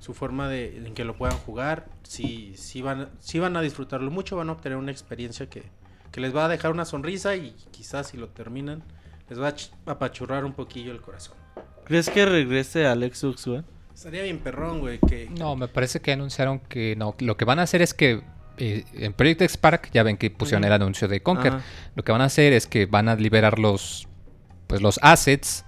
su forma de en que lo puedan jugar, sí, sí, van, sí van a disfrutarlo mucho, van a obtener una experiencia que, que les va a dejar una sonrisa y quizás si lo terminan, les va a ch- apachurrar un poquillo el corazón. ¿Crees que regrese al Xbox One? Estaría bien perrón, güey, que... No, me parece que anunciaron que no. Lo que van a hacer es que eh, en Project X Spark, ya ven que pusieron el anuncio de Conker. Ajá. Lo que van a hacer es que van a liberar los pues los assets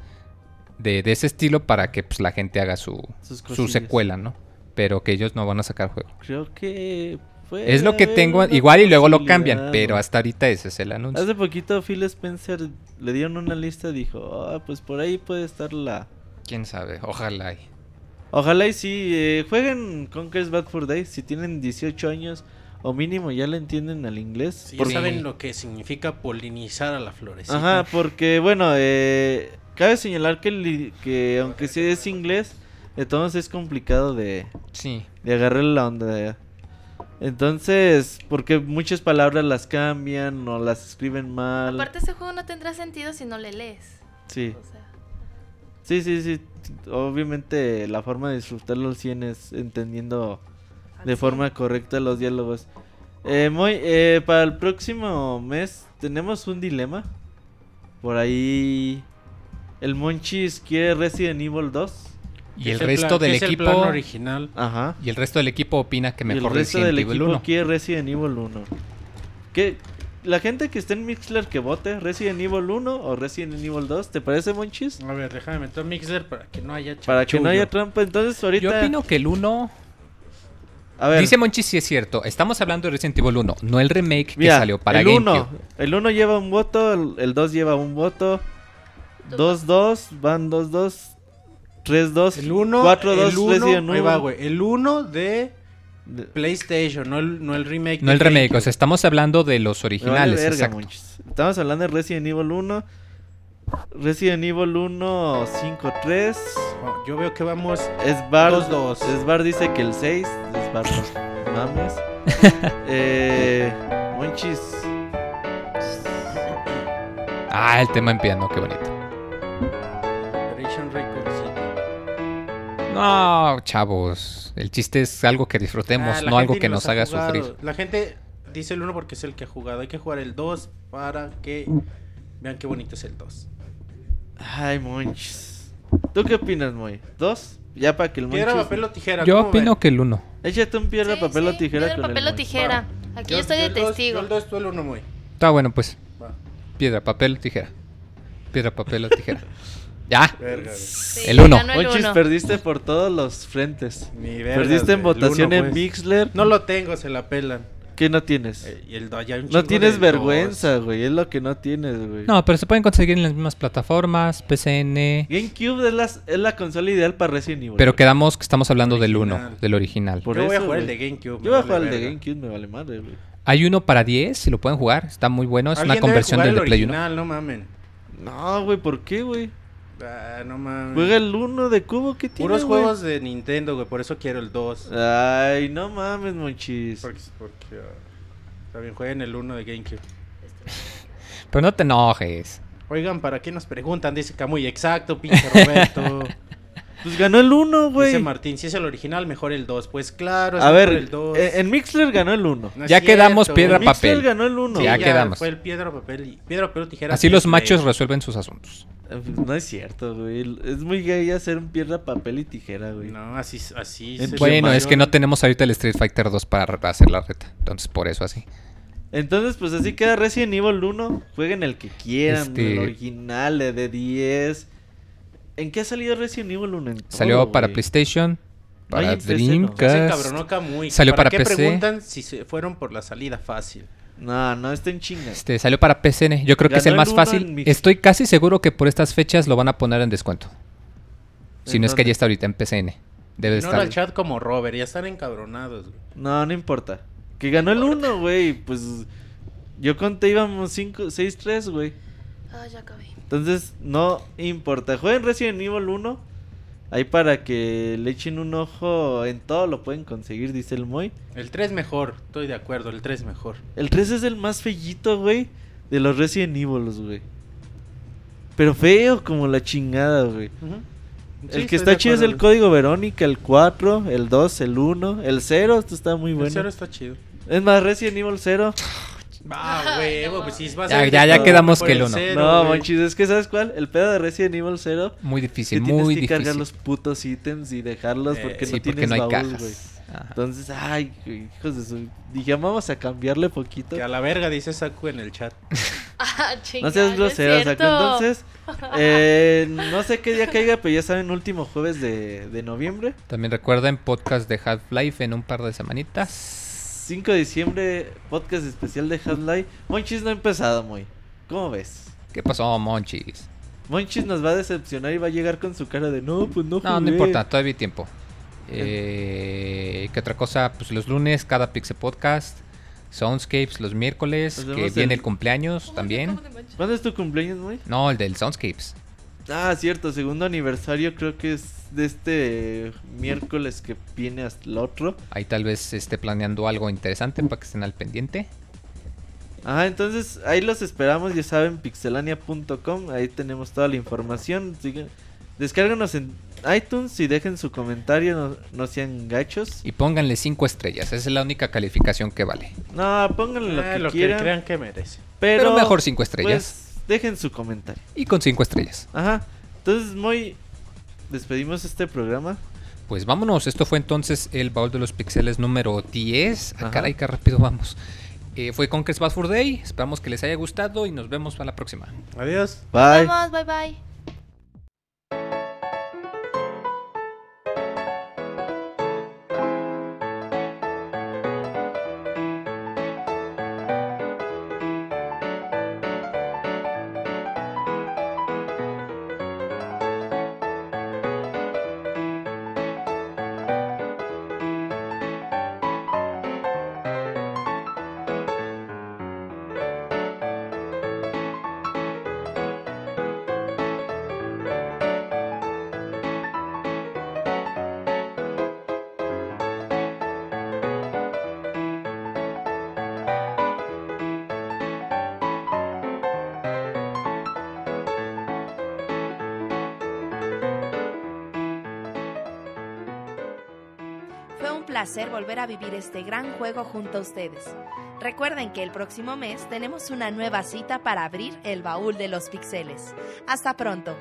de, de ese estilo para que pues, la gente haga su, su secuela, ¿no? Pero que ellos no van a sacar juego. Creo que Es lo que tengo, igual y luego lo cambian, pero hasta ahorita ese es el anuncio. Hace poquito Phil Spencer le dieron una lista y dijo, ah, pues por ahí puede estar la... Quién sabe, ojalá. y- Ojalá y sí, eh, jueguen Conker's Bad for Day si tienen 18 años o mínimo ya le entienden al inglés. Si Porque- saben lo que significa polinizar a la florecita. Ajá, porque bueno, eh, cabe señalar que, li- que aunque sí es inglés, de todos es complicado de, Sí. de agarrar la onda. Entonces, porque muchas palabras las cambian o las escriben mal. Aparte ese juego no tendrá sentido si no le lees. Sí, O sea, sí, sí, sí. Obviamente la forma de disfrutarlo al 100 es entendiendo de forma correcta los diálogos. Eh, muy, eh, para el próximo mes tenemos un dilema. Por ahí el Monchis quiere Resident Evil 2. Y el es resto plan- del el plan equipo original. Ajá. y el resto del equipo opina que Y el mejor resto Resident del Evil equipo 1. quiere Resident Evil 1. ¿Qué? La gente que está en Mixler que vote Resident Evil 1 o Resident Evil 2, ¿te parece Monchis? A ver, déjame meter Mixer para que no haya Para que no haya trampa, entonces ahorita Yo opino que el 1 A ver, Dice Monchi si es cierto. Estamos hablando de Resident Evil 1, no el remake mira, que salió para el GameCube. 1, el 1 lleva un voto, el- el 2 lleva un voto. 2-2, van 2-2. 3-2, El 1, 4-2, el 1, Resident ahí Evil. va, güey. El 1 de De- PlayStation, no el, no el remake. No el remake, GameCube. o sea, estamos hablando de los vale originales. verga, exacto. Estamos hablando de Resident Evil 1. Resident Evil 1 5-3. No, Yo veo que vamos. Esbar, 2-2. Esbar dice que el 6. Esbar, no mames. eh, Monchis. Ah, el tema en piano, qué bonito. No, chavos. El chiste es algo que disfrutemos, Ah, no algo que nos haga jugado. sufrir. La gente dice el 1 porque es el que ha jugado. Hay que jugar el 2 para que vean qué bonito es el 2. Ay, Monchis. ¿Tú qué opinas, Moy? ¿Dos? Ya para que el Piedra, Monchis. papel o tijera. Yo ¿cómo opino ven? que el 1. Échate un piedra, Sí, papel o sí, tijera piedra, con papel el o Moy. tijera. Aquí yo, estoy de el dos- testigo. Yo el 2, tú el 1 muy. Está bueno, pues. Va. Piedra, papel, tijera. Piedra, papel o tijera. ya. Verga, güey. Sí, El uno. ganó el Monchis, uno. perdiste por todos los frentes. Ni Perdiste en votación uno, en pues. Mixler. No lo tengo, se la pelan. ¿Qué no tienes? Eh, y el do- ya hay un no tienes vergüenza, güey. Es lo que no tienes, güey. No, pero se pueden conseguir en las mismas plataformas, PCN. GameCube es la, es la consola ideal para Resident Evil. Pero quedamos que estamos hablando del 1, Original. del original. Por Yo voy a eso, jugar el de GameCube. me Yo voy a jugar el de. GameCube, me vale madre, güey. Hay uno para 10, si lo pueden jugar. Está muy bueno. Es una Alguien debe conversión jugar del de el Play 1. original, no mamen. No, güey, ¿por qué, güey? Ah, no mames. Juega el 1 de cubo que tiene, Puros güey? juegos de Nintendo, güey. Por eso quiero el 2. Ay, no mames, monchis. Porque, porque ah, también jueguen el 1 de GameCube. Pero no te enojes. Oigan, ¿para qué nos preguntan? Dice Camuy. Exacto, pinche Roberto. Pues ganó el 1, Dice güey. Martín, si es el original, mejor el 2. Pues claro, es A mejor ver, el 2. eh, en Mixler ganó el 1. No es ya quedamos cierto, piedra. En Mixler papel. ganó el 1. Sí, Ya quedamos. Fue el piedra, papel y piedra, papel, tijera. Así los machos resuelven sus asuntos. No es cierto, güey. Es muy gay hacer un piedra, papel y tijera, güey. No, así, así. En se Bueno, es que no tenemos ahorita el Street Fighter 2 para hacer la reta. Entonces, por eso así. Entonces, pues así queda Resident Evil 1. Jueguen el que quieran, Este- el original, el de 10. ¿En qué ha salido Resident Evil 1? En todo, Salió para. PlayStation, No para ¿no? Se Dreamcast. cabronó Kamui. Salió para qué PC. preguntan si se fueron por la salida fácil? No, no estén chingas. Este, salió para PCN. Yo creo que es el Ganó más fácil. mi- Estoy casi seguro que por estas fechas lo van a poner en descuento. Si ¿En no es que ya está ahorita en PCN. Debe Ignora estar. el chat como Robert, ya están encabronados. güey. No, no importa. Que ganó el 1, güey. Pues yo conté íbamos 5, 6-3, güey. Ah, ya acabé. Entonces, no importa. Jueguen Resident Evil 1. Ahí para que le echen un ojo en todo lo pueden conseguir, dice el Moy. El 3 mejor, estoy de acuerdo, el 3 mejor. El 3 es el más fellito, güey, de los Resident Evil, güey. Pero feo como la chingada, güey. Sí, el que está chido es el código Verónica, el 4, el 2, el 1, el 0, esto está muy El bueno. 0 está chido. Es más, Resident Evil 0. Ah, huevo, pues sí, va a Ya- ser ya- ya todo, quedamos que el uno. cero, no, güey. manchis, es que ¿sabes cuál? El pedo de Resident Evil 0 Muy difícil, que tienes muy que difícil. cargar los putos ítems y dejarlos Eh, porque sí, no porque tienes no hay baúl, cajas. güey. Entonces, ay, hijos de su... Dije, vamos a cambiarle poquito. Que a la verga dice Saku en el chat. Ah, No seas grosero, Saku. Entonces, eh, no sé qué día caiga, pero ya saben, último jueves de, de noviembre. También recuerden podcast de Half-Life en un par de semanitas. 5 de diciembre, podcast especial de Half-Life. Monchis no ha empezado, muy. ¿Cómo ves? ¿Qué pasó, Monchis? Monchis nos va a decepcionar y va a llegar con su cara de no, pues no No, no jugué". importa, todavía hay tiempo. Eh, ¿Qué otra cosa? Pues los lunes, cada Pixel Podcast. Soundscapes los miércoles, que viene el- el cumpleaños también. ¿Cuándo es tu cumpleaños, muy? No, el del Soundscapes. Ah, cierto, segundo aniversario creo que es de este miércoles que viene hasta el otro. Ahí tal vez esté planeando algo interesante para que estén al pendiente. Ah, entonces ahí los esperamos, ya saben, pixelania.com, ahí tenemos toda la información. Descárganos en iTunes y dejen su comentario, no, no sean gachos. Y pónganle 5 estrellas, esa es la única calificación que vale. No, pónganle lo Ah, que lo que quieran, crean que merece. pero, Pero mejor 5 estrellas. pues, dejen su comentario. Y con 5 estrellas. Ajá, entonces muy... Despedimos este programa. Pues vámonos, esto fue entonces el baúl de los pixeles número 10. Ah, caray, qué rápido vamos. Eh, fue Conquest Bad for Day, esperamos que les haya gustado y nos vemos para la próxima. Adiós. Bye. Vamos, bye bye. Volver a vivir este gran juego junto a ustedes. Recuerden que el próximo mes tenemos una nueva cita para abrir el baúl de los pixeles. Hasta pronto.